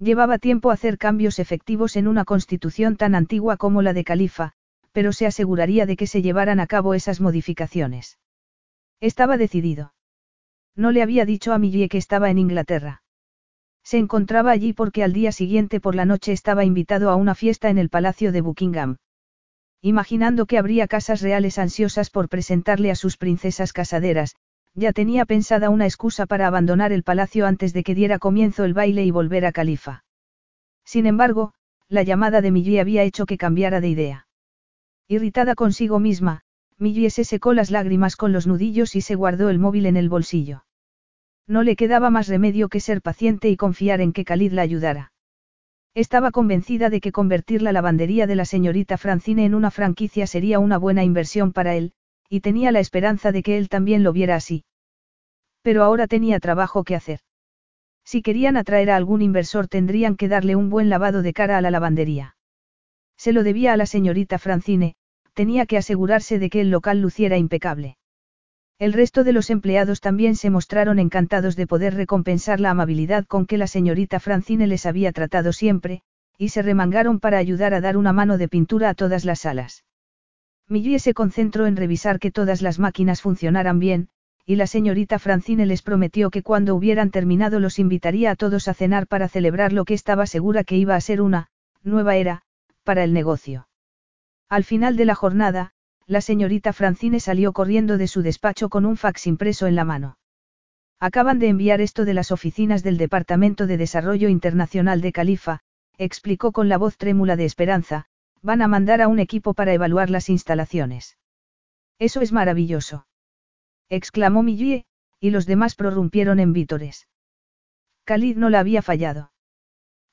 Llevaba tiempo hacer cambios efectivos en una constitución tan antigua como la de Califa, pero se aseguraría de que se llevaran a cabo esas modificaciones. Estaba decidido. No le había dicho a Millie que estaba en Inglaterra. Se encontraba allí porque al día siguiente por la noche estaba invitado a una fiesta en el Palacio de Buckingham. Imaginando que habría casas reales ansiosas por presentarle a sus princesas casaderas, ya tenía pensada una excusa para abandonar el palacio antes de que diera comienzo el baile y volver a Califa. Sin embargo, la llamada de Millie había hecho que cambiara de idea. Irritada consigo misma, Millie se secó las lágrimas con los nudillos y se guardó el móvil en el bolsillo. No le quedaba más remedio que ser paciente y confiar en que Khalid la ayudara. Estaba convencida de que convertir la lavandería de la señorita Francine en una franquicia sería una buena inversión para él, y tenía la esperanza de que él también lo viera así. Pero ahora tenía trabajo que hacer. Si querían atraer a algún inversor tendrían que darle un buen lavado de cara a la lavandería. Se lo debía a la señorita Francine, tenía que asegurarse de que el local luciera impecable. El resto de los empleados también se mostraron encantados de poder recompensar la amabilidad con que la señorita Francine les había tratado siempre, y se remangaron para ayudar a dar una mano de pintura a todas las salas. Millie se concentró en revisar que todas las máquinas funcionaran bien, y la señorita Francine les prometió que cuando hubieran terminado los invitaría a todos a cenar para celebrar lo que estaba segura que iba a ser una, nueva era, para el negocio. Al final de la jornada, la señorita Francine salió corriendo de su despacho con un fax impreso en la mano. Acaban de enviar esto de las oficinas del Departamento de Desarrollo Internacional de Califa, explicó con la voz trémula de esperanza, Van a mandar a un equipo para evaluar las instalaciones. Eso es maravilloso. Exclamó Millie, y los demás prorrumpieron en vítores. Khalid no la había fallado.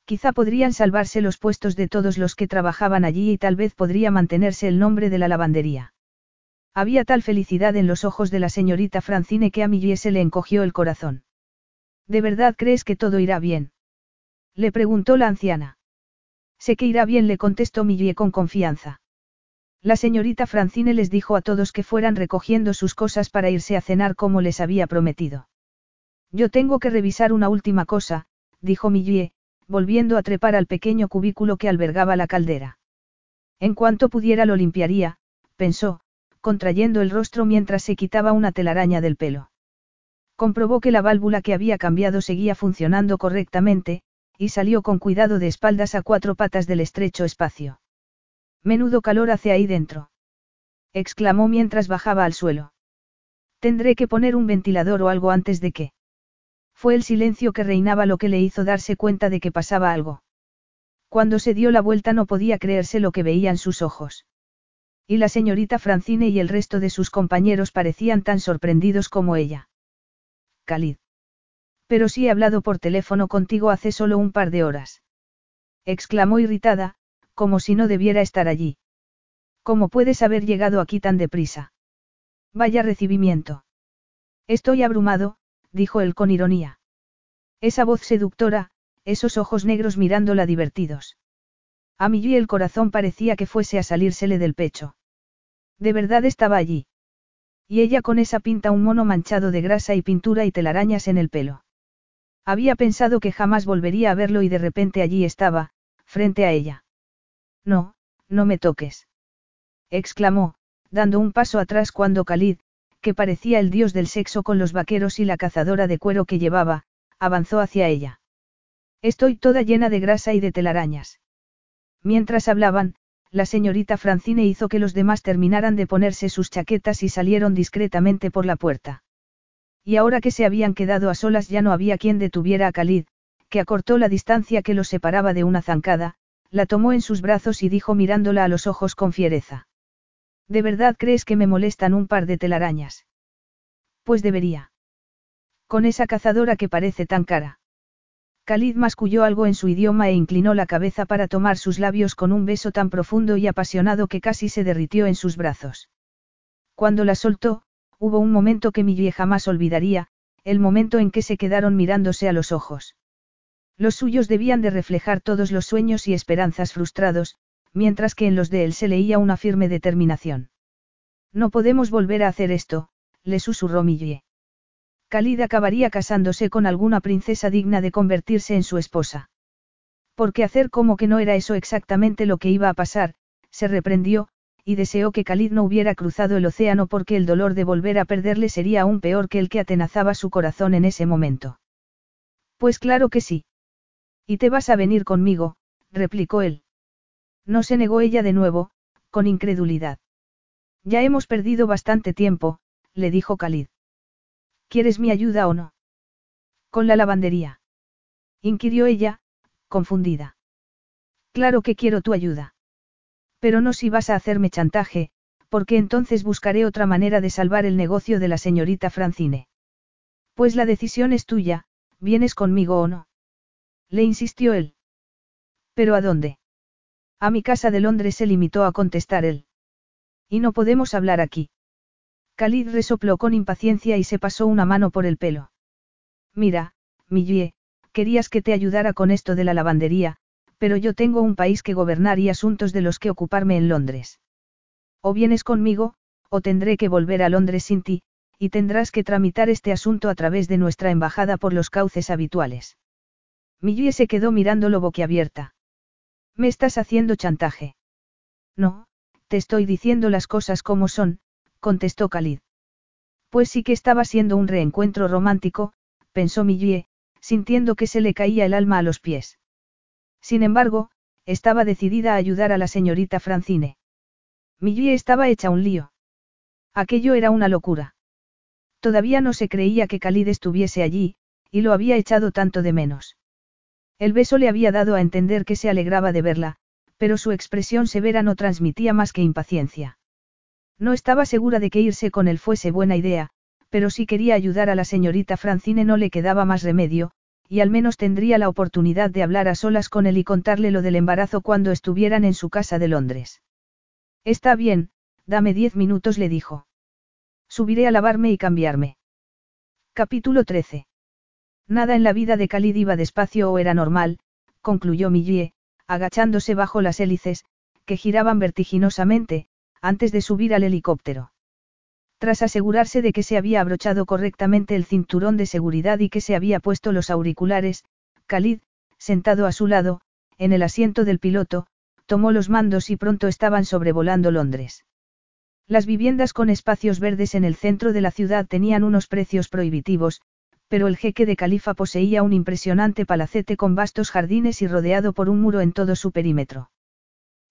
Quizá podrían salvarse los puestos de todos los que trabajaban allí y tal vez podría mantenerse el nombre de la lavandería. Había tal felicidad en los ojos de la señorita Francine que a Millie se le encogió el corazón. ¿De verdad crees que todo irá bien? Le preguntó la anciana. Sé que irá bien, le contestó Millie con confianza. La señorita Francine les dijo a todos que fueran recogiendo sus cosas para irse a cenar como les había prometido. Yo tengo que revisar una última cosa, dijo Millie, volviendo a trepar al pequeño cubículo que albergaba la caldera. En cuanto pudiera lo limpiaría, pensó, contrayendo el rostro mientras se quitaba una telaraña del pelo. Comprobó que la válvula que había cambiado seguía funcionando correctamente, y salió con cuidado de espaldas a cuatro patas del estrecho espacio. Menudo calor hace ahí dentro. exclamó mientras bajaba al suelo. Tendré que poner un ventilador o algo antes de que. Fue el silencio que reinaba lo que le hizo darse cuenta de que pasaba algo. Cuando se dio la vuelta no podía creerse lo que veían sus ojos. Y la señorita Francine y el resto de sus compañeros parecían tan sorprendidos como ella. Calid. Pero sí he hablado por teléfono contigo hace solo un par de horas. Exclamó irritada, como si no debiera estar allí. ¿Cómo puedes haber llegado aquí tan deprisa? Vaya recibimiento. Estoy abrumado, dijo él con ironía. Esa voz seductora, esos ojos negros mirándola divertidos. A Millie el corazón parecía que fuese a salírsele del pecho. De verdad estaba allí. Y ella con esa pinta un mono manchado de grasa y pintura y telarañas en el pelo. Había pensado que jamás volvería a verlo y de repente allí estaba, frente a ella. No, no me toques. exclamó, dando un paso atrás cuando Khalid, que parecía el dios del sexo con los vaqueros y la cazadora de cuero que llevaba, avanzó hacia ella. Estoy toda llena de grasa y de telarañas. Mientras hablaban, la señorita Francine hizo que los demás terminaran de ponerse sus chaquetas y salieron discretamente por la puerta. Y ahora que se habían quedado a solas ya no había quien detuviera a Khalid, que acortó la distancia que los separaba de una zancada, la tomó en sus brazos y dijo mirándola a los ojos con fiereza. ¿De verdad crees que me molestan un par de telarañas? Pues debería. Con esa cazadora que parece tan cara. Khalid masculló algo en su idioma e inclinó la cabeza para tomar sus labios con un beso tan profundo y apasionado que casi se derritió en sus brazos. Cuando la soltó, Hubo un momento que Millie jamás olvidaría, el momento en que se quedaron mirándose a los ojos. Los suyos debían de reflejar todos los sueños y esperanzas frustrados, mientras que en los de él se leía una firme determinación. No podemos volver a hacer esto, le susurró Millie. Khalid acabaría casándose con alguna princesa digna de convertirse en su esposa. Porque hacer como que no era eso exactamente lo que iba a pasar, se reprendió, y deseó que Khalid no hubiera cruzado el océano porque el dolor de volver a perderle sería aún peor que el que atenazaba su corazón en ese momento. Pues claro que sí. Y te vas a venir conmigo, replicó él. No se negó ella de nuevo, con incredulidad. Ya hemos perdido bastante tiempo, le dijo Khalid. ¿Quieres mi ayuda o no? Con la lavandería. Inquirió ella, confundida. Claro que quiero tu ayuda. Pero no si vas a hacerme chantaje, porque entonces buscaré otra manera de salvar el negocio de la señorita Francine. Pues la decisión es tuya, ¿vienes conmigo o no? Le insistió él. ¿Pero a dónde? A mi casa de Londres se limitó a contestar él. Y no podemos hablar aquí. Khalid resopló con impaciencia y se pasó una mano por el pelo. Mira, Millie, querías que te ayudara con esto de la lavandería, pero yo tengo un país que gobernar y asuntos de los que ocuparme en Londres. O vienes conmigo, o tendré que volver a Londres sin ti, y tendrás que tramitar este asunto a través de nuestra embajada por los cauces habituales. Millie se quedó mirándolo boquiabierta. ¿Me estás haciendo chantaje? No, te estoy diciendo las cosas como son, contestó Khalid. Pues sí que estaba siendo un reencuentro romántico, pensó Millie, sintiendo que se le caía el alma a los pies. Sin embargo, estaba decidida a ayudar a la señorita Francine. Millie estaba hecha un lío. Aquello era una locura. Todavía no se creía que Khalid estuviese allí, y lo había echado tanto de menos. El beso le había dado a entender que se alegraba de verla, pero su expresión severa no transmitía más que impaciencia. No estaba segura de que irse con él fuese buena idea, pero si quería ayudar a la señorita Francine no le quedaba más remedio, y al menos tendría la oportunidad de hablar a solas con él y contarle lo del embarazo cuando estuvieran en su casa de Londres. Está bien, dame diez minutos, le dijo. Subiré a lavarme y cambiarme. Capítulo 13. Nada en la vida de Khalid iba despacio o era normal, concluyó Millie, agachándose bajo las hélices, que giraban vertiginosamente, antes de subir al helicóptero. Tras asegurarse de que se había abrochado correctamente el cinturón de seguridad y que se había puesto los auriculares, Khalid, sentado a su lado, en el asiento del piloto, tomó los mandos y pronto estaban sobrevolando Londres. Las viviendas con espacios verdes en el centro de la ciudad tenían unos precios prohibitivos, pero el jeque de Califa poseía un impresionante palacete con vastos jardines y rodeado por un muro en todo su perímetro.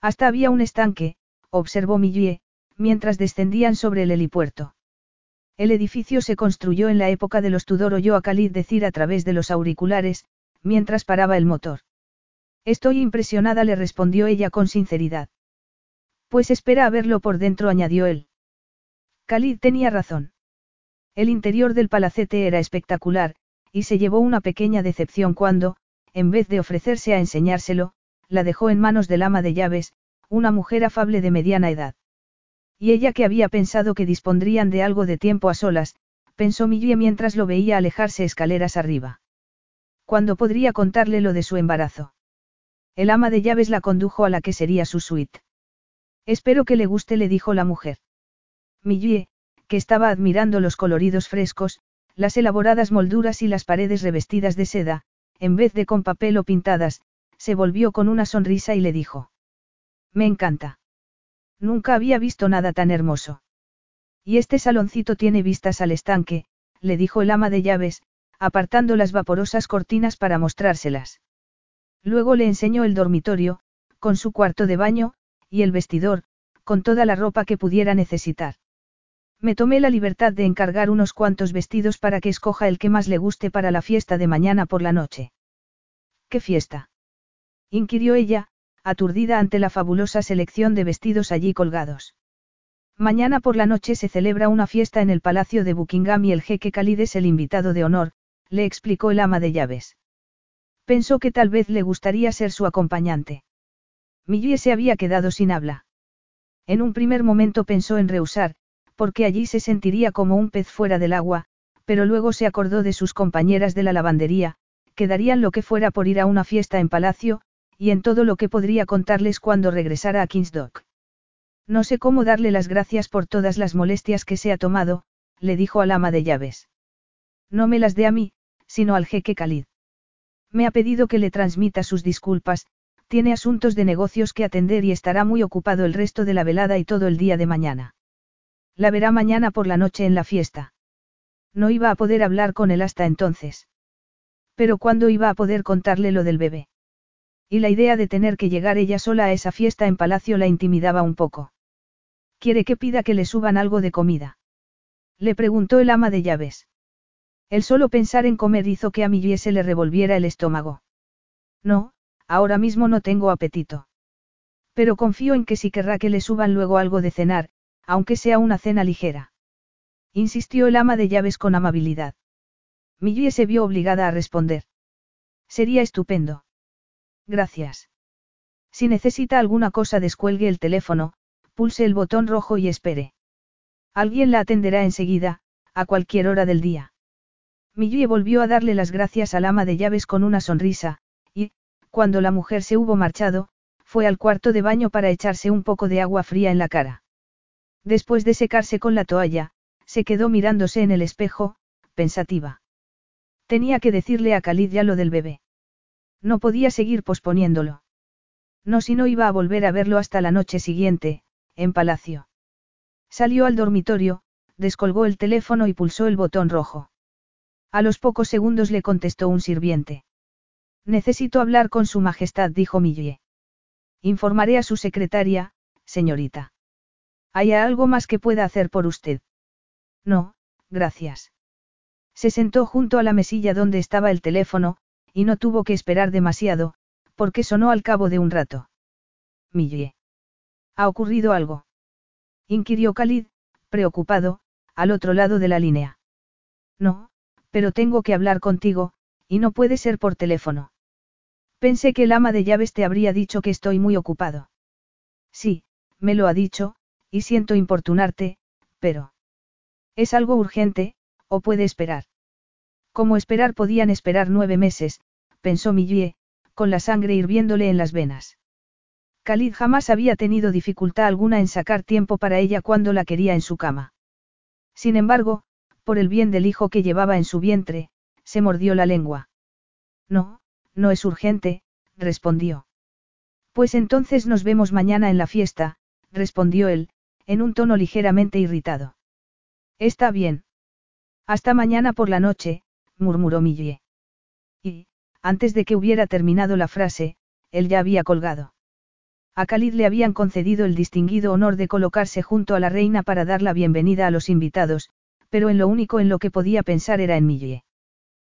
Hasta había un estanque, observó Millie, mientras descendían sobre el helipuerto. El edificio se construyó en la época de los Tudor oyó a Khalid decir a través de los auriculares, mientras paraba el motor. Estoy impresionada, le respondió ella con sinceridad. Pues espera a verlo por dentro, añadió él. Khalid tenía razón. El interior del palacete era espectacular, y se llevó una pequeña decepción cuando, en vez de ofrecerse a enseñárselo, la dejó en manos del ama de llaves, una mujer afable de mediana edad. Y ella que había pensado que dispondrían de algo de tiempo a solas, pensó Millie mientras lo veía alejarse escaleras arriba. ¿Cuándo podría contarle lo de su embarazo? El ama de llaves la condujo a la que sería su suite. Espero que le guste, le dijo la mujer. Millie, que estaba admirando los coloridos frescos, las elaboradas molduras y las paredes revestidas de seda, en vez de con papel o pintadas, se volvió con una sonrisa y le dijo. Me encanta. Nunca había visto nada tan hermoso. Y este saloncito tiene vistas al estanque, le dijo el ama de llaves, apartando las vaporosas cortinas para mostrárselas. Luego le enseñó el dormitorio, con su cuarto de baño, y el vestidor, con toda la ropa que pudiera necesitar. Me tomé la libertad de encargar unos cuantos vestidos para que escoja el que más le guste para la fiesta de mañana por la noche. ¿Qué fiesta? inquirió ella, aturdida ante la fabulosa selección de vestidos allí colgados. Mañana por la noche se celebra una fiesta en el Palacio de Buckingham y el jeque Khalid es el invitado de honor, le explicó el ama de llaves. Pensó que tal vez le gustaría ser su acompañante. Millie se había quedado sin habla. En un primer momento pensó en rehusar, porque allí se sentiría como un pez fuera del agua, pero luego se acordó de sus compañeras de la lavandería, que darían lo que fuera por ir a una fiesta en palacio, y en todo lo que podría contarles cuando regresara a Kingsdock. No sé cómo darle las gracias por todas las molestias que se ha tomado, le dijo al ama de llaves. No me las dé a mí, sino al jeque Khalid. Me ha pedido que le transmita sus disculpas, tiene asuntos de negocios que atender y estará muy ocupado el resto de la velada y todo el día de mañana. La verá mañana por la noche en la fiesta. No iba a poder hablar con él hasta entonces. Pero ¿cuándo iba a poder contarle lo del bebé? Y la idea de tener que llegar ella sola a esa fiesta en palacio la intimidaba un poco. ¿Quiere que pida que le suban algo de comida? Le preguntó el ama de llaves. El solo pensar en comer hizo que a Millie se le revolviera el estómago. No, ahora mismo no tengo apetito. Pero confío en que sí querrá que le suban luego algo de cenar, aunque sea una cena ligera. Insistió el ama de llaves con amabilidad. Millie se vio obligada a responder. Sería estupendo. Gracias. Si necesita alguna cosa descuelgue el teléfono, pulse el botón rojo y espere. Alguien la atenderá enseguida, a cualquier hora del día. Millie volvió a darle las gracias al ama de llaves con una sonrisa, y, cuando la mujer se hubo marchado, fue al cuarto de baño para echarse un poco de agua fría en la cara. Después de secarse con la toalla, se quedó mirándose en el espejo, pensativa. Tenía que decirle a Khalid ya lo del bebé. No podía seguir posponiéndolo. No si no iba a volver a verlo hasta la noche siguiente, en palacio. Salió al dormitorio, descolgó el teléfono y pulsó el botón rojo. A los pocos segundos le contestó un sirviente. Necesito hablar con su majestad, dijo Millie. Informaré a su secretaria, señorita. ¿Hay algo más que pueda hacer por usted? No, gracias. Se sentó junto a la mesilla donde estaba el teléfono, y no tuvo que esperar demasiado, porque sonó al cabo de un rato. Millie. ¿Ha ocurrido algo? inquirió Khalid, preocupado, al otro lado de la línea. No, pero tengo que hablar contigo, y no puede ser por teléfono. Pensé que el ama de llaves te habría dicho que estoy muy ocupado. Sí, me lo ha dicho, y siento importunarte, pero... ¿Es algo urgente, o puede esperar? Como esperar podían esperar nueve meses, pensó Millie, con la sangre hirviéndole en las venas. Khalid jamás había tenido dificultad alguna en sacar tiempo para ella cuando la quería en su cama. Sin embargo, por el bien del hijo que llevaba en su vientre, se mordió la lengua. No, no es urgente, respondió. Pues entonces nos vemos mañana en la fiesta, respondió él, en un tono ligeramente irritado. Está bien. Hasta mañana por la noche, murmuró Millie. Y, antes de que hubiera terminado la frase, él ya había colgado. A Khalid le habían concedido el distinguido honor de colocarse junto a la reina para dar la bienvenida a los invitados, pero en lo único en lo que podía pensar era en Millie.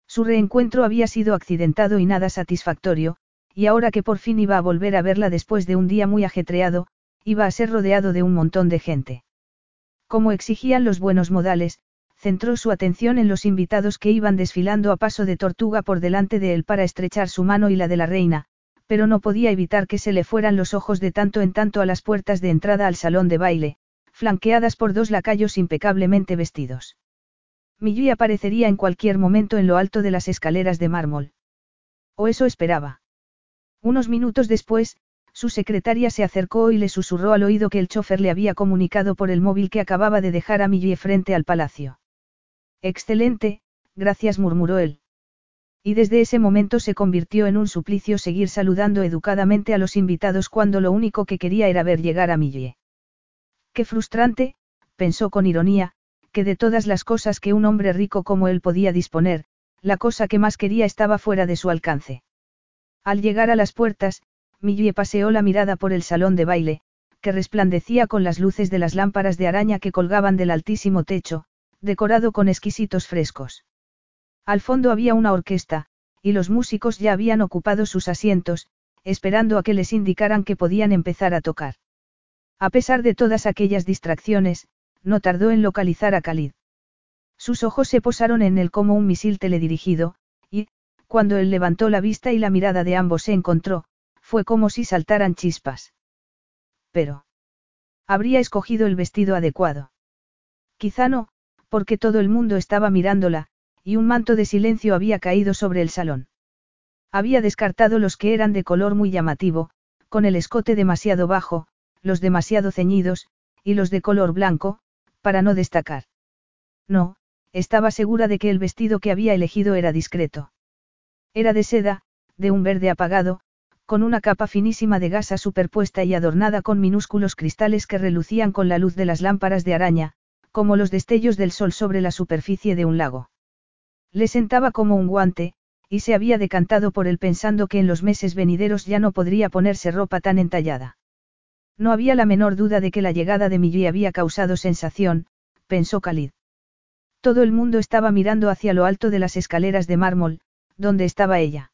Su reencuentro había sido accidentado y nada satisfactorio, y ahora que por fin iba a volver a verla después de un día muy ajetreado, iba a ser rodeado de un montón de gente. Como exigían los buenos modales, centró su atención en los invitados que iban desfilando a paso de tortuga por delante de él para estrechar su mano y la de la reina, pero no podía evitar que se le fueran los ojos de tanto en tanto a las puertas de entrada al salón de baile, flanqueadas por dos lacayos impecablemente vestidos. Millie aparecería en cualquier momento en lo alto de las escaleras de mármol. O eso esperaba. Unos minutos después, su secretaria se acercó y le susurró al oído que el chofer le había comunicado por el móvil que acababa de dejar a Millie frente al palacio. Excelente, gracias murmuró él. Y desde ese momento se convirtió en un suplicio seguir saludando educadamente a los invitados cuando lo único que quería era ver llegar a Millie. Qué frustrante, pensó con ironía, que de todas las cosas que un hombre rico como él podía disponer, la cosa que más quería estaba fuera de su alcance. Al llegar a las puertas, Millie paseó la mirada por el salón de baile, que resplandecía con las luces de las lámparas de araña que colgaban del altísimo techo, decorado con exquisitos frescos. Al fondo había una orquesta, y los músicos ya habían ocupado sus asientos, esperando a que les indicaran que podían empezar a tocar. A pesar de todas aquellas distracciones, no tardó en localizar a Khalid. Sus ojos se posaron en él como un misil teledirigido, y, cuando él levantó la vista y la mirada de ambos se encontró, fue como si saltaran chispas. Pero. Habría escogido el vestido adecuado. Quizá no, porque todo el mundo estaba mirándola, y un manto de silencio había caído sobre el salón. Había descartado los que eran de color muy llamativo, con el escote demasiado bajo, los demasiado ceñidos, y los de color blanco, para no destacar. No, estaba segura de que el vestido que había elegido era discreto. Era de seda, de un verde apagado, con una capa finísima de gasa superpuesta y adornada con minúsculos cristales que relucían con la luz de las lámparas de araña, como los destellos del sol sobre la superficie de un lago. Le sentaba como un guante, y se había decantado por él pensando que en los meses venideros ya no podría ponerse ropa tan entallada. No había la menor duda de que la llegada de Millie había causado sensación, pensó Khalid. Todo el mundo estaba mirando hacia lo alto de las escaleras de mármol, donde estaba ella.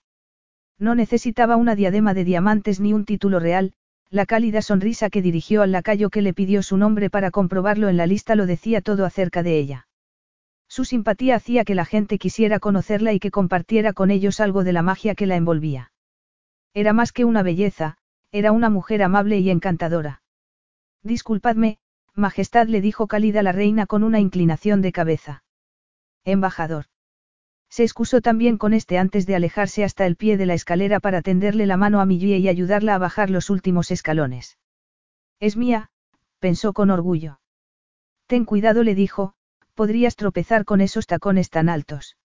No necesitaba una diadema de diamantes ni un título real, la cálida sonrisa que dirigió al lacayo que le pidió su nombre para comprobarlo en la lista lo decía todo acerca de ella. Su simpatía hacía que la gente quisiera conocerla y que compartiera con ellos algo de la magia que la envolvía. Era más que una belleza, era una mujer amable y encantadora. Disculpadme, Majestad le dijo cálida la reina con una inclinación de cabeza. Embajador. Se excusó también con este antes de alejarse hasta el pie de la escalera para tenderle la mano a Millie y ayudarla a bajar los últimos escalones. Es mía, pensó con orgullo. Ten cuidado, le dijo, podrías tropezar con esos tacones tan altos.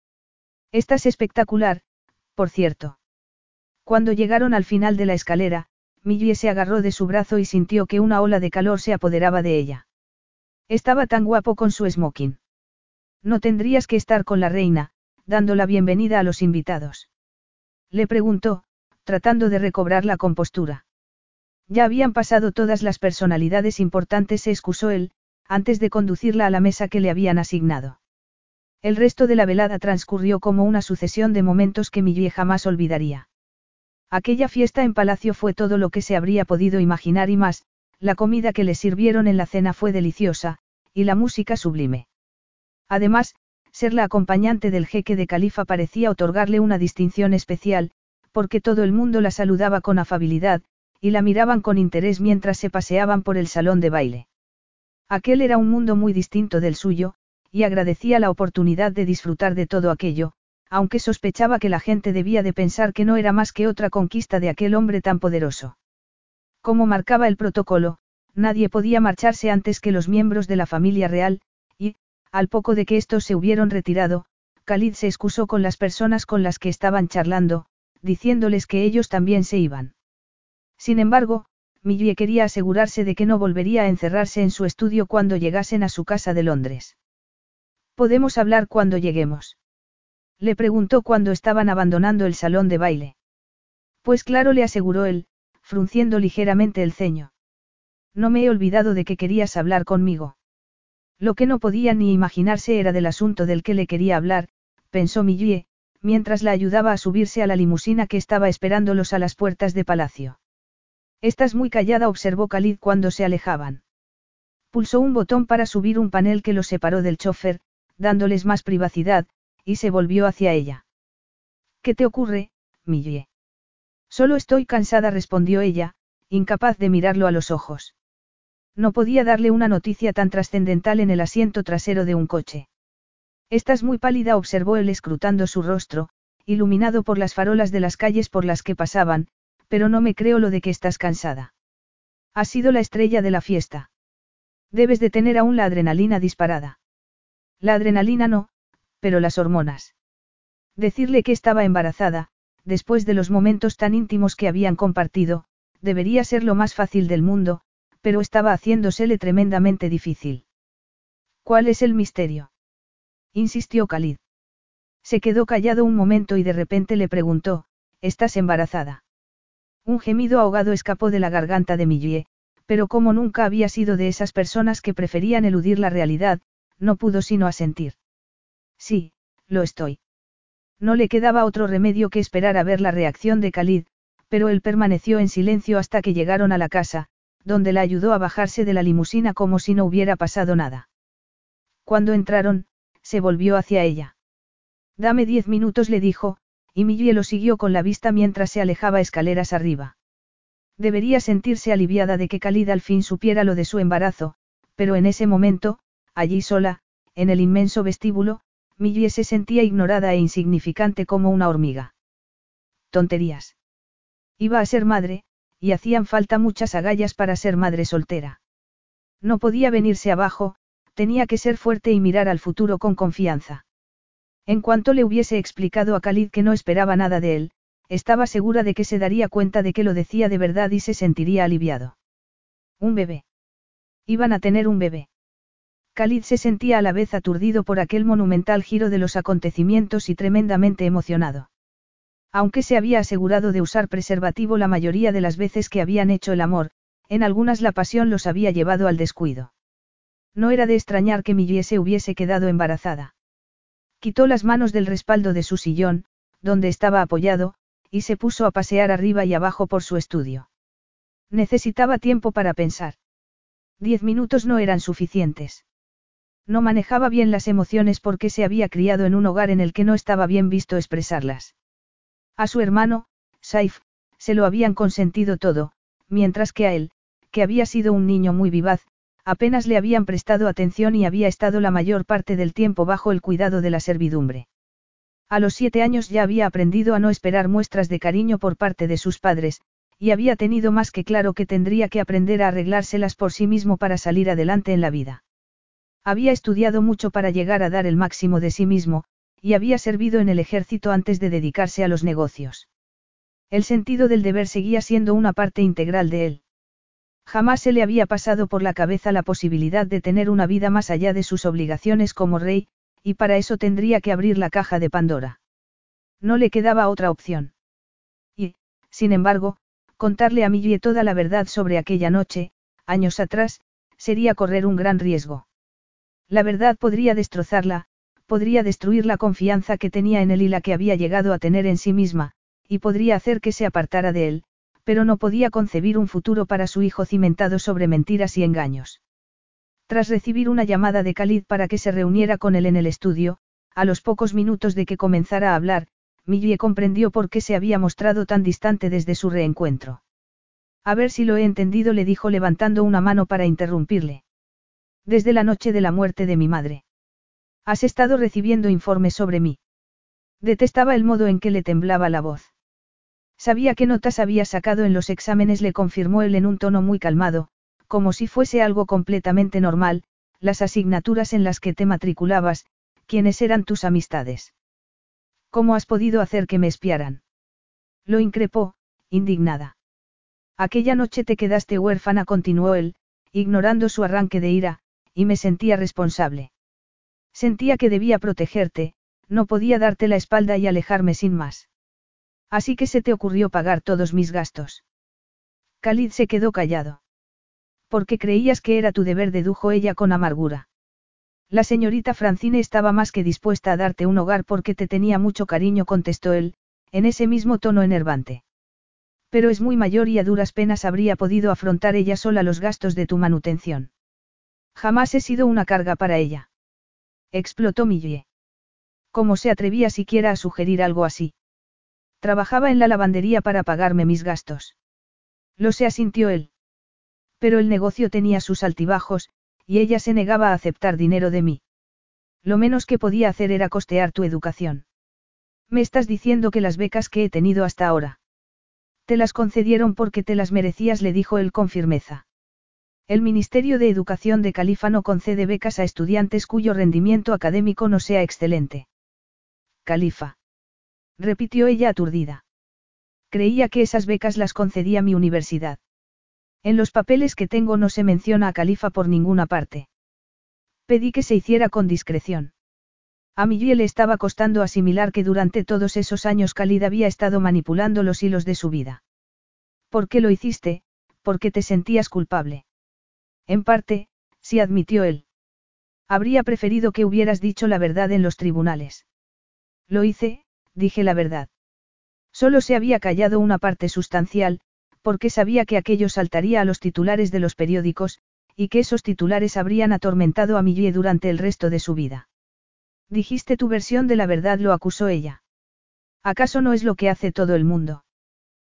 Estás espectacular, por cierto. Cuando llegaron al final de la escalera, Millie se agarró de su brazo y sintió que una ola de calor se apoderaba de ella. Estaba tan guapo con su smoking. No tendrías que estar con la reina, dando la bienvenida a los invitados. Le preguntó, tratando de recobrar la compostura. Ya habían pasado todas las personalidades importantes, se excusó él, antes de conducirla a la mesa que le habían asignado. El resto de la velada transcurrió como una sucesión de momentos que Millie jamás olvidaría. Aquella fiesta en palacio fue todo lo que se habría podido imaginar y más, la comida que le sirvieron en la cena fue deliciosa, y la música sublime. Además, ser la acompañante del jeque de califa parecía otorgarle una distinción especial, porque todo el mundo la saludaba con afabilidad, y la miraban con interés mientras se paseaban por el salón de baile. Aquel era un mundo muy distinto del suyo, y agradecía la oportunidad de disfrutar de todo aquello, aunque sospechaba que la gente debía de pensar que no era más que otra conquista de aquel hombre tan poderoso. Como marcaba el protocolo, nadie podía marcharse antes que los miembros de la familia real, al poco de que estos se hubieron retirado, Khalid se excusó con las personas con las que estaban charlando, diciéndoles que ellos también se iban. Sin embargo, Millie quería asegurarse de que no volvería a encerrarse en su estudio cuando llegasen a su casa de Londres. ¿Podemos hablar cuando lleguemos? Le preguntó cuando estaban abandonando el salón de baile. Pues claro, le aseguró él, frunciendo ligeramente el ceño. No me he olvidado de que querías hablar conmigo. Lo que no podía ni imaginarse era del asunto del que le quería hablar, pensó Millie, mientras la ayudaba a subirse a la limusina que estaba esperándolos a las puertas de palacio. Estás muy callada, observó Khalid cuando se alejaban. Pulsó un botón para subir un panel que los separó del chofer, dándoles más privacidad, y se volvió hacia ella. ¿Qué te ocurre, Millie? Solo estoy cansada, respondió ella, incapaz de mirarlo a los ojos. No podía darle una noticia tan trascendental en el asiento trasero de un coche. Estás muy pálida, observó él escrutando su rostro, iluminado por las farolas de las calles por las que pasaban, pero no me creo lo de que estás cansada. Has sido la estrella de la fiesta. Debes de tener aún la adrenalina disparada. La adrenalina no, pero las hormonas. Decirle que estaba embarazada, después de los momentos tan íntimos que habían compartido, debería ser lo más fácil del mundo, pero estaba haciéndosele tremendamente difícil. ¿Cuál es el misterio? insistió Khalid. Se quedó callado un momento y de repente le preguntó, ¿estás embarazada? Un gemido ahogado escapó de la garganta de Millie, pero como nunca había sido de esas personas que preferían eludir la realidad, no pudo sino asentir. Sí, lo estoy. No le quedaba otro remedio que esperar a ver la reacción de Khalid, pero él permaneció en silencio hasta que llegaron a la casa, donde la ayudó a bajarse de la limusina como si no hubiera pasado nada. Cuando entraron, se volvió hacia ella. Dame diez minutos, le dijo, y Millie lo siguió con la vista mientras se alejaba escaleras arriba. Debería sentirse aliviada de que Khalid al fin supiera lo de su embarazo, pero en ese momento, allí sola, en el inmenso vestíbulo, Millie se sentía ignorada e insignificante como una hormiga. Tonterías. Iba a ser madre, y hacían falta muchas agallas para ser madre soltera. No podía venirse abajo, tenía que ser fuerte y mirar al futuro con confianza. En cuanto le hubiese explicado a Khalid que no esperaba nada de él, estaba segura de que se daría cuenta de que lo decía de verdad y se sentiría aliviado. Un bebé. Iban a tener un bebé. Khalid se sentía a la vez aturdido por aquel monumental giro de los acontecimientos y tremendamente emocionado. Aunque se había asegurado de usar preservativo la mayoría de las veces que habían hecho el amor, en algunas la pasión los había llevado al descuido. No era de extrañar que Millie se hubiese quedado embarazada. Quitó las manos del respaldo de su sillón, donde estaba apoyado, y se puso a pasear arriba y abajo por su estudio. Necesitaba tiempo para pensar. Diez minutos no eran suficientes. No manejaba bien las emociones porque se había criado en un hogar en el que no estaba bien visto expresarlas. A su hermano, Saif, se lo habían consentido todo, mientras que a él, que había sido un niño muy vivaz, apenas le habían prestado atención y había estado la mayor parte del tiempo bajo el cuidado de la servidumbre. A los siete años ya había aprendido a no esperar muestras de cariño por parte de sus padres, y había tenido más que claro que tendría que aprender a arreglárselas por sí mismo para salir adelante en la vida. Había estudiado mucho para llegar a dar el máximo de sí mismo, y había servido en el ejército antes de dedicarse a los negocios. El sentido del deber seguía siendo una parte integral de él. Jamás se le había pasado por la cabeza la posibilidad de tener una vida más allá de sus obligaciones como rey, y para eso tendría que abrir la caja de Pandora. No le quedaba otra opción. Y, sin embargo, contarle a Millie toda la verdad sobre aquella noche, años atrás, sería correr un gran riesgo. La verdad podría destrozarla, podría destruir la confianza que tenía en él y la que había llegado a tener en sí misma, y podría hacer que se apartara de él, pero no podía concebir un futuro para su hijo cimentado sobre mentiras y engaños. Tras recibir una llamada de Khalid para que se reuniera con él en el estudio, a los pocos minutos de que comenzara a hablar, Millie comprendió por qué se había mostrado tan distante desde su reencuentro. A ver si lo he entendido, le dijo levantando una mano para interrumpirle. Desde la noche de la muerte de mi madre. Has estado recibiendo informes sobre mí. Detestaba el modo en que le temblaba la voz. Sabía qué notas había sacado en los exámenes, le confirmó él en un tono muy calmado, como si fuese algo completamente normal, las asignaturas en las que te matriculabas, quiénes eran tus amistades. ¿Cómo has podido hacer que me espiaran? Lo increpó, indignada. Aquella noche te quedaste huérfana, continuó él, ignorando su arranque de ira, y me sentía responsable. Sentía que debía protegerte, no podía darte la espalda y alejarme sin más. Así que se te ocurrió pagar todos mis gastos. Khalid se quedó callado. Porque creías que era tu deber, dedujo ella con amargura. La señorita Francine estaba más que dispuesta a darte un hogar porque te tenía mucho cariño, contestó él, en ese mismo tono enervante. Pero es muy mayor y a duras penas habría podido afrontar ella sola los gastos de tu manutención. Jamás he sido una carga para ella. Explotó Millie. ¿Cómo se atrevía siquiera a sugerir algo así? Trabajaba en la lavandería para pagarme mis gastos. Lo se asintió él. Pero el negocio tenía sus altibajos, y ella se negaba a aceptar dinero de mí. Lo menos que podía hacer era costear tu educación. Me estás diciendo que las becas que he tenido hasta ahora. Te las concedieron porque te las merecías, le dijo él con firmeza. El Ministerio de Educación de Califa no concede becas a estudiantes cuyo rendimiento académico no sea excelente. Califa. Repitió ella aturdida. Creía que esas becas las concedía mi universidad. En los papeles que tengo no se menciona a Califa por ninguna parte. Pedí que se hiciera con discreción. A Millie le estaba costando asimilar que durante todos esos años Khalid había estado manipulando los hilos de su vida. ¿Por qué lo hiciste? Porque te sentías culpable. En parte, sí admitió él. Habría preferido que hubieras dicho la verdad en los tribunales. Lo hice, dije la verdad. Solo se había callado una parte sustancial, porque sabía que aquello saltaría a los titulares de los periódicos, y que esos titulares habrían atormentado a Millie durante el resto de su vida. Dijiste tu versión de la verdad, lo acusó ella. ¿Acaso no es lo que hace todo el mundo?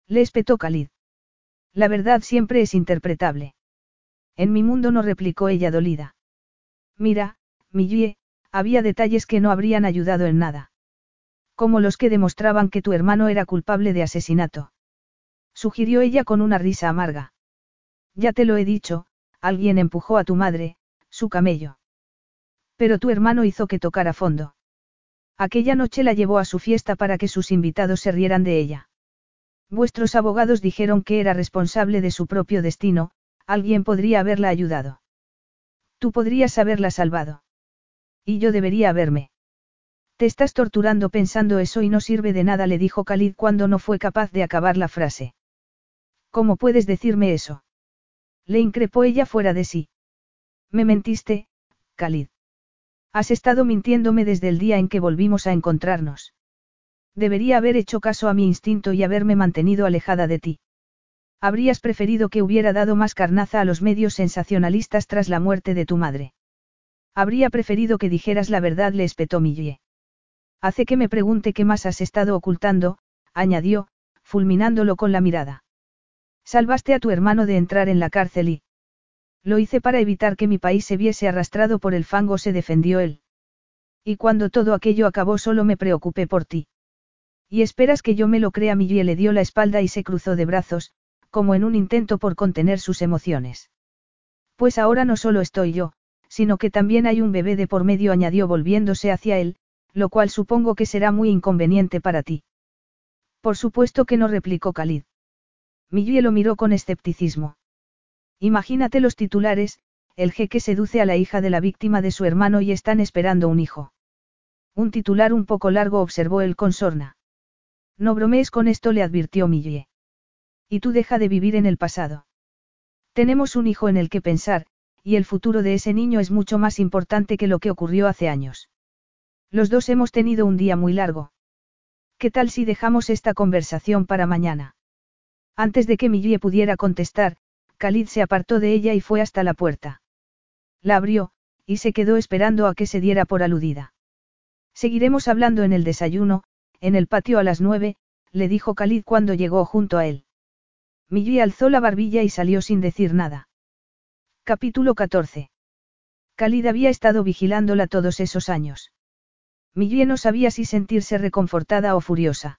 Le espetó Khalid. La verdad siempre es interpretable. En mi mundo no replicó ella dolida. Mira, Millie, había detalles que no habrían ayudado en nada. Como los que demostraban que tu hermano era culpable de asesinato. Sugirió ella con una risa amarga. Ya te lo he dicho, alguien empujó a tu madre, su camello. Pero tu hermano hizo que tocara fondo. Aquella noche la llevó a su fiesta para que sus invitados se rieran de ella. Vuestros abogados dijeron que era responsable de su propio destino, alguien podría haberla ayudado. Tú podrías haberla salvado. Y yo debería haberme. Te estás torturando pensando eso y no sirve de nada, le dijo Khalid cuando no fue capaz de acabar la frase. ¿Cómo puedes decirme eso? Le increpó ella fuera de sí. Me mentiste, Khalid. Has estado mintiéndome desde el día en que volvimos a encontrarnos. Debería haber hecho caso a mi instinto y haberme mantenido alejada de ti. Habrías preferido que hubiera dado más carnaza a los medios sensacionalistas tras la muerte de tu madre. Habría preferido que dijeras la verdad, le espetó Millie. Hace que me pregunte qué más has estado ocultando, añadió, fulminándolo con la mirada. Salvaste a tu hermano de entrar en la cárcel y... Lo hice para evitar que mi país se viese arrastrado por el fango, se defendió él. Y cuando todo aquello acabó solo me preocupé por ti. Y esperas que yo me lo crea, Millie le dio la espalda y se cruzó de brazos, como en un intento por contener sus emociones. Pues ahora no solo estoy yo, sino que también hay un bebé de por medio, añadió volviéndose hacia él, lo cual supongo que será muy inconveniente para ti. Por supuesto que no replicó Khalid. Millie lo miró con escepticismo. Imagínate los titulares, el jeque seduce a la hija de la víctima de su hermano y están esperando un hijo. Un titular un poco largo observó el consorna. No bromees con esto, le advirtió Millie. Y tú deja de vivir en el pasado. Tenemos un hijo en el que pensar, y el futuro de ese niño es mucho más importante que lo que ocurrió hace años. Los dos hemos tenido un día muy largo. ¿Qué tal si dejamos esta conversación para mañana? Antes de que Millie pudiera contestar, Khalid se apartó de ella y fue hasta la puerta. La abrió, y se quedó esperando a que se diera por aludida. Seguiremos hablando en el desayuno, en el patio a las nueve, le dijo Khalid cuando llegó junto a él. Millie alzó la barbilla y salió sin decir nada. Capítulo 14. Khalid había estado vigilándola todos esos años. Millie no sabía si sentirse reconfortada o furiosa.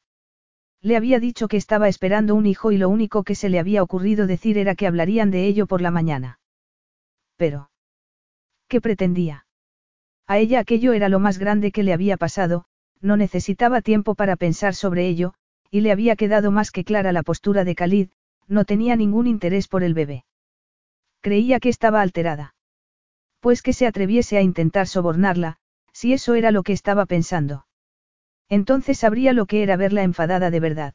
Le había dicho que estaba esperando un hijo y lo único que se le había ocurrido decir era que hablarían de ello por la mañana. Pero. ¿Qué pretendía? A ella aquello era lo más grande que le había pasado, no necesitaba tiempo para pensar sobre ello, y le había quedado más que clara la postura de Khalid, no tenía ningún interés por el bebé. Creía que estaba alterada. Pues que se atreviese a intentar sobornarla, si eso era lo que estaba pensando. Entonces sabría lo que era verla enfadada de verdad.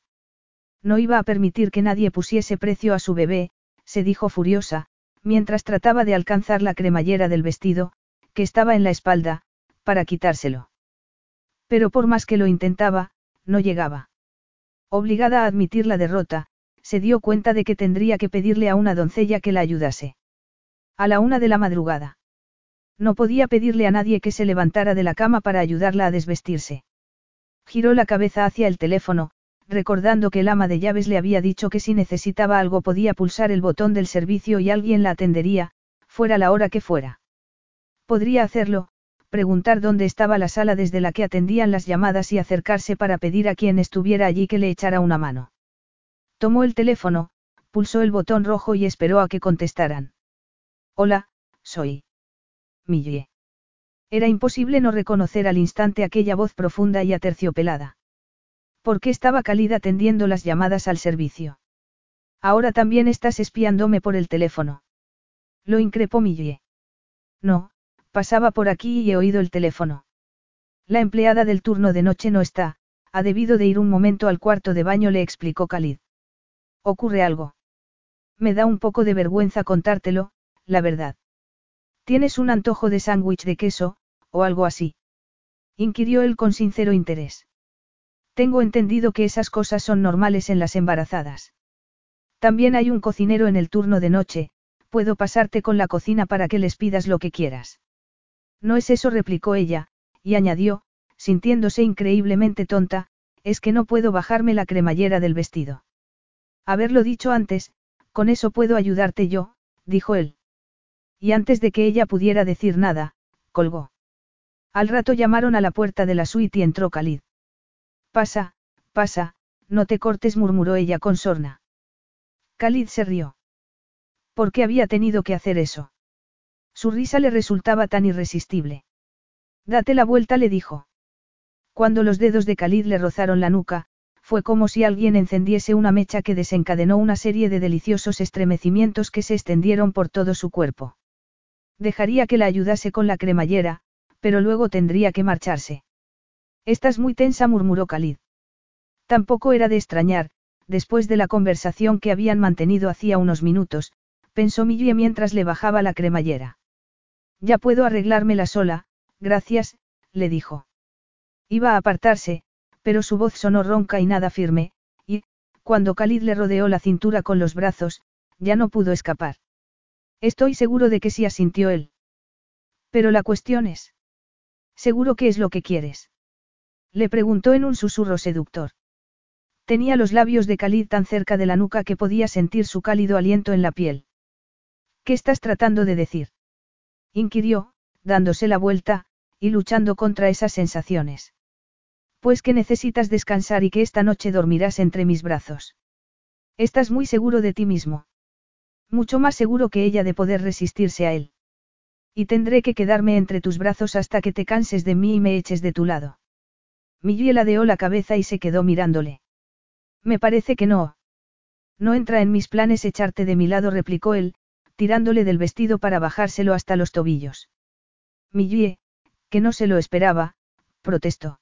No iba a permitir que nadie pusiese precio a su bebé, se dijo furiosa, mientras trataba de alcanzar la cremallera del vestido, que estaba en la espalda, para quitárselo. Pero por más que lo intentaba, no llegaba. Obligada a admitir la derrota, se dio cuenta de que tendría que pedirle a una doncella que la ayudase. A la una de la madrugada. No podía pedirle a nadie que se levantara de la cama para ayudarla a desvestirse. Giró la cabeza hacia el teléfono, recordando que el ama de llaves le había dicho que si necesitaba algo podía pulsar el botón del servicio y alguien la atendería, fuera la hora que fuera. Podría hacerlo, preguntar dónde estaba la sala desde la que atendían las llamadas y acercarse para pedir a quien estuviera allí que le echara una mano. Tomó el teléfono, pulsó el botón rojo y esperó a que contestaran. Hola, soy. Millie. Era imposible no reconocer al instante aquella voz profunda y aterciopelada. ¿Por qué estaba Khalid atendiendo las llamadas al servicio? Ahora también estás espiándome por el teléfono. Lo increpó Millie. No, pasaba por aquí y he oído el teléfono. La empleada del turno de noche no está, ha debido de ir un momento al cuarto de baño, le explicó Khalid. ¿Ocurre algo? Me da un poco de vergüenza contártelo, la verdad. ¿Tienes un antojo de sándwich de queso, o algo así? inquirió él con sincero interés. Tengo entendido que esas cosas son normales en las embarazadas. También hay un cocinero en el turno de noche, puedo pasarte con la cocina para que les pidas lo que quieras. No es eso, replicó ella, y añadió, sintiéndose increíblemente tonta, es que no puedo bajarme la cremallera del vestido. Haberlo dicho antes, con eso puedo ayudarte yo, dijo él. Y antes de que ella pudiera decir nada, colgó. Al rato llamaron a la puerta de la suite y entró Khalid. Pasa, pasa, no te cortes, murmuró ella con sorna. Khalid se rió. ¿Por qué había tenido que hacer eso? Su risa le resultaba tan irresistible. Date la vuelta, le dijo. Cuando los dedos de Khalid le rozaron la nuca, fue como si alguien encendiese una mecha que desencadenó una serie de deliciosos estremecimientos que se extendieron por todo su cuerpo. Dejaría que la ayudase con la cremallera, pero luego tendría que marcharse. Estás muy tensa, murmuró Khalid. Tampoco era de extrañar, después de la conversación que habían mantenido hacía unos minutos, pensó Millie mientras le bajaba la cremallera. Ya puedo arreglármela sola, gracias, le dijo. Iba a apartarse, pero su voz sonó ronca y nada firme, y, cuando Khalid le rodeó la cintura con los brazos, ya no pudo escapar. Estoy seguro de que sí asintió él. Pero la cuestión es. ¿Seguro que es lo que quieres? Le preguntó en un susurro seductor. Tenía los labios de Khalid tan cerca de la nuca que podía sentir su cálido aliento en la piel. ¿Qué estás tratando de decir? inquirió, dándose la vuelta, y luchando contra esas sensaciones. Pues que necesitas descansar y que esta noche dormirás entre mis brazos. Estás muy seguro de ti mismo. Mucho más seguro que ella de poder resistirse a él. Y tendré que quedarme entre tus brazos hasta que te canses de mí y me eches de tu lado. Miguel ladeó la cabeza y se quedó mirándole. Me parece que no. No entra en mis planes echarte de mi lado, replicó él, tirándole del vestido para bajárselo hasta los tobillos. Millie, que no se lo esperaba, protestó.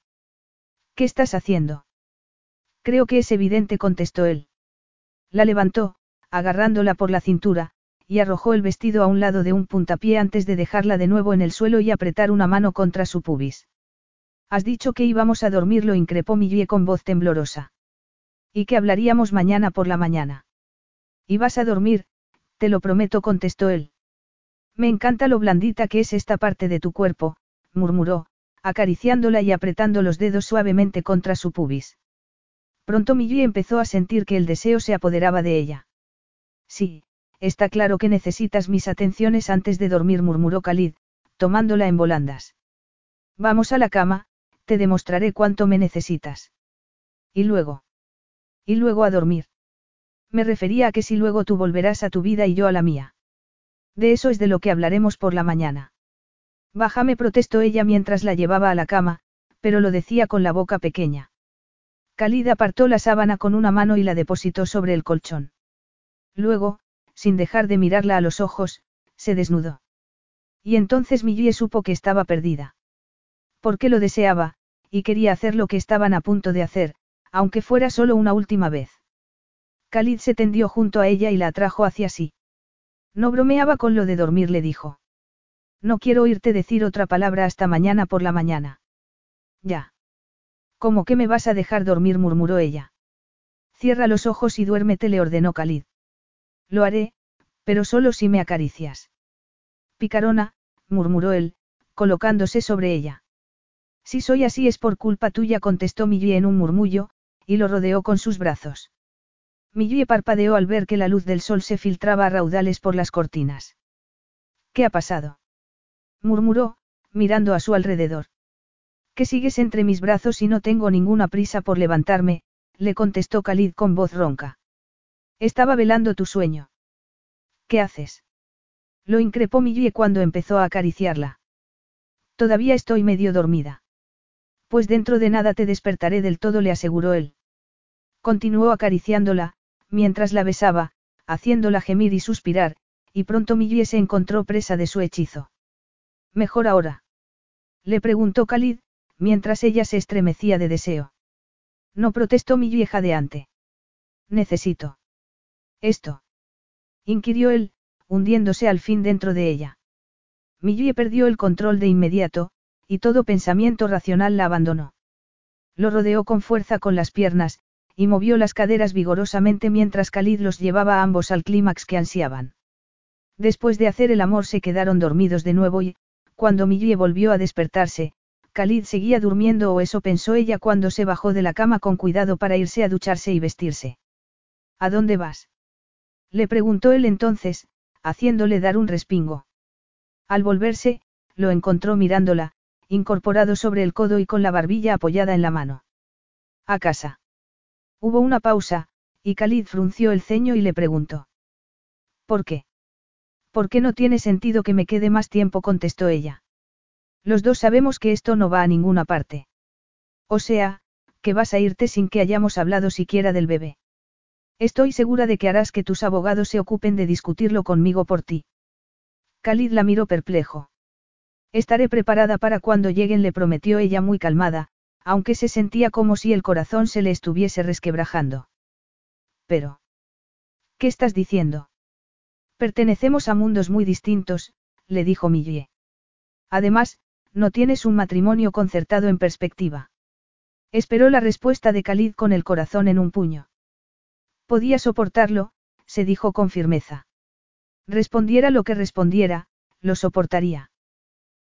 ¿Qué estás haciendo? Creo que es evidente, contestó él. La levantó, agarrándola por la cintura, y arrojó el vestido a un lado de un puntapié antes de dejarla de nuevo en el suelo y apretar una mano contra su pubis. Has dicho que íbamos a dormir, lo increpó Millie con voz temblorosa. Y que hablaríamos mañana por la mañana. Y vas a dormir, te lo prometo, contestó él. Me encanta lo blandita que es esta parte de tu cuerpo, murmuró, acariciándola y apretando los dedos suavemente contra su pubis. Pronto Millie empezó a sentir que el deseo se apoderaba de ella. Sí, está claro que necesitas mis atenciones antes de dormir, murmuró Khalid, tomándola en volandas. Vamos a la cama, te demostraré cuánto me necesitas. Y luego. Y luego a dormir. Me refería a que si luego tú volverás a tu vida y yo a la mía. De eso es de lo que hablaremos por la mañana. Bájame, protestó ella mientras la llevaba a la cama, pero lo decía con la boca pequeña. Khalid apartó la sábana con una mano y la depositó sobre el colchón. Luego, sin dejar de mirarla a los ojos, se desnudó. Y entonces Millie supo que estaba perdida. Porque lo deseaba, y quería hacer lo que estaban a punto de hacer, aunque fuera solo una última vez. Khalid se tendió junto a ella y la atrajo hacia sí. No bromeaba con lo de dormir, le dijo. No quiero oírte decir otra palabra hasta mañana por la mañana. Ya. ¿Cómo que me vas a dejar dormir? murmuró ella. Cierra los ojos y duérmete, le ordenó Khalid. Lo haré, pero solo si me acaricias. Picarona, murmuró él, colocándose sobre ella. Si soy así es por culpa tuya, contestó Millie en un murmullo, y lo rodeó con sus brazos. Millie parpadeó al ver que la luz del sol se filtraba a raudales por las cortinas. ¿Qué ha pasado? Murmuró, mirando a su alrededor. Que sigues entre mis brazos y no tengo ninguna prisa por levantarme, le contestó Khalid con voz ronca. Estaba velando tu sueño. ¿Qué haces? Lo increpó Millie cuando empezó a acariciarla. Todavía estoy medio dormida. Pues dentro de nada te despertaré del todo, le aseguró él. Continuó acariciándola, mientras la besaba, haciéndola gemir y suspirar, y pronto Millie se encontró presa de su hechizo. ¿Mejor ahora? Le preguntó Khalid, mientras ella se estremecía de deseo. No protestó Millie jadeante. Necesito. Esto. Inquirió él, hundiéndose al fin dentro de ella. Millie perdió el control de inmediato, y todo pensamiento racional la abandonó. Lo rodeó con fuerza con las piernas, y movió las caderas vigorosamente mientras Khalid los llevaba a ambos al clímax que ansiaban. Después de hacer el amor se quedaron dormidos de nuevo y, cuando Millie volvió a despertarse, Khalid seguía durmiendo o eso pensó ella cuando se bajó de la cama con cuidado para irse a ducharse y vestirse. ¿A dónde vas? Le preguntó él entonces, haciéndole dar un respingo. Al volverse, lo encontró mirándola, incorporado sobre el codo y con la barbilla apoyada en la mano. A casa. Hubo una pausa, y Khalid frunció el ceño y le preguntó. ¿Por qué? ¿Por qué no tiene sentido que me quede más tiempo? contestó ella. Los dos sabemos que esto no va a ninguna parte. O sea, que vas a irte sin que hayamos hablado siquiera del bebé. Estoy segura de que harás que tus abogados se ocupen de discutirlo conmigo por ti. Khalid la miró perplejo. Estaré preparada para cuando lleguen, le prometió ella muy calmada, aunque se sentía como si el corazón se le estuviese resquebrajando. Pero. ¿Qué estás diciendo? Pertenecemos a mundos muy distintos, le dijo Millie. Además, no tienes un matrimonio concertado en perspectiva. Esperó la respuesta de Khalid con el corazón en un puño. Podía soportarlo, se dijo con firmeza. Respondiera lo que respondiera, lo soportaría.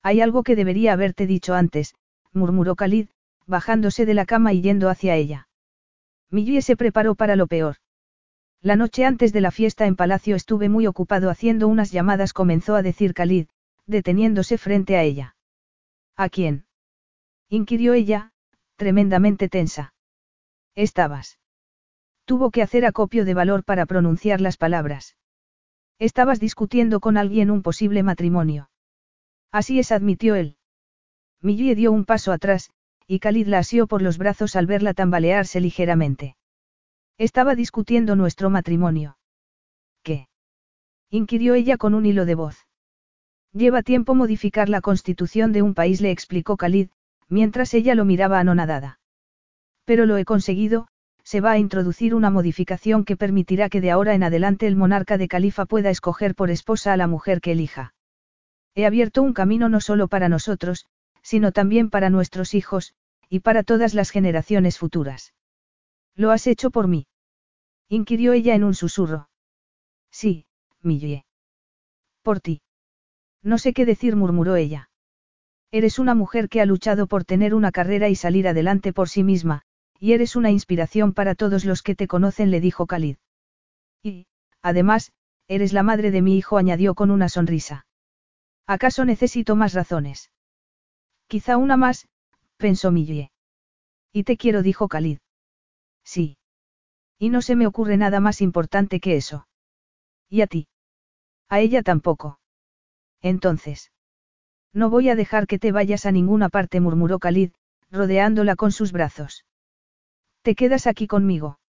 Hay algo que debería haberte dicho antes, murmuró Khalid, bajándose de la cama y yendo hacia ella. Millie se preparó para lo peor. La noche antes de la fiesta en Palacio estuve muy ocupado haciendo unas llamadas, comenzó a decir Khalid, deteniéndose frente a ella. ¿A quién? inquirió ella, tremendamente tensa. Estabas. Tuvo que hacer acopio de valor para pronunciar las palabras. Estabas discutiendo con alguien un posible matrimonio. Así es, admitió él. Millie dio un paso atrás, y Khalid la asió por los brazos al verla tambalearse ligeramente. Estaba discutiendo nuestro matrimonio. ¿Qué? inquirió ella con un hilo de voz. Lleva tiempo modificar la constitución de un país, le explicó Khalid, mientras ella lo miraba anonadada. Pero lo he conseguido, se va a introducir una modificación que permitirá que de ahora en adelante el monarca de Califa pueda escoger por esposa a la mujer que elija. He abierto un camino no solo para nosotros, sino también para nuestros hijos, y para todas las generaciones futuras. ¿Lo has hecho por mí? Inquirió ella en un susurro. Sí, Millie. Por ti. No sé qué decir, murmuró ella. Eres una mujer que ha luchado por tener una carrera y salir adelante por sí misma, y eres una inspiración para todos los que te conocen, le dijo Khalid. Y, además, eres la madre de mi hijo, añadió con una sonrisa. ¿Acaso necesito más razones? Quizá una más, pensó Millie. Y te quiero, dijo Khalid. Sí. Y no se me ocurre nada más importante que eso. ¿Y a ti? A ella tampoco. Entonces. No voy a dejar que te vayas a ninguna parte, murmuró Khalid, rodeándola con sus brazos. Te quedas aquí conmigo.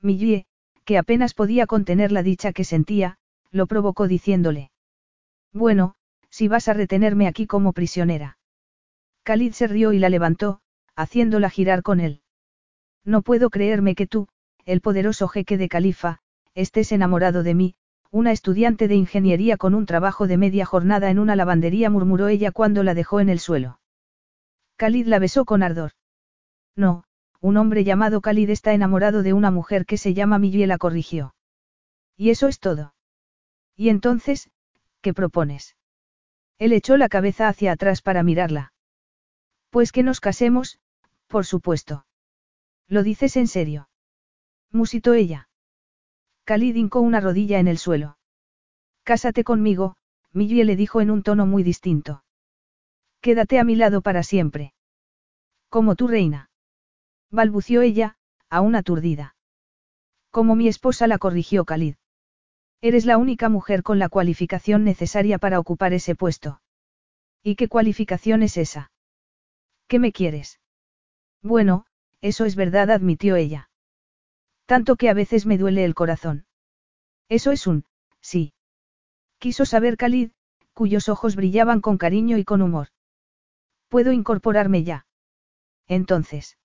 Millie, que apenas podía contener la dicha que sentía, lo provocó diciéndole. Bueno, si vas a retenerme aquí como prisionera. Khalid se rió y la levantó, haciéndola girar con él. No puedo creerme que tú, el poderoso jeque de Califa, estés enamorado de mí, una estudiante de ingeniería con un trabajo de media jornada en una lavandería, murmuró ella cuando la dejó en el suelo. Khalid la besó con ardor. No, un hombre llamado Khalid está enamorado de una mujer que se llama Millie, la corrigió. Y eso es todo. Y entonces, ¿qué propones? Él echó la cabeza hacia atrás para mirarla. Pues que nos casemos, por supuesto. ¿Lo dices en serio? Musitó ella. Khalid hincó una rodilla en el suelo. Cásate conmigo, Millie le dijo en un tono muy distinto. Quédate a mi lado para siempre. Como tu reina. Balbució ella, aún aturdida. Como mi esposa la corrigió Khalid. Eres la única mujer con la cualificación necesaria para ocupar ese puesto. ¿Y qué cualificación es esa? ¿Qué me quieres? Bueno, eso es verdad, admitió ella. Tanto que a veces me duele el corazón. Eso es un, sí. Quiso saber Khalid, cuyos ojos brillaban con cariño y con humor. ¿Puedo incorporarme ya? Entonces.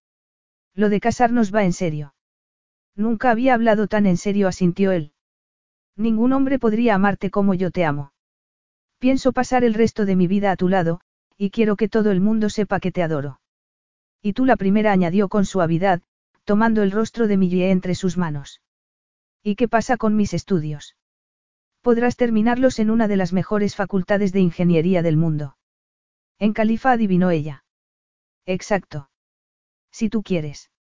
Lo de casarnos va en serio. Nunca había hablado tan en serio, asintió él. Ningún hombre podría amarte como yo te amo. Pienso pasar el resto de mi vida a tu lado, y quiero que todo el mundo sepa que te adoro. Y tú la primera añadió con suavidad, tomando el rostro de Millie entre sus manos. ¿Y qué pasa con mis estudios? Podrás terminarlos en una de las mejores facultades de ingeniería del mundo. En Califa adivinó ella. Exacto. Si tú quieres.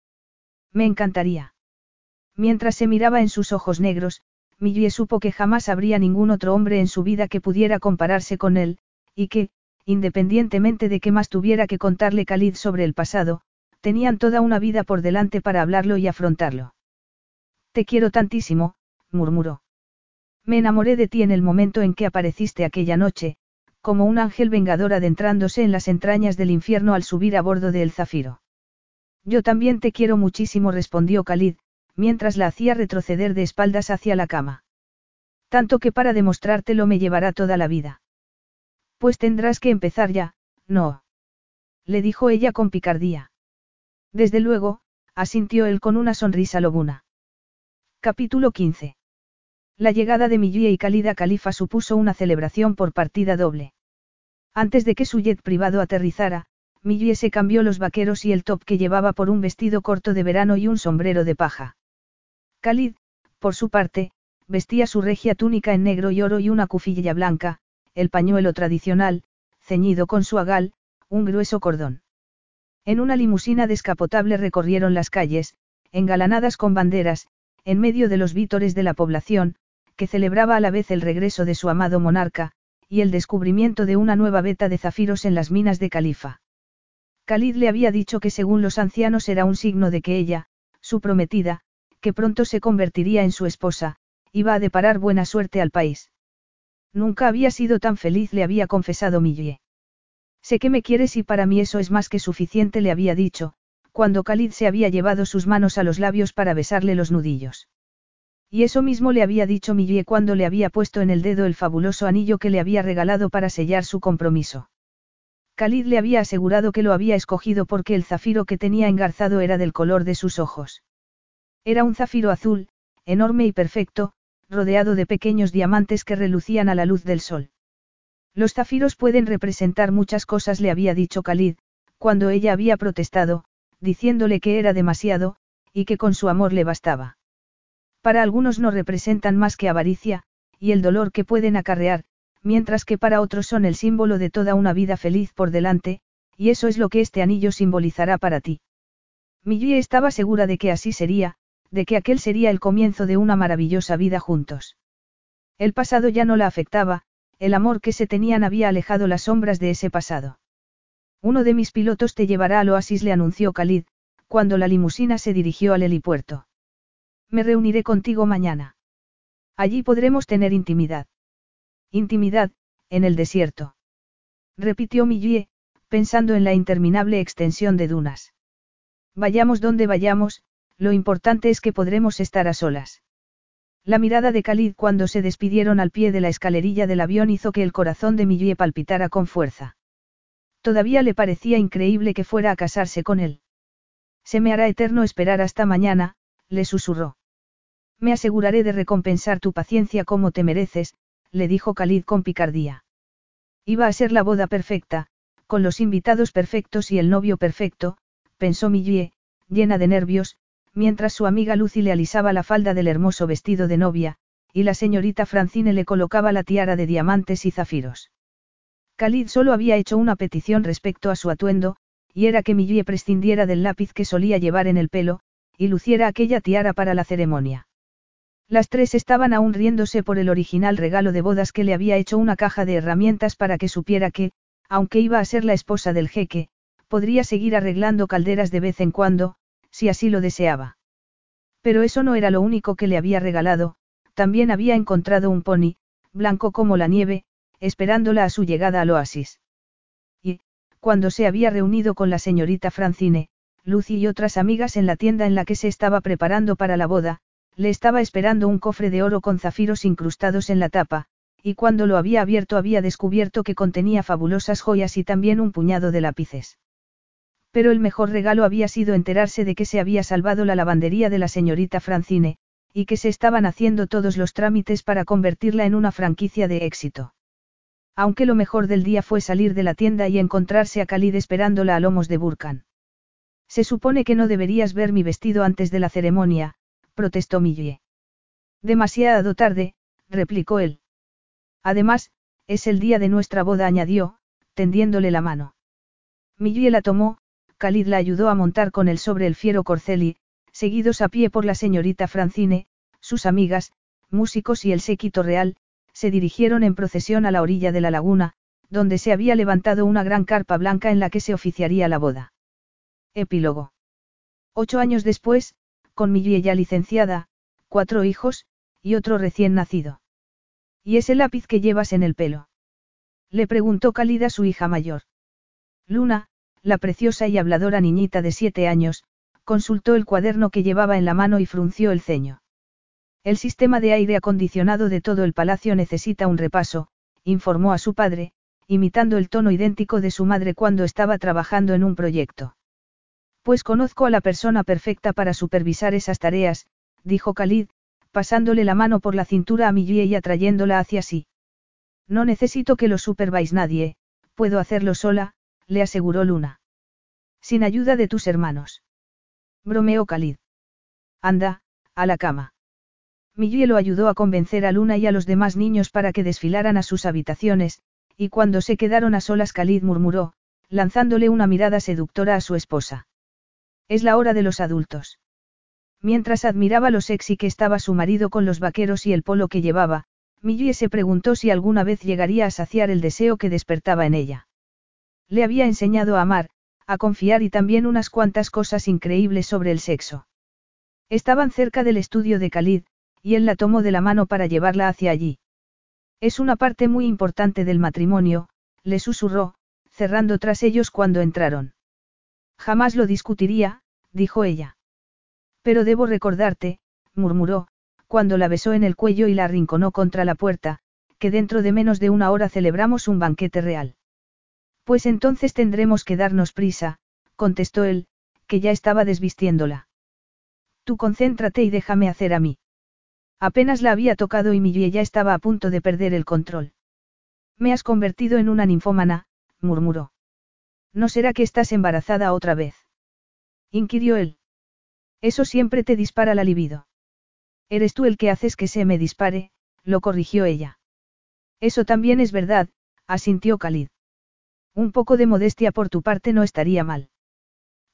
Me encantaría. Mientras se miraba en sus ojos negros, Millie supo que jamás habría ningún otro hombre en su vida que pudiera compararse con él, y que, independientemente de qué más tuviera que contarle Khalid sobre el pasado, Tenían toda una vida por delante para hablarlo y afrontarlo. Te quiero tantísimo, murmuró. Me enamoré de ti en el momento en que apareciste aquella noche, como un ángel vengador adentrándose en las entrañas del infierno al subir a bordo de El Zafiro. Yo también te quiero muchísimo, respondió Khalid, mientras la hacía retroceder de espaldas hacia la cama. Tanto que para demostrártelo me llevará toda la vida. Pues tendrás que empezar ya, no. Le dijo ella con picardía. Desde luego, asintió él con una sonrisa lobuna. Capítulo 15. La llegada de Millie y Khalida Khalifa supuso una celebración por partida doble. Antes de que su jet privado aterrizara, Millie se cambió los vaqueros y el top que llevaba por un vestido corto de verano y un sombrero de paja. Khalid, por su parte, vestía su regia túnica en negro y oro y una cufilla blanca, el pañuelo tradicional, ceñido con su agal, un grueso cordón. En una limusina descapotable recorrieron las calles, engalanadas con banderas, en medio de los vítores de la población, que celebraba a la vez el regreso de su amado monarca, y el descubrimiento de una nueva veta de zafiros en las minas de Califa. Khalid le había dicho que según los ancianos era un signo de que ella, su prometida, que pronto se convertiría en su esposa, iba a deparar buena suerte al país. Nunca había sido tan feliz, le había confesado Millie. Sé que me quieres y para mí eso es más que suficiente, le había dicho, cuando Khalid se había llevado sus manos a los labios para besarle los nudillos. Y eso mismo le había dicho Millie cuando le había puesto en el dedo el fabuloso anillo que le había regalado para sellar su compromiso. Khalid le había asegurado que lo había escogido porque el zafiro que tenía engarzado era del color de sus ojos. Era un zafiro azul, enorme y perfecto, rodeado de pequeños diamantes que relucían a la luz del sol. Los zafiros pueden representar muchas cosas, le había dicho Khalid, cuando ella había protestado, diciéndole que era demasiado, y que con su amor le bastaba. Para algunos no representan más que avaricia, y el dolor que pueden acarrear, mientras que para otros son el símbolo de toda una vida feliz por delante, y eso es lo que este anillo simbolizará para ti. Millie estaba segura de que así sería, de que aquel sería el comienzo de una maravillosa vida juntos. El pasado ya no la afectaba, el amor que se tenían había alejado las sombras de ese pasado. Uno de mis pilotos te llevará al oasis, le anunció Khalid, cuando la limusina se dirigió al helipuerto. Me reuniré contigo mañana. Allí podremos tener intimidad. Intimidad, en el desierto. Repitió Millie, pensando en la interminable extensión de dunas. Vayamos donde vayamos, lo importante es que podremos estar a solas. La mirada de Khalid cuando se despidieron al pie de la escalerilla del avión hizo que el corazón de Millie palpitara con fuerza. Todavía le parecía increíble que fuera a casarse con él. Se me hará eterno esperar hasta mañana, le susurró. Me aseguraré de recompensar tu paciencia como te mereces, le dijo Khalid con picardía. Iba a ser la boda perfecta, con los invitados perfectos y el novio perfecto, pensó Millie, llena de nervios, mientras su amiga Lucy le alisaba la falda del hermoso vestido de novia, y la señorita Francine le colocaba la tiara de diamantes y zafiros. Khalid solo había hecho una petición respecto a su atuendo, y era que Millie prescindiera del lápiz que solía llevar en el pelo, y luciera aquella tiara para la ceremonia. Las tres estaban aún riéndose por el original regalo de bodas que le había hecho una caja de herramientas para que supiera que, aunque iba a ser la esposa del jeque, podría seguir arreglando calderas de vez en cuando, si así lo deseaba. Pero eso no era lo único que le había regalado, también había encontrado un pony, blanco como la nieve, esperándola a su llegada al oasis. Y, cuando se había reunido con la señorita Francine, Lucy y otras amigas en la tienda en la que se estaba preparando para la boda, le estaba esperando un cofre de oro con zafiros incrustados en la tapa, y cuando lo había abierto había descubierto que contenía fabulosas joyas y también un puñado de lápices. Pero el mejor regalo había sido enterarse de que se había salvado la lavandería de la señorita Francine, y que se estaban haciendo todos los trámites para convertirla en una franquicia de éxito. Aunque lo mejor del día fue salir de la tienda y encontrarse a Khalid esperándola a lomos de Burkan. Se supone que no deberías ver mi vestido antes de la ceremonia, protestó Millie. Demasiado tarde, replicó él. Además, es el día de nuestra boda, añadió, tendiéndole la mano. Millie la tomó, Khalid la ayudó a montar con él sobre el fiero corcel y, seguidos a pie por la señorita Francine, sus amigas, músicos y el séquito real, se dirigieron en procesión a la orilla de la laguna, donde se había levantado una gran carpa blanca en la que se oficiaría la boda. Epílogo. Ocho años después, con Millie ya licenciada, cuatro hijos, y otro recién nacido. ¿Y ese lápiz que llevas en el pelo? Le preguntó Cálida su hija mayor. Luna, la preciosa y habladora niñita de siete años, consultó el cuaderno que llevaba en la mano y frunció el ceño. El sistema de aire acondicionado de todo el palacio necesita un repaso, informó a su padre, imitando el tono idéntico de su madre cuando estaba trabajando en un proyecto. Pues conozco a la persona perfecta para supervisar esas tareas, dijo Khalid, pasándole la mano por la cintura a Millie y atrayéndola hacia sí. No necesito que lo superváis nadie, puedo hacerlo sola, le aseguró Luna. Sin ayuda de tus hermanos. Bromeó Khalid. Anda, a la cama. Millie lo ayudó a convencer a Luna y a los demás niños para que desfilaran a sus habitaciones, y cuando se quedaron a solas Khalid murmuró, lanzándole una mirada seductora a su esposa. Es la hora de los adultos. Mientras admiraba lo sexy que estaba su marido con los vaqueros y el polo que llevaba, Millie se preguntó si alguna vez llegaría a saciar el deseo que despertaba en ella. Le había enseñado a amar, a confiar y también unas cuantas cosas increíbles sobre el sexo. Estaban cerca del estudio de Khalid, y él la tomó de la mano para llevarla hacia allí. Es una parte muy importante del matrimonio, le susurró, cerrando tras ellos cuando entraron. Jamás lo discutiría, dijo ella. Pero debo recordarte, murmuró, cuando la besó en el cuello y la arrinconó contra la puerta, que dentro de menos de una hora celebramos un banquete real. Pues entonces tendremos que darnos prisa, contestó él, que ya estaba desvistiéndola. Tú concéntrate y déjame hacer a mí. Apenas la había tocado y Millie ya estaba a punto de perder el control. Me has convertido en una ninfómana, murmuró. ¿No será que estás embarazada otra vez? inquirió él. Eso siempre te dispara la libido. Eres tú el que haces que se me dispare, lo corrigió ella. Eso también es verdad, asintió Khalid. Un poco de modestia por tu parte no estaría mal.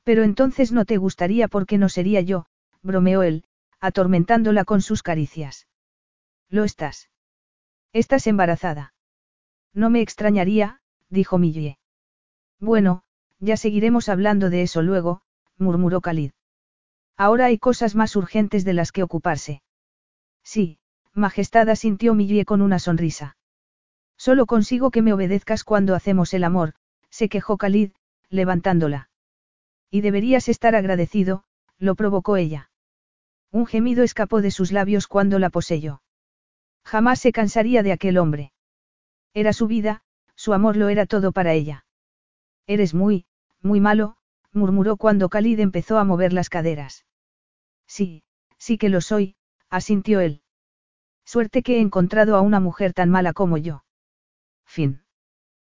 Pero entonces no te gustaría porque no sería yo, bromeó él, atormentándola con sus caricias. Lo estás. Estás embarazada. No me extrañaría, dijo Millie. Bueno, ya seguiremos hablando de eso luego, murmuró Khalid. Ahora hay cosas más urgentes de las que ocuparse. Sí, Majestad asintió Millie con una sonrisa. Solo consigo que me obedezcas cuando hacemos el amor, se quejó Khalid, levantándola. Y deberías estar agradecido, lo provocó ella. Un gemido escapó de sus labios cuando la poseyó. Jamás se cansaría de aquel hombre. Era su vida, su amor lo era todo para ella. Eres muy, muy malo, murmuró cuando Khalid empezó a mover las caderas. Sí, sí que lo soy, asintió él. Suerte que he encontrado a una mujer tan mala como yo. Fin.